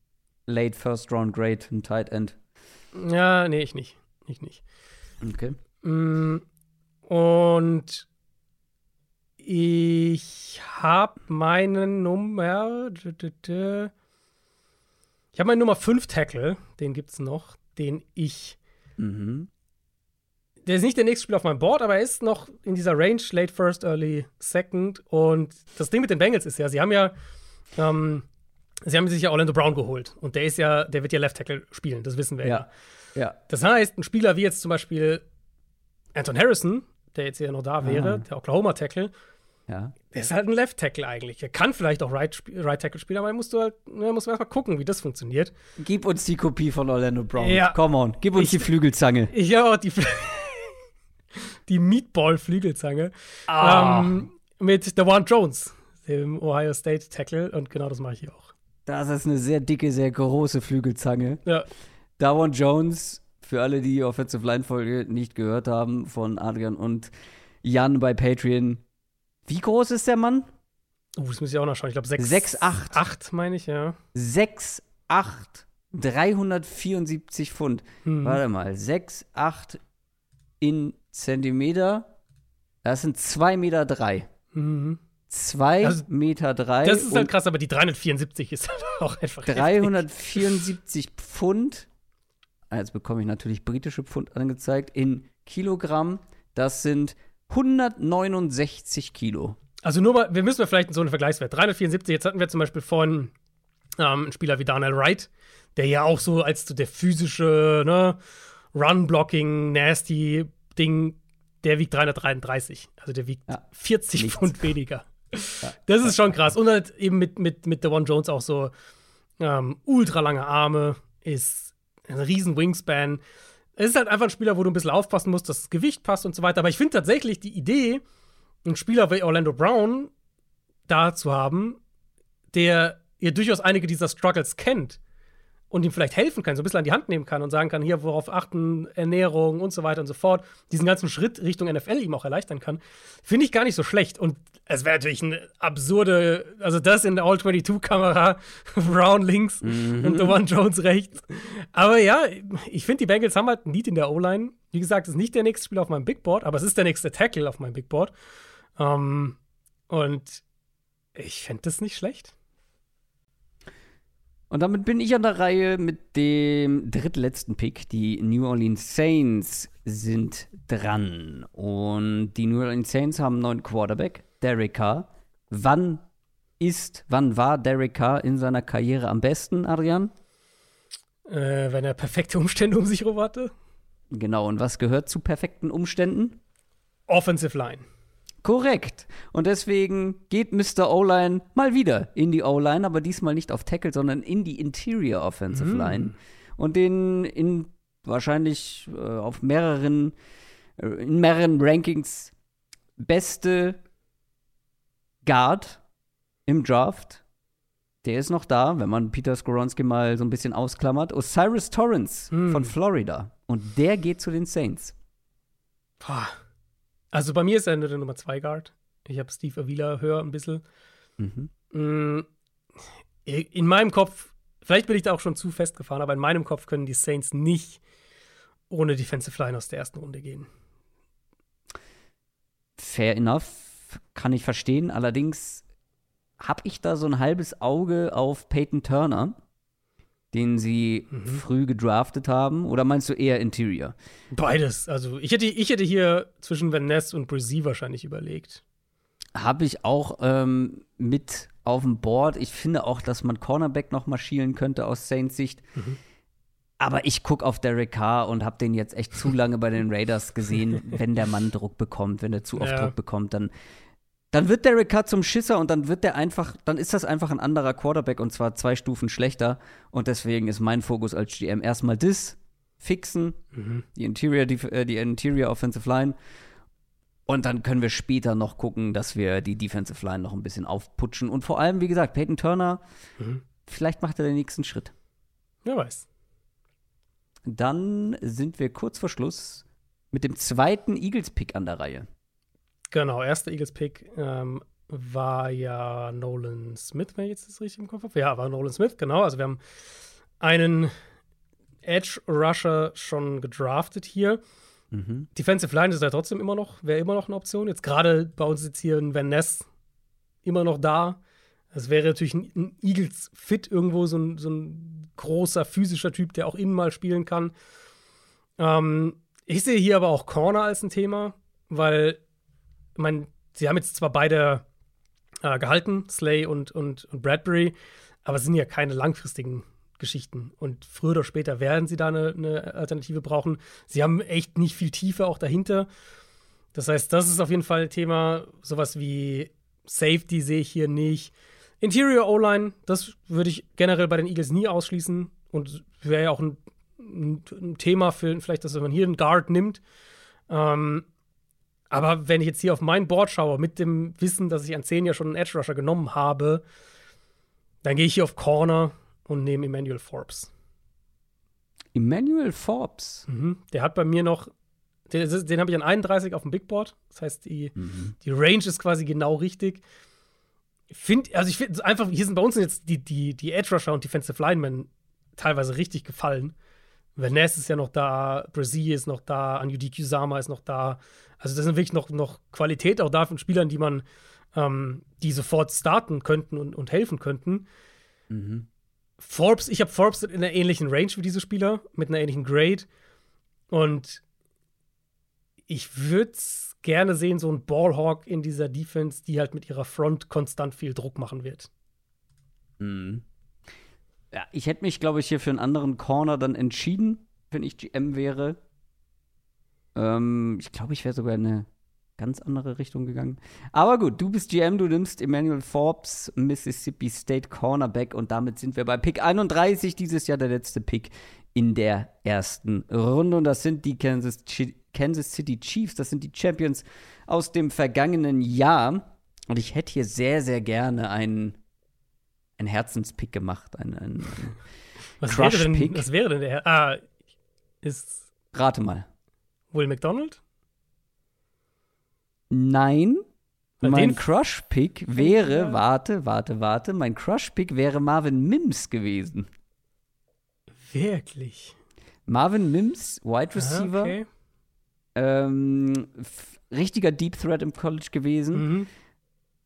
Late First Round Grade, ein Tight End. Ja, nee, ich nicht. Ich nicht. Okay. Mm, und ich habe meine Nummer. Ich habe meinen Nummer 5 Tackle, den gibt es noch, den ich. Mhm. Der ist nicht der nächste Spieler auf meinem Board, aber er ist noch in dieser Range, late first, early second. Und das Ding mit den Bengals ist ja, sie haben ja, ähm, sie haben sich ja Orlando Brown geholt. Und der ist ja, der wird ja Left Tackle spielen, das wissen wir ja. ja. ja. Das heißt, ein Spieler wie jetzt zum Beispiel Anton Harrison, der jetzt ja noch da wäre, ah. der Oklahoma-Tackle, ja. Der ist halt ein Left Tackle eigentlich. Er kann vielleicht auch Right, right Tackle spielen, aber er musst du halt, er muss erstmal gucken, wie das funktioniert. Gib uns die Kopie von Orlando Brown. Ja. Come on, gib uns ich, die Flügelzange. Ich habe auch die, die Meatball-Flügelzange. Ah. Ähm, mit Dewan Jones, dem Ohio State Tackle. Und genau das mache ich hier auch. Das ist eine sehr dicke, sehr große Flügelzange. Ja. Dawan Jones für alle, die Offensive Line Folge nicht gehört haben, von Adrian und Jan bei Patreon. Wie groß ist der Mann? Uh, das muss ich auch noch schauen. Ich glaube 6, 6 8. 8 meine ich, ja. 6, 8, 374 Pfund. Mhm. Warte mal, 6, 8 in Zentimeter. Das sind 2 Meter 3. Mhm. 2 also, Meter 3. Das ist halt krass, aber die 374 ist auch einfach 374 heftig. Pfund jetzt bekomme ich natürlich britische Pfund angezeigt, in Kilogramm. Das sind 169 Kilo. Also nur mal, wir müssen vielleicht so einen Vergleichswert. 374, jetzt hatten wir zum Beispiel vorhin ähm, einen Spieler wie Daniel Wright, der ja auch so als so der physische ne, Run-Blocking, nasty Ding, der wiegt 333. Also der wiegt ja, 40 nichts. Pfund weniger. Das ist schon krass. Und halt eben mit, mit, mit One Jones auch so ähm, ultra lange Arme, ist ein riesen Wingspan. Es ist halt einfach ein Spieler, wo du ein bisschen aufpassen musst, dass das Gewicht passt und so weiter. Aber ich finde tatsächlich die Idee, einen Spieler wie Orlando Brown da zu haben, der ihr durchaus einige dieser Struggles kennt und ihm vielleicht helfen kann, so ein bisschen an die Hand nehmen kann und sagen kann, hier, worauf achten, Ernährung und so weiter und so fort, diesen ganzen Schritt Richtung NFL ihm auch erleichtern kann, finde ich gar nicht so schlecht. Und es wäre natürlich eine absurde, also das in der All-22-Kamera, Brown links mhm. und One Jones rechts. Aber ja, ich finde, die Bengals haben halt ein Lied in der O-Line. Wie gesagt, es ist nicht der nächste Spieler auf meinem Big Board, aber es ist der nächste Tackle auf meinem Big Board. Um, ähm, und ich fände das nicht schlecht. Und damit bin ich an der Reihe mit dem drittletzten Pick. Die New Orleans Saints sind dran. Und die New Orleans Saints haben einen neuen Quarterback, Derek Carr. Wann ist, wann war Derek Carr in seiner Karriere am besten, Adrian? Äh, wenn er perfekte Umstände um sich herum hatte. Genau, und was gehört zu perfekten Umständen? Offensive Line. Korrekt. Und deswegen geht Mr. O-Line mal wieder in die O-Line, aber diesmal nicht auf Tackle, sondern in die Interior Offensive Line. Und den in wahrscheinlich äh, auf mehreren, äh, in mehreren Rankings beste Guard im Draft. Der ist noch da, wenn man Peter Skoronski mal so ein bisschen ausklammert. Osiris Torrance Hm. von Florida. Und der geht zu den Saints. Boah. Also bei mir ist er nur der Nummer 2 Guard. Ich habe Steve Avila höher ein bisschen. Mhm. Mm, In meinem Kopf, vielleicht bin ich da auch schon zu festgefahren, aber in meinem Kopf können die Saints nicht ohne Defensive Line aus der ersten Runde gehen. Fair enough, kann ich verstehen. Allerdings habe ich da so ein halbes Auge auf Peyton Turner, den sie früh gedraftet haben. Oder meinst du eher Interior? Beides. Also ich hätte, ich hätte hier zwischen Van Ness und Brzee wahrscheinlich überlegt. Habe ich auch ähm, mit auf dem Board. Ich finde auch, dass man Cornerback noch mal schielen könnte aus Saints Sicht. Aber ich gucke auf Derek Carr und habe den jetzt echt zu lange bei den Raiders gesehen. wenn der Mann Druck bekommt, wenn er zu oft Ja. Druck bekommt, dann, dann wird Derek Carr zum Schisser und dann wird der einfach, dann ist das einfach ein anderer Quarterback und zwar zwei Stufen schlechter. Und deswegen ist mein Fokus als GM erstmal das fixen, die Interior, die, äh, die Interior Offensive Line. Und dann können wir später noch gucken, dass wir die Defensive Line noch ein bisschen aufputschen. Und vor allem, wie gesagt, Peyton Turner, Mhm. vielleicht macht er den nächsten Schritt. Wer weiß. Dann sind wir kurz vor Schluss mit dem zweiten Eagles-Pick an der Reihe. Genau, erster Eagles-Pick ähm, war ja Nolan Smith, wenn ich jetzt das richtig im Kopf habe. Ja, war Nolan Smith, genau. Also wir haben einen Edge-Rusher schon gedraftet hier. Mhm. Defensive Line ist ja trotzdem immer noch, wäre immer noch eine Option. Jetzt gerade bei uns ist hier ein Van Ness immer noch da. Das wäre natürlich ein, ein Eagles-Fit irgendwo, so ein, so ein großer physischer Typ, der auch innen mal spielen kann. Ähm, ich sehe hier aber auch Corner als ein Thema, weil, ich meine, sie haben jetzt zwar beide äh, gehalten, Slay und, und, und Bradbury, aber es sind ja keine langfristigen Geschichten. Und früher oder später werden sie da eine, eine Alternative brauchen. Sie haben echt nicht viel Tiefe auch dahinter. Das heißt, das ist auf jeden Fall ein Thema. Sowas wie Safety sehe ich hier nicht. Interior O-Line, das würde ich generell bei den Eagles nie ausschließen. Und wäre ja auch ein, ein, Thema für vielleicht, dass man hier einen Guard nimmt. Ähm, aber wenn ich jetzt hier auf mein Board schaue, mit dem Wissen, dass ich an 10 ja schon einen Edge Rusher genommen habe, dann gehe ich hier auf Corner und nehme Emmanuel Forbes. Emmanuel Forbes. Mhm. Der hat bei mir noch, den, den habe ich an 31 auf dem Big Board. Das heißt, die, die Range ist quasi genau richtig. Find, also ich finde einfach, hier sind bei uns jetzt die, die, die Edge Rusher und Defensive Linemen teilweise richtig gefallen. Vanessa ist ja noch da, Brazil ist noch da, Anudi Kusama ist noch da. Also das sind wirklich noch, noch Qualität auch da von Spielern, die man, ähm, die sofort starten könnten und, und helfen könnten. Forbes, ich habe Forbes in einer ähnlichen Range wie diese Spieler, mit einer ähnlichen Grade. Und ich würde gerne sehen, so ein Ballhawk in dieser Defense, die halt mit ihrer Front konstant viel Druck machen wird. Mhm. Ja, ich hätte mich, glaube ich, hier für einen anderen Corner dann entschieden, wenn ich GM wäre. Ähm, ich glaube, ich wäre sogar in eine ganz andere Richtung gegangen. Aber gut, du bist GM, du nimmst Emmanuel Forbes, Mississippi State Cornerback und damit sind wir bei Pick 31, dieses Jahr der letzte Pick in der ersten Runde. Und das sind die Kansas, Chi- Kansas City Chiefs, das sind die Champions aus dem vergangenen Jahr. Und ich hätte hier sehr, sehr gerne einen, einen Herzenspick gemacht. Einen, einen, Was wäre, denn, was wäre denn der? Ah, ist rate mal. Will McDonald? Nein. Weil mein Crush-Pick wäre, Ja. warte, warte, warte, mein Crush-Pick wäre Marvin Mims gewesen. Wirklich? Marvin Mims, Wide Receiver, okay. ähm, richtiger Deep Threat im College gewesen. Mhm.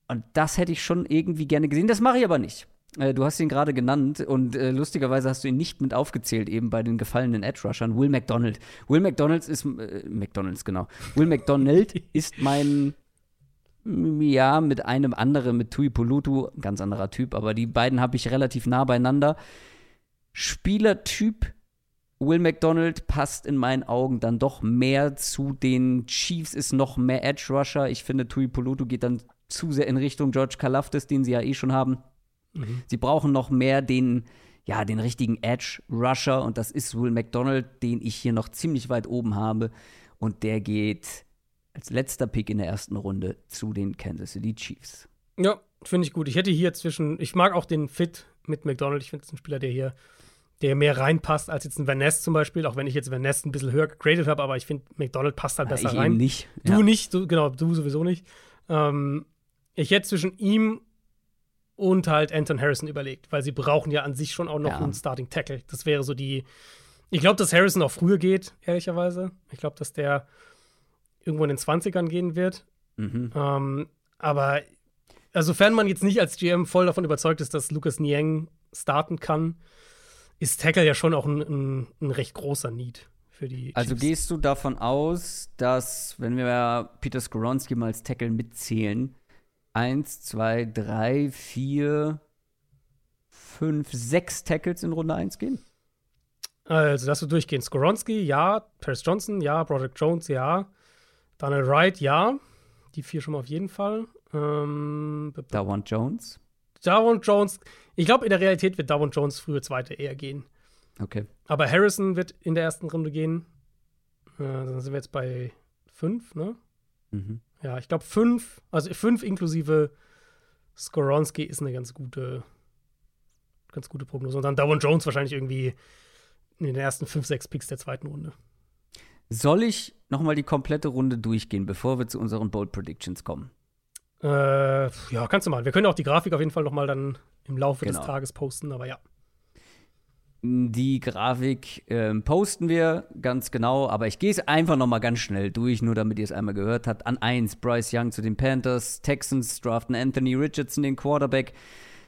Und das hätte ich schon irgendwie gerne gesehen. Das mache ich aber nicht. Äh, du hast ihn gerade genannt und äh, lustigerweise hast du ihn nicht mit aufgezählt, eben bei den gefallenen Edge-Rushern. Will McDonald. Will McDonalds ist, äh, McDonalds, genau. Will McDonald ist mein, ja, mit einem anderen, mit Tui Pulutu, ganz anderer Typ, aber die beiden habe ich relativ nah beieinander. Spielertyp Will McDonald passt in meinen Augen dann doch mehr zu den Chiefs, ist noch mehr Edge Rusher. Ich finde, Tui Poluto geht dann zu sehr in Richtung George Kalafdis, den sie ja eh schon haben. Mhm. Sie brauchen noch mehr den, ja, den richtigen Edge Rusher und das ist Will McDonald, den ich hier noch ziemlich weit oben habe. Und der geht als letzter Pick in der ersten Runde zu den Kansas City Chiefs. Ja, finde ich gut. Ich hätte hier zwischen, ich mag auch den Fit mit McDonald. Ich finde es ein Spieler, der hier, der mehr reinpasst als jetzt ein Van Ness zum Beispiel. Auch wenn ich jetzt Van Ness ein bisschen höher gegradet habe, aber ich finde, McDonald passt halt ja, besser ich rein. Eben nicht. Du ja. nicht, du, genau, du sowieso nicht. Ähm, ich hätte zwischen ihm und halt Anton Harrison überlegt, weil sie brauchen ja an sich schon auch noch ja. einen Starting Tackle. Das wäre so die. Ich glaube, dass Harrison auch früher geht, ehrlicherweise. Ich glaube, dass der irgendwo in den 20ern gehen wird. Mhm. Ähm, aber also, sofern man jetzt nicht als GM voll davon überzeugt ist, dass Lucas Niang starten kann, ist Tackle ja schon auch ein, ein, ein recht großer Need für die. Also gehst du davon aus, dass, wenn wir Peter Skoronski mal als Tackle mitzählen, eins, zwei, drei, vier, fünf, sechs Tackles in Runde 1 gehen? Also, dass du durchgehen. Skoronski, ja. Paris Johnson, ja. Broderick Jones, ja. Daniel Wright, ja. Die vier schon mal auf jeden Fall. Ähm, Dawan Jones? Dawan Jones. Ich glaube, in der Realität wird Dawan Jones frühe Zweite eher gehen. Okay. Aber Harrison wird in der ersten Runde gehen. Äh, dann sind wir jetzt bei fünf, ne? Mhm. Ja, ich glaube fünf, also fünf inklusive Skoronski ist eine ganz gute, ganz gute Prognose. Und dann Dawan Jones wahrscheinlich irgendwie in den ersten fünf, sechs Picks der zweiten Runde. Soll ich nochmal die komplette Runde durchgehen, bevor wir zu unseren Bold Predictions kommen? Äh, ja, kannst du mal. Wir können auch die Grafik auf jeden Fall nochmal dann im Laufe genau. des Tages posten, aber ja. Die Grafik äh, posten wir ganz genau, aber ich gehe es einfach nochmal ganz schnell durch, nur damit ihr es einmal gehört habt. An 1 Bryce Young zu den Panthers, Texans draften Anthony Richardson, den Quarterback.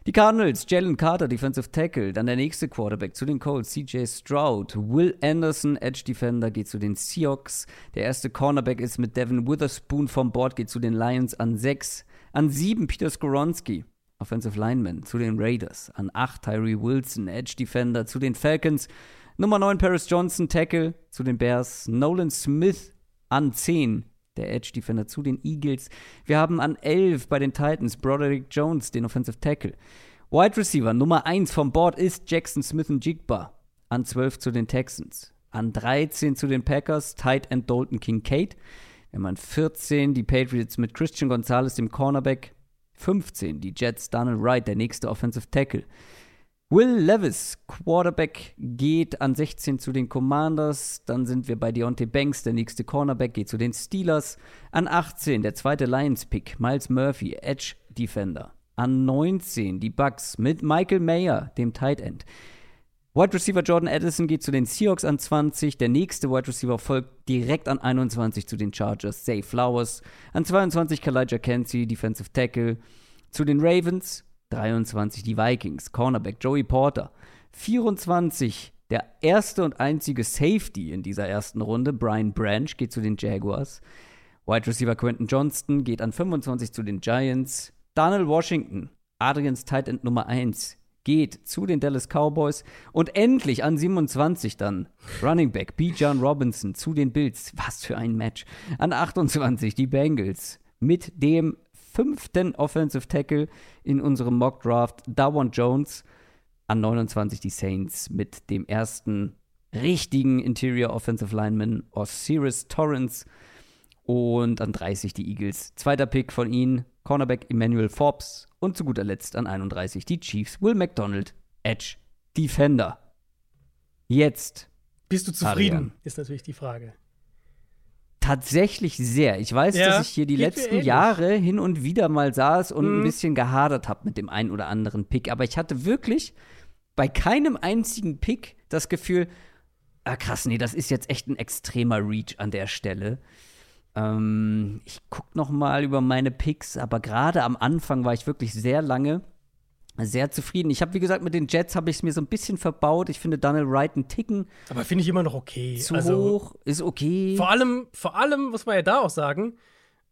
Die Cardinals, Jalen Carter, Defensive Tackle. Dann der nächste Quarterback zu den Colts, CJ Stroud. Will Anderson, Edge Defender, geht zu den Seahawks. Der erste Cornerback ist mit Devin Witherspoon vom Board, geht zu den Lions an 6. An 7 Peter Skoronski, Offensive Lineman, zu den Raiders. An 8 Tyree Wilson, Edge Defender, zu den Falcons. Nummer 9 Paris Johnson, Tackle, zu den Bears. Nolan Smith an 10 der Edge Defender zu den Eagles. Wir haben an 11 bei den Titans Broderick Jones, den Offensive Tackle. Wide Receiver Nummer 1 vom Board ist Jackson Smith und Jigba. An 12 zu den Texans. An 13 zu den Packers Tight End Dalton Kincaid. Wir haben an 14 die Patriots mit Christian Gonzalez, dem Cornerback. 15 die Jets Donald Wright, der nächste Offensive Tackle. Will Levis, Quarterback, geht an 16 zu den Commanders. Dann sind wir bei Deontay Banks, der nächste Cornerback, geht zu den Steelers. An 18 der zweite Lions-Pick, Miles Murphy, Edge Defender. An 19 die Bucks mit Michael Mayer, dem Tight End. Wide Receiver Jordan Addison geht zu den Seahawks an 20. Der nächste Wide Receiver folgt direkt an 21 zu den Chargers, Zay Flowers. An 22 Kalijah Kenzie, Defensive Tackle. Zu den Ravens, 23 die Vikings, Cornerback Joey Porter. 24 der erste und einzige Safety in dieser ersten Runde, Brian Branch, geht zu den Jaguars. Wide Receiver Quentin Johnston geht an 25 zu den Giants. Daniel Washington, Adrians Tight End Nummer 1, geht zu den Dallas Cowboys. Und endlich an 27 dann Running Back B. John Robinson zu den Bills. Was für ein Match. An 28 die Bengals mit dem fünften Offensive Tackle in unserem Mock Draft, Dawan Jones. An 29 die Saints mit dem ersten richtigen Interior Offensive Lineman Osiris Torrance. Und an 30 die Eagles. Zweiter Pick von ihnen, Cornerback Emmanuel Forbes. Und zu guter Letzt an 31 die Chiefs, Will McDonald, Edge Defender. Jetzt. Bist du zufrieden? Adrian. Ist natürlich die Frage. Tatsächlich sehr. Ich weiß, ja, dass ich hier die letzten Jahre hin und wieder mal saß und mhm. ein bisschen gehadert habe mit dem einen oder anderen Pick. Aber ich hatte wirklich bei keinem einzigen Pick das Gefühl, ah krass, nee, das ist jetzt echt ein extremer Reach an der Stelle. Ähm, ich guck noch mal über meine Picks, aber gerade am Anfang war ich wirklich sehr lange sehr zufrieden. Ich habe, wie gesagt, mit den Jets habe ich es mir so ein bisschen verbaut. Ich finde Daniel Wright einen Ticken. Aber finde ich immer noch okay. Zu also, hoch, ist okay. Vor allem, vor allem muss man ja da auch sagen,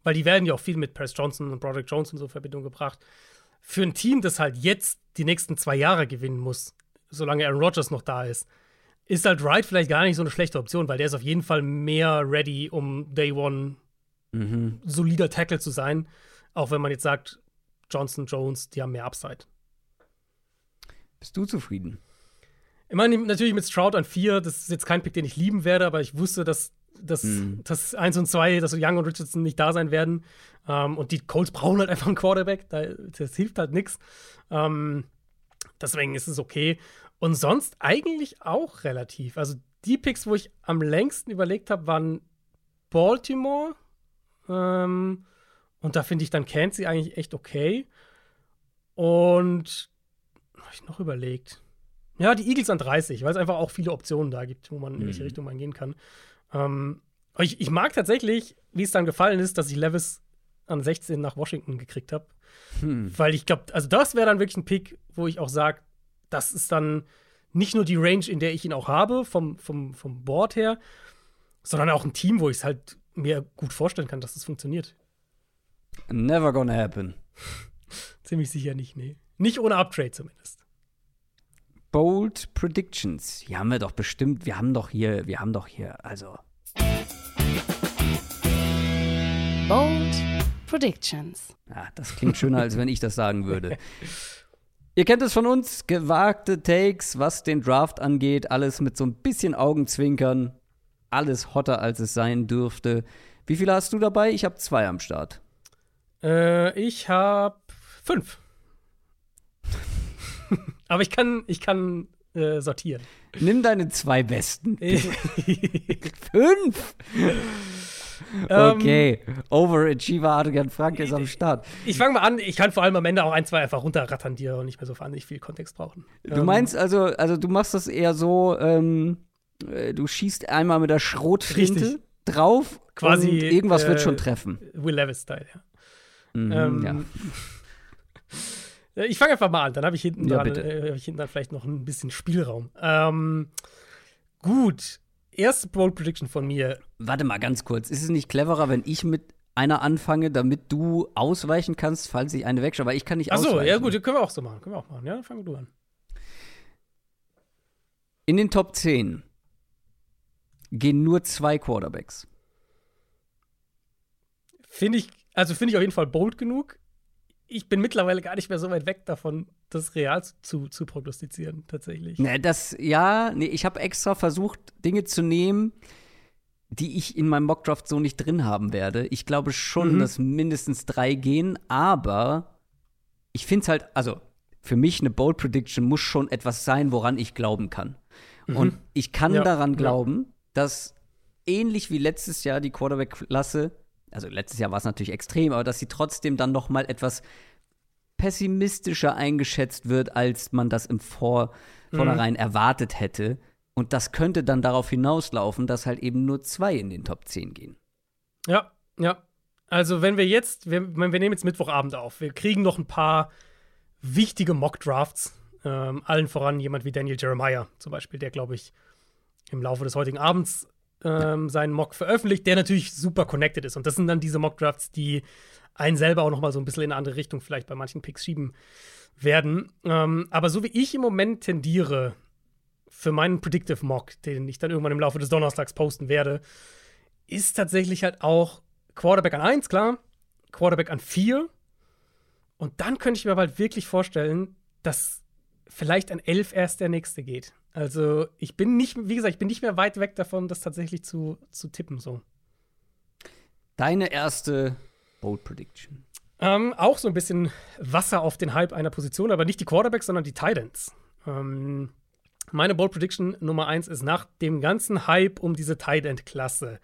weil die werden ja auch viel mit Press Johnson und Broderick Jones in so Verbindung gebracht. Für ein Team, das halt jetzt die nächsten zwei Jahre gewinnen muss, solange Aaron Rodgers noch da ist, ist halt Wright vielleicht gar nicht so eine schlechte Option, weil der ist auf jeden Fall mehr ready, um Day One Mhm. solider Tackle zu sein. Auch wenn man jetzt sagt, Johnson, Jones, die haben mehr Upside. Bist du zufrieden? Ich meine, natürlich mit Stroud an 4, das ist jetzt kein Pick, den ich lieben werde, aber ich wusste, dass, dass, Mhm. dass 1 und 2, dass Young und Richardson nicht da sein werden. Ähm, und die Colts brauchen halt einfach einen Quarterback. Da, das hilft halt nichts. Ähm, deswegen ist es okay. Und sonst eigentlich auch relativ. Also die Picks, wo ich am längsten überlegt habe, waren Baltimore. Ähm, und da finde ich dann Kansas eigentlich echt okay. Und habe ich noch überlegt. Ja, die Eagles an 30, weil es einfach auch viele Optionen da gibt, wo man in welche Mhm. Richtung man gehen kann. Ähm, ich, ich mag tatsächlich, wie es dann gefallen ist, dass ich Levis an 16 nach Washington gekriegt habe. Hm. Weil ich glaube, also das wäre dann wirklich ein Pick, wo ich auch sage, das ist dann nicht nur die Range, in der ich ihn auch habe, vom, vom, vom Board her, sondern auch ein Team, wo ich es halt mir gut vorstellen kann, dass es funktioniert. Never gonna happen. Ziemlich sicher nicht, nee. Nicht ohne Uptrade zumindest. Bold Predictions. Die haben wir doch bestimmt. Wir haben doch hier, wir haben doch hier, also. Bold Predictions. Ja, das klingt schöner, als wenn ich das sagen würde. Ihr kennt es von uns, gewagte Takes, was den Draft angeht, alles mit so ein bisschen Augenzwinkern, alles hotter, als es sein dürfte. Wie viele hast du dabei? Ich habe zwei am Start. Äh, ich habe fünf. Aber ich kann, ich kann äh, sortieren. Nimm deine zwei besten. Fünf! Okay, Overachiever Adrian Frank ist am Start. Ich fange mal an, ich kann vor allem am Ende auch ein, zwei einfach runterrattern, die auch nicht mehr so wahnsinnig viel Kontext brauchen. Du Ähm, meinst also, also du machst das eher so, ähm, äh, du schießt einmal mit der Schrotflinte drauf Quasi, und irgendwas wird äh, schon treffen. Will Levis-Style, ja. Mhm, Ähm, ja. Ich fange einfach mal an, dann habe ich, hinten Ja, dran, äh, hab ich hinten dann vielleicht noch ein bisschen Spielraum. Ähm, gut, erste Bold Prediction von mir. Warte mal ganz kurz. Ist es nicht cleverer, wenn ich mit einer anfange, damit du ausweichen kannst, falls ich eine wegschaue? Aber ich kann nicht Achso, ausweichen. ja gut, können wir auch so machen. Können wir auch machen. Ja, dann fangen du an. In den Top 10 gehen nur zwei Quarterbacks. Finde ich, also finde ich auf jeden Fall bold genug. Ich bin mittlerweile gar nicht mehr so weit weg davon, das real zu, zu prognostizieren, tatsächlich. Ne, das, ja, nee, ich habe extra versucht, Dinge zu nehmen, die ich in meinem Mockdraft so nicht drin haben werde. Ich glaube schon, Mhm. dass mindestens drei gehen, aber ich finde es halt, also für mich eine Bold Prediction muss schon etwas sein, woran ich glauben kann. Und ich kann Mhm. Ja, daran ja. glauben, dass ähnlich wie letztes Jahr die Quarterback-Klasse, also letztes Jahr war es natürlich extrem, aber dass sie trotzdem dann noch mal etwas pessimistischer eingeschätzt wird, als man das im Vor Mhm. vornherein erwartet hätte. Und das könnte dann darauf hinauslaufen, dass halt eben nur zwei in den Top 10 gehen. Ja, ja. Also, wenn wir jetzt, wir, wir nehmen jetzt Mittwochabend auf, wir kriegen noch ein paar wichtige Mock-Drafts. Ähm, allen voran jemand wie Daniel Jeremiah zum Beispiel, der, glaube ich, im Laufe des heutigen Abends ähm, seinen Mock veröffentlicht, der natürlich super connected ist. Und das sind dann diese Mock-Drafts, die einen selber auch noch mal so ein bisschen in eine andere Richtung vielleicht bei manchen Picks schieben werden. Ähm, aber so wie ich im Moment tendiere für meinen Predictive Mock, den ich dann irgendwann im Laufe des Donnerstags posten werde, ist tatsächlich halt auch Quarterback an 1, klar, Quarterback an 4. Und dann könnte ich mir halt wirklich vorstellen, dass vielleicht an 11 erst der nächste geht. Also ich bin nicht, wie gesagt, ich bin nicht mehr weit weg davon, das tatsächlich zu, zu tippen so. Deine erste Bold Prediction. Ähm, auch so ein bisschen Wasser auf den Hype einer Position, aber nicht die Quarterbacks, sondern die Titans. Ähm, meine Bold Prediction Nummer 1 ist nach dem ganzen Hype um diese Tight End Klasse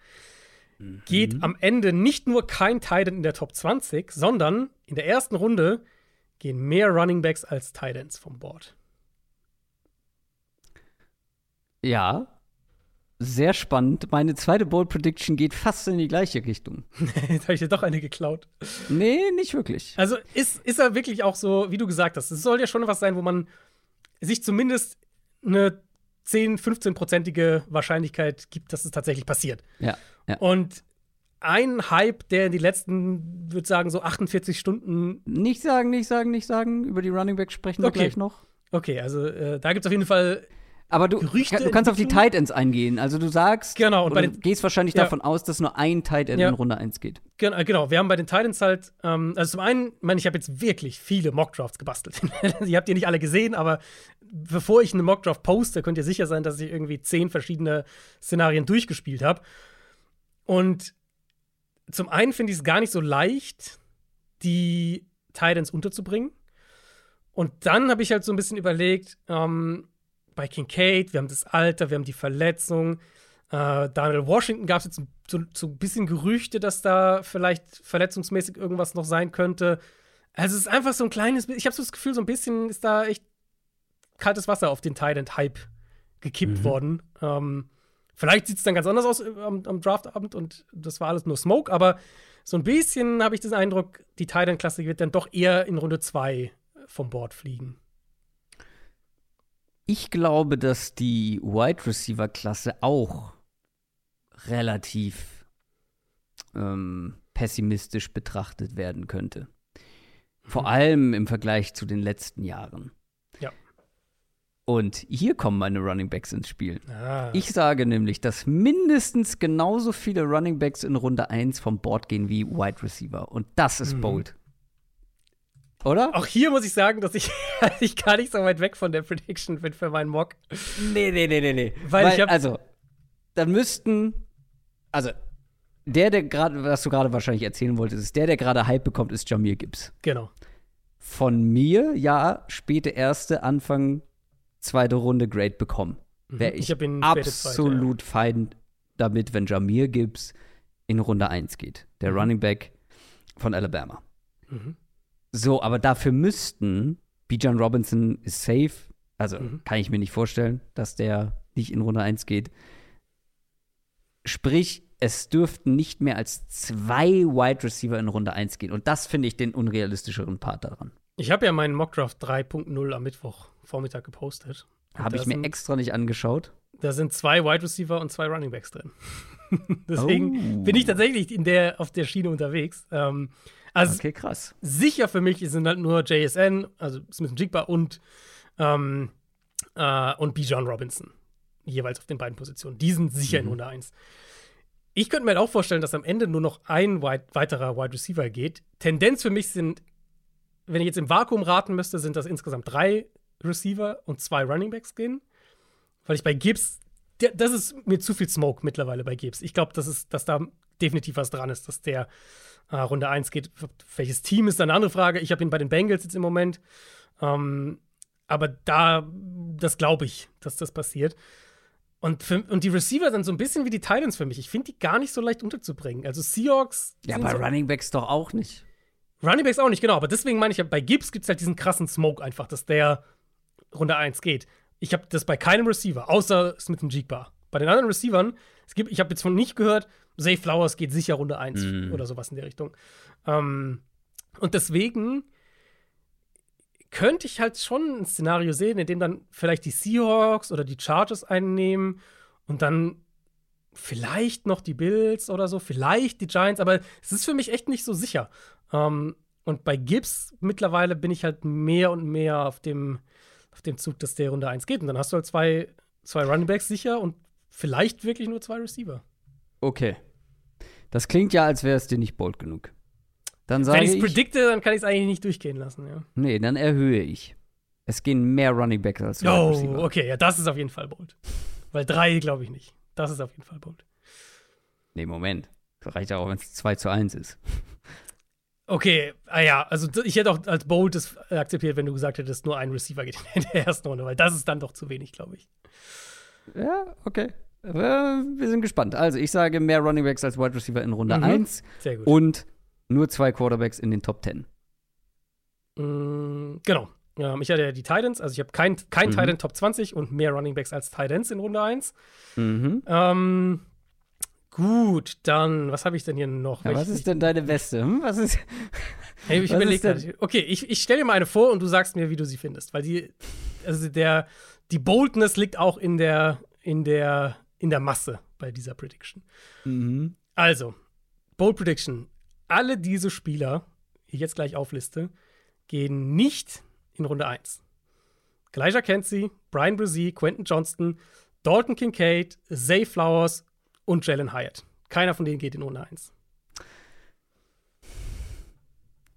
geht am Ende nicht nur kein Tight End in der Top 20, sondern in der ersten Runde gehen mehr Running Backs als Tight Ends vom Board. Ja. Sehr spannend. Meine zweite Bold Prediction geht fast in die gleiche Richtung. Jetzt habe ich dir doch eine geklaut. Nee, nicht wirklich. Also ist, ist er wirklich auch so, wie du gesagt hast, es soll ja schon was sein, wo man sich zumindest eine 10, 15-prozentige Wahrscheinlichkeit gibt, dass es tatsächlich passiert. Ja. ja. Und ein Hype, der in die letzten, würde sagen, so 48 Stunden. Nicht sagen, nicht sagen, nicht sagen. Über die Running Back sprechen wir Okay. gleich noch. Okay, also äh, da gibt es auf jeden Fall Aber du, Gerüchte du kannst auf die. Tight Ends eingehen. Also du sagst, Genau, und bei den- gehst wahrscheinlich Ja. davon aus, dass nur ein Tight End Ja. in Runde 1 geht. Gen äh, genau, wir haben bei den Titans halt, ähm, also zum einen, ich meine, ich habe jetzt wirklich viele Mockdrafts gebastelt. ihr habt die nicht alle gesehen, aber bevor ich eine Mockdraft poste, könnt ihr sicher sein, dass ich irgendwie zehn verschiedene Szenarien durchgespielt habe. Und zum einen finde ich es gar nicht so leicht, die Titans unterzubringen. Und dann habe ich halt so ein bisschen überlegt, ähm, bei Kincaid, wir haben das Alter, wir haben die Verletzung. Äh, Daniel Washington gab es jetzt so, so ein bisschen Gerüchte, dass da vielleicht verletzungsmäßig irgendwas noch sein könnte. Also es ist einfach so ein kleines, ich habe so das Gefühl, so ein bisschen ist da echt kaltes Wasser auf den Tyrant-Hype gekippt worden. Ähm, vielleicht sieht es dann ganz anders aus äh, am, am Draftabend und das war alles nur Smoke, aber so ein bisschen habe ich den Eindruck, die Tyrant-Klasse wird dann doch eher in Runde 2 vom Board fliegen. Ich glaube, dass die Wide Receiver Klasse auch relativ ähm, pessimistisch betrachtet werden könnte. Vor allem im Vergleich zu den letzten Jahren. Ja. Und hier kommen meine Running Backs ins Spiel. Ah. Ich sage nämlich, dass mindestens genauso viele Running Backs in Runde 1 vom Board gehen wie Wide Receiver. Und das ist Mhm. bold. Oder? Auch hier muss ich sagen, dass ich, ich gar nicht so weit weg von der Prediction bin für meinen Mock. Nee, nee, nee, nee, nee. Weil ich hab- also, dann müssten, also, der, der gerade, was du gerade wahrscheinlich erzählen wolltest, ist der, der gerade Hype bekommt, ist Jamir Gibbs. Genau. Von mir, ja, späte erste, Anfang zweite Runde Grade bekommen. Wäre Mhm. Ich ich, ihn späte zweite, absolut fein damit, wenn Jamir Gibbs in Runde 1 geht. Der Running Back von Alabama. Mhm. So, aber dafür müssten, Bijan Robinson ist safe. Also Mhm. kann ich mir nicht vorstellen, dass der nicht in Runde 1 geht. Sprich, es dürften nicht mehr als zwei Wide Receiver in Runde 1 gehen. Und das finde ich den unrealistischeren Part daran. Ich habe ja meinen Mockdraft 3.0 am Mittwoch Vormittag gepostet. Habe ich mir sind- extra nicht angeschaut. Da sind zwei Wide Receiver und zwei Running Backs drin. Deswegen Oh. bin ich tatsächlich in der, auf der Schiene unterwegs. Ähm, also Okay, krass. sicher für mich sind halt nur JSN, also Smith Jigba und, ähm, äh, und Bijan Robinson. Jeweils auf den beiden Positionen. Die sind sicher in Runde 1. Ich könnte mir halt auch vorstellen, dass am Ende nur noch ein wide, weiterer Wide Receiver geht. Tendenz für mich sind, wenn ich jetzt im Vakuum raten müsste, sind das insgesamt drei Receiver und zwei Running Backs gehen. Weil ich bei Gibbs, das ist mir zu viel Smoke mittlerweile bei Gibbs. Ich glaube, das ist, dass da definitiv was dran ist, dass der äh, Runde 1 geht. Welches Team ist dann eine andere Frage. Ich habe ihn bei den Bengals jetzt im Moment. Ähm, aber da, das glaube ich, dass das passiert. Und, für, und die Receiver sind so ein bisschen wie die Titans für mich. Ich finde die gar nicht so leicht unterzubringen. Also Seahawks. Ja, bei so, Running Backs doch auch nicht. Running Backs auch nicht, genau. Aber deswegen meine ich, ja, bei Gibbs gibt es halt diesen krassen Smoke einfach, dass der Runde 1 geht. Ich habe das bei keinem Receiver, außer Smith und Jigba. Bei den anderen Receivern, es gibt, ich habe jetzt von nicht gehört, Zay Flowers geht sicher Runde 1 Mhm. oder sowas in der Richtung. Ähm, und deswegen könnte ich halt schon ein Szenario sehen, in dem dann vielleicht die Seahawks oder die Chargers einnehmen und dann vielleicht noch die Bills oder so, vielleicht die Giants, aber es ist für mich echt nicht so sicher. Ähm, und bei Gibbs mittlerweile bin ich halt mehr und mehr auf dem, auf dem Zug, dass der Runde 1 geht. Und dann hast du halt zwei, zwei Running Backs sicher und vielleicht wirklich nur zwei Receiver. Okay. Das klingt ja, als wäre es dir nicht bold genug. Dann Wenn sage ich es ich, predikte, dann kann ich es eigentlich nicht durchgehen lassen, ja. nee, dann erhöhe ich. Es gehen mehr Running Backs als Wide Oh, Receiver. okay, ja, das ist auf jeden Fall bold. Weil drei glaube ich nicht. Das ist auf jeden Fall bold. Nee, Moment. Das reicht ja auch, wenn es 2 zu 1 ist. Okay, ah ja, also ich hätte auch als bold das akzeptiert, wenn du gesagt hättest, nur ein Receiver geht in der ersten Runde, weil das ist dann doch zu wenig, glaube ich. Ja, okay. Äh, wir sind gespannt. Also, ich sage mehr Running Backs als Wide Receiver in Runde Mhm. 1 Sehr gut. und nur zwei Quarterbacks in den Top 10. Mm, genau. Ähm, ich hatte ja die Titans, also ich habe kein, kein Mhm. Titan Top 20 und mehr Running Backs als Titans in Runde 1. Mhm. Ähm, gut, dann, was habe ich denn hier noch? Ja, was ist denn deine Weste? Hm? Was ist. Hey, ich überlege. Okay, ich, ich stelle dir mal eine vor und du sagst mir, wie du sie findest. Weil die, also der, die Boldness liegt auch in der, in der, in der Masse bei dieser Prediction. Mhm. Also, Bold Prediction. Alle diese Spieler, die ich jetzt gleich aufliste, gehen nicht in Runde 1. Elijah Kenzie, Brian Brzee, Quentin Johnston, Dalton Kincaid, Zay Flowers und Jalen Hyatt. Keiner von denen geht in Runde 1.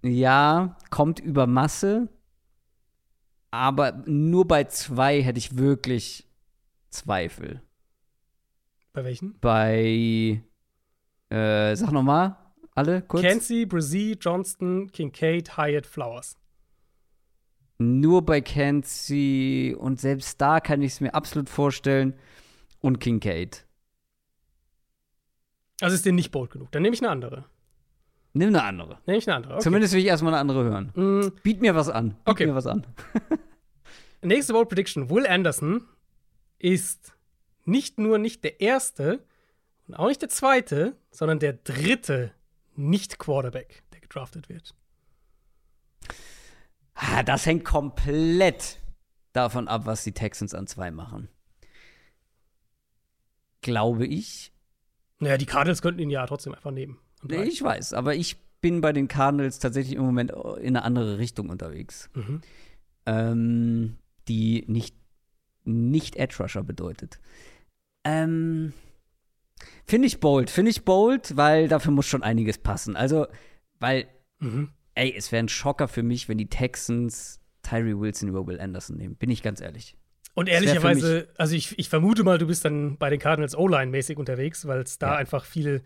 Ja, kommt über Masse. Aber nur bei zwei hätte ich wirklich Zweifel. Bei welchen? Bei, äh, sag nochmal, alle kurz. Kenzie, Brzee, Johnston, Kincaid, Hyatt, Flowers. Nur bei Kenzie und selbst da kann ich es mir absolut vorstellen. Und Kincaid. Also ist dir nicht bold genug. Dann nehme ich eine andere. Nimm eine andere. Nehme ich eine andere. Okay. Zumindest will ich erstmal eine andere hören. Mm, Biet mir was an. Biet Okay. mir was an. nächste Bold Prediction. Will Anderson ist nicht nur nicht der erste und auch nicht der zweite, sondern der dritte Nicht-Quarterback, der gedraftet wird. Ah, das hängt komplett davon ab, was die Texans an zwei machen. Glaube ich. Naja, die Cardinals könnten ihn ja trotzdem einfach nehmen. Nee. Ich weiß, aber ich bin bei den Cardinals tatsächlich im Moment in eine andere Richtung unterwegs. Mhm. Ähm, die nicht, nicht Edge Rusher bedeutet. Ähm, finde ich bold. Finde ich bold, weil dafür muss schon einiges passen. Also, weil, Mhm. ey, es wäre ein Schocker für mich, wenn die Texans Tyree Wilson über Will Anderson nehmen. Bin ich ganz ehrlich. Und ehrlicherweise, also ich, ich vermute mal, du bist dann bei den Cardinals O-Line-mäßig unterwegs, weil es da Ja. einfach viele,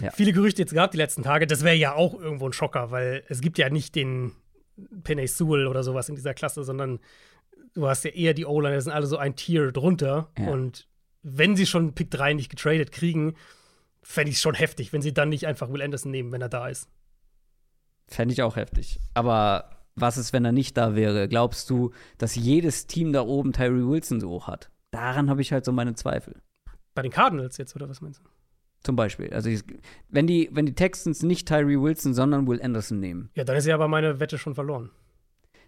Ja. viele Gerüchte jetzt gab die letzten Tage. Das wäre ja auch irgendwo ein Schocker, weil es gibt ja nicht den Penny Sewell oder sowas in dieser Klasse, sondern du hast ja eher die O-Line, das sind alle so ein Tier drunter. Ja. Und wenn sie schon Pick 3 nicht getradet kriegen, fände ich es schon heftig, wenn sie dann nicht einfach Will Anderson nehmen, wenn er da ist. Fände ich auch heftig. Aber was ist, wenn er nicht da wäre? Glaubst du, dass jedes Team da oben Tyree Wilson so hoch hat? Daran habe ich halt so meine Zweifel. Bei den Cardinals jetzt, oder was meinst du? Zum Beispiel. Also, ich, wenn, die, wenn die Texans nicht Tyree Wilson, sondern Will Anderson nehmen, Ja, dann ist ja aber meine Wette schon verloren.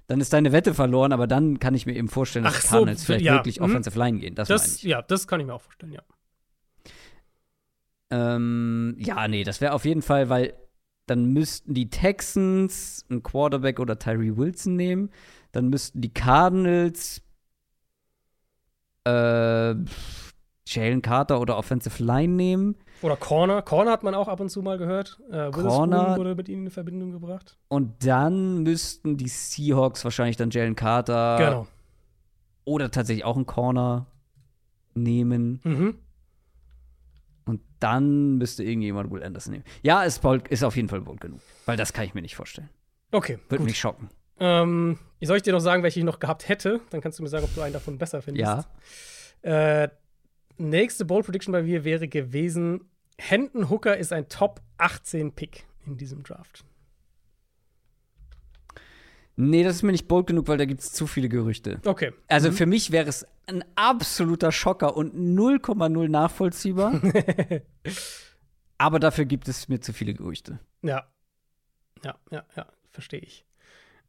dann ist deine Wette verloren, aber dann kann ich mir eben vorstellen, dass Ach die so, Cardinals vielleicht ja, wirklich mhm. Offensive Line gehen. Das, Das, ja, das kann ich mir auch vorstellen, ja. Ähm, ja, nee, das wäre auf jeden Fall, weil dann müssten die Texans einen Quarterback oder Tyree Wilson nehmen. Dann müssten die Cardinals äh, Jalen Carter oder Offensive Line nehmen. Oder Corner. Corner hat man auch ab und zu mal gehört. Äh, Corner- wurde mit ihnen in Verbindung gebracht. Und dann müssten die Seahawks wahrscheinlich dann Jalen Carter genau. oder tatsächlich auch einen Corner nehmen. Mhm. Und dann müsste irgendjemand Will Anderson nehmen. Ja, ist, bold, ist auf jeden Fall bold genug. Weil das kann ich mir nicht vorstellen. Okay, Würde gut. mich schocken. Ähm, soll ich dir noch sagen, welche ich noch gehabt hätte? Dann kannst du mir sagen, ob du einen davon besser findest. Ja. Äh, nächste Bold Prediction bei mir wäre gewesen: Hendon Hooker ist ein Top 18 Pick in diesem Draft. Nee, das ist mir nicht bold genug, weil da gibt es zu viele Gerüchte. Okay. Also für mich wäre es ein absoluter Schocker und 0,0 nachvollziehbar. Aber dafür gibt es mir zu viele Gerüchte. Ja. Ja, ja, ja, verstehe ich.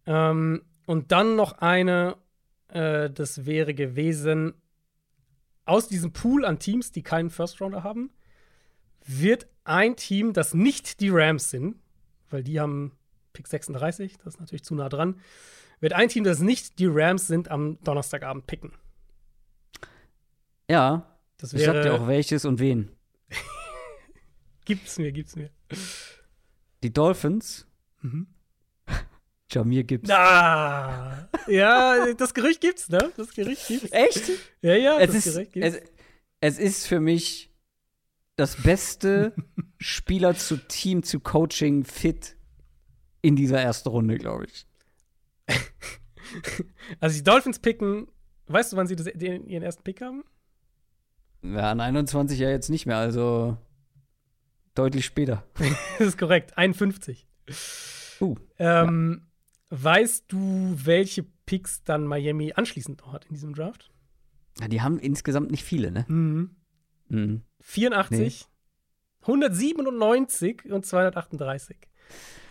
Ähm, und dann noch eine, äh, das wäre gewesen, aus diesem Pool an Teams, die keinen First Rounder haben, wird ein Team, das nicht die Rams sind, weil die haben Pick 36, das ist natürlich zu nah dran, wird ein Team, das nicht die Rams sind, am Donnerstagabend picken. Ja, Das ich sag dir wäre, auch welches und wen. gibt's mir, gibt's mir. Die Dolphins. Mhm. Jamir Gibbs. Ah, ja, das Gerücht gibt's, ne? Das Gerücht gibt's. Echt? Ja, ja, Es das ist, Gerücht gibt's. es, es ist für mich das beste Spieler zu Team zu Coaching fit in dieser ersten Runde, glaube ich. Also die Dolphins picken, weißt du, wann sie das, den, ihren ersten Pick haben? Ja, an 21 ja jetzt nicht mehr, also deutlich später. das ist korrekt, 51. Uh, Ähm, Weißt du, welche Picks dann Miami anschließend noch hat in diesem Draft? ja, die haben insgesamt nicht viele, ne? Mhm. Mhm. 84, 197 und 238.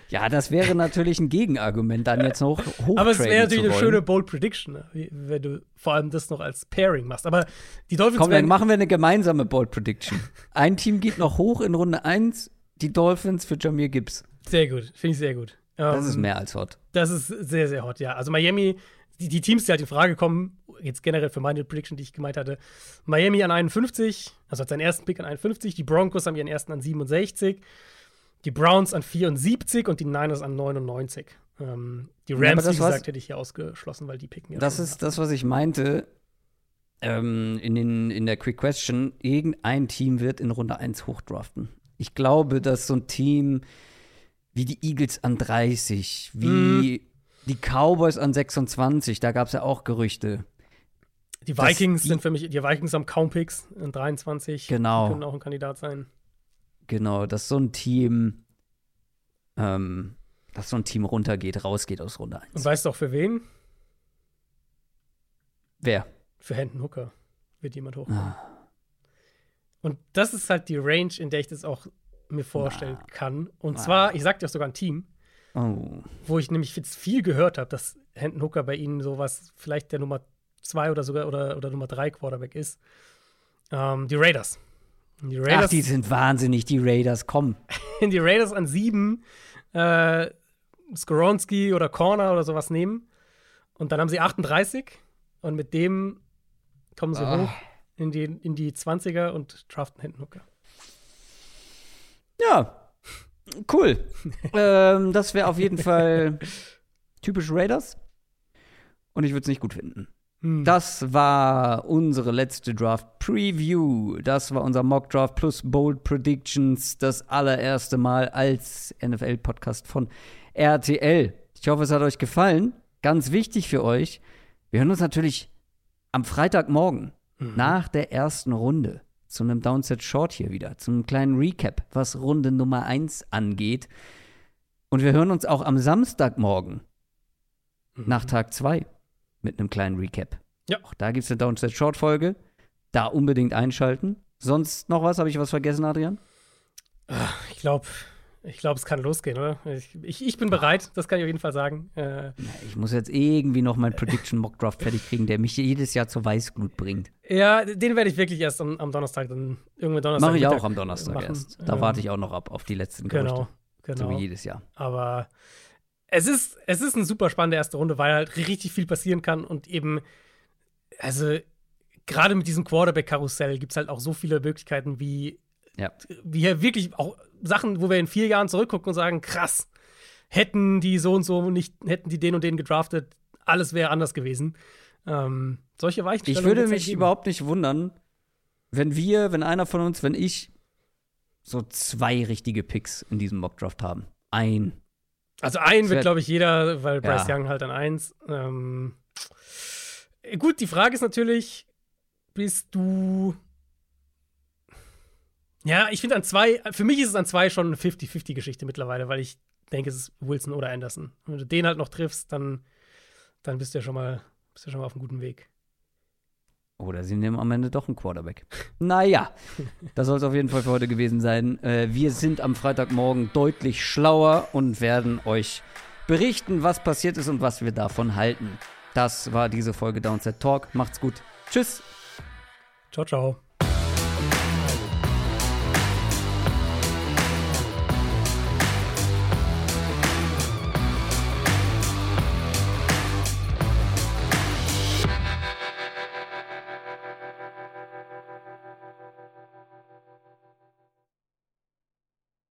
Ja, das wäre natürlich ein Gegenargument, dann jetzt noch hoch Aber es wäre natürlich eine schöne Bold Prediction, ne? Wenn du vor allem das noch als Pairing machst. Aber die Dolphins Komm, dann machen wir eine gemeinsame Bold Prediction. Ein Team geht noch hoch in Runde 1, die Dolphins für Jamir Gibbs. sehr gut, finde ich sehr gut. Das Ähm, ist mehr als hot. Das ist sehr, sehr hot, ja. Also Miami die, die Teams, die halt in Frage kommen, jetzt generell für meine Prediction, die ich gemeint hatte, Miami an 51, also hat seinen ersten Pick an 51, die Broncos haben ihren ersten an 67, die Browns an 74 und die Niners an 99. Ähm, die Rams, ja, wie gesagt, hätte ich hier ausgeschlossen, weil die picken ja Das ist ab. das, was ich meinte ähm, in, den, in der Quick Question. Irgendein Team wird in Runde 1 hochdraften. Ich glaube, dass so ein Team wie die Eagles an 30, wie mhm. die Cowboys an 26, da gab es ja auch Gerüchte. Die Vikings die, sind für mich, die Vikings haben kaum Picks in 23. Genau. Die können auch ein Kandidat sein. Genau, dass so ein Team, ähm, dass so ein Team runtergeht, rausgeht aus Runde 1. Und weißt du auch für wen? Wer? Für Hendon Hooker wird jemand hochkommen. Ah. Und das ist halt die Range, in der ich das auch mir vorstellen ah. kann. Und ah. zwar, ich sag dir auch sogar ein Team, oh. wo ich nämlich jetzt viel gehört habe, dass Hendon Hooker bei ihnen sowas, vielleicht der Nummer zwei oder sogar oder, oder Nummer drei Quarterback ist. Ähm, die Raiders. Die Raiders. Ach, die sind wahnsinnig, die Raiders, komm. die Raiders an sieben äh, Skoronski oder Corner oder sowas nehmen. Und dann haben sie 38 und mit dem kommen sie ah. hoch in die, in die 20er und draften Hintenhooker. Ja, cool. ähm, das wäre auf jeden Fall typisch Raiders. Und ich würde es nicht gut finden. Hm. Das war unsere letzte Draft Preview. Das war unser Mock Draft plus Bold Predictions. Das allererste Mal als NFL-Podcast von RTL. Ich hoffe, es hat euch gefallen. Ganz wichtig für euch. Wir hören uns natürlich am Freitagmorgen mhm. nach der ersten Runde zu einem Downset Short hier wieder, zu einem kleinen Recap, was Runde Nummer 1 angeht. Und wir hören uns auch am Samstagmorgen mhm. nach Tag 2 mit einem kleinen Recap. Ja. Auch da gibt es eine Downset Short Folge. Da unbedingt einschalten. Sonst noch was? Habe ich was vergessen, Adrian? Ich glaube, ich glaube, es kann losgehen, oder? Ich, ich, ich, bin bereit, das kann ich auf jeden Fall sagen. Äh, ich muss jetzt irgendwie noch meinen Prediction Mock Draft fertig kriegen, der mich jedes Jahr zur Weißglut bringt. Ja, den werde ich wirklich erst am, am Donnerstag dann irgendwann Donnerstag. Mache ich auch am Donnerstag machen. erst. Da ähm, warte ich auch noch ab auf die letzten Gerüchte. Genau, genau. So wie jedes Jahr. Aber es ist, es ist eine super spannende erste Runde, weil halt richtig viel passieren kann und eben, also gerade mit diesem Quarterback-Karussell gibt es halt auch so viele Möglichkeiten, wie ja. wie hier wirklich auch Sachen, wo wir in vier Jahren zurückgucken und sagen, krass, hätten die so und so nicht, hätten die den und den gedraftet, alles wäre anders gewesen. Ähm, solche Weichenstellungen. Ich würde mich ergeben. überhaupt nicht wundern, wenn wir, wenn einer von uns, wenn ich so zwei richtige Picks in diesem Mockdraft haben. Ein. Also ein wird, glaube ich, jeder, weil Bryce ja. Young halt an eins. Ähm, gut, die Frage ist natürlich, bist du ja, ich finde an zwei, für mich ist es an zwei schon eine 50-50-Geschichte mittlerweile, weil ich denke, es ist Wilson oder Anderson. Wenn du den halt noch triffst, dann, dann bist du ja schon mal, bist du schon mal auf einem guten Weg. Oder sie nehmen am Ende doch einen Quarterback. naja, das soll es auf jeden Fall für heute gewesen sein. Äh, wir sind am Freitagmorgen deutlich schlauer und werden euch berichten, was passiert ist und was wir davon halten. Das war diese Folge Downset Talk. Macht's gut. Tschüss. Ciao, ciao.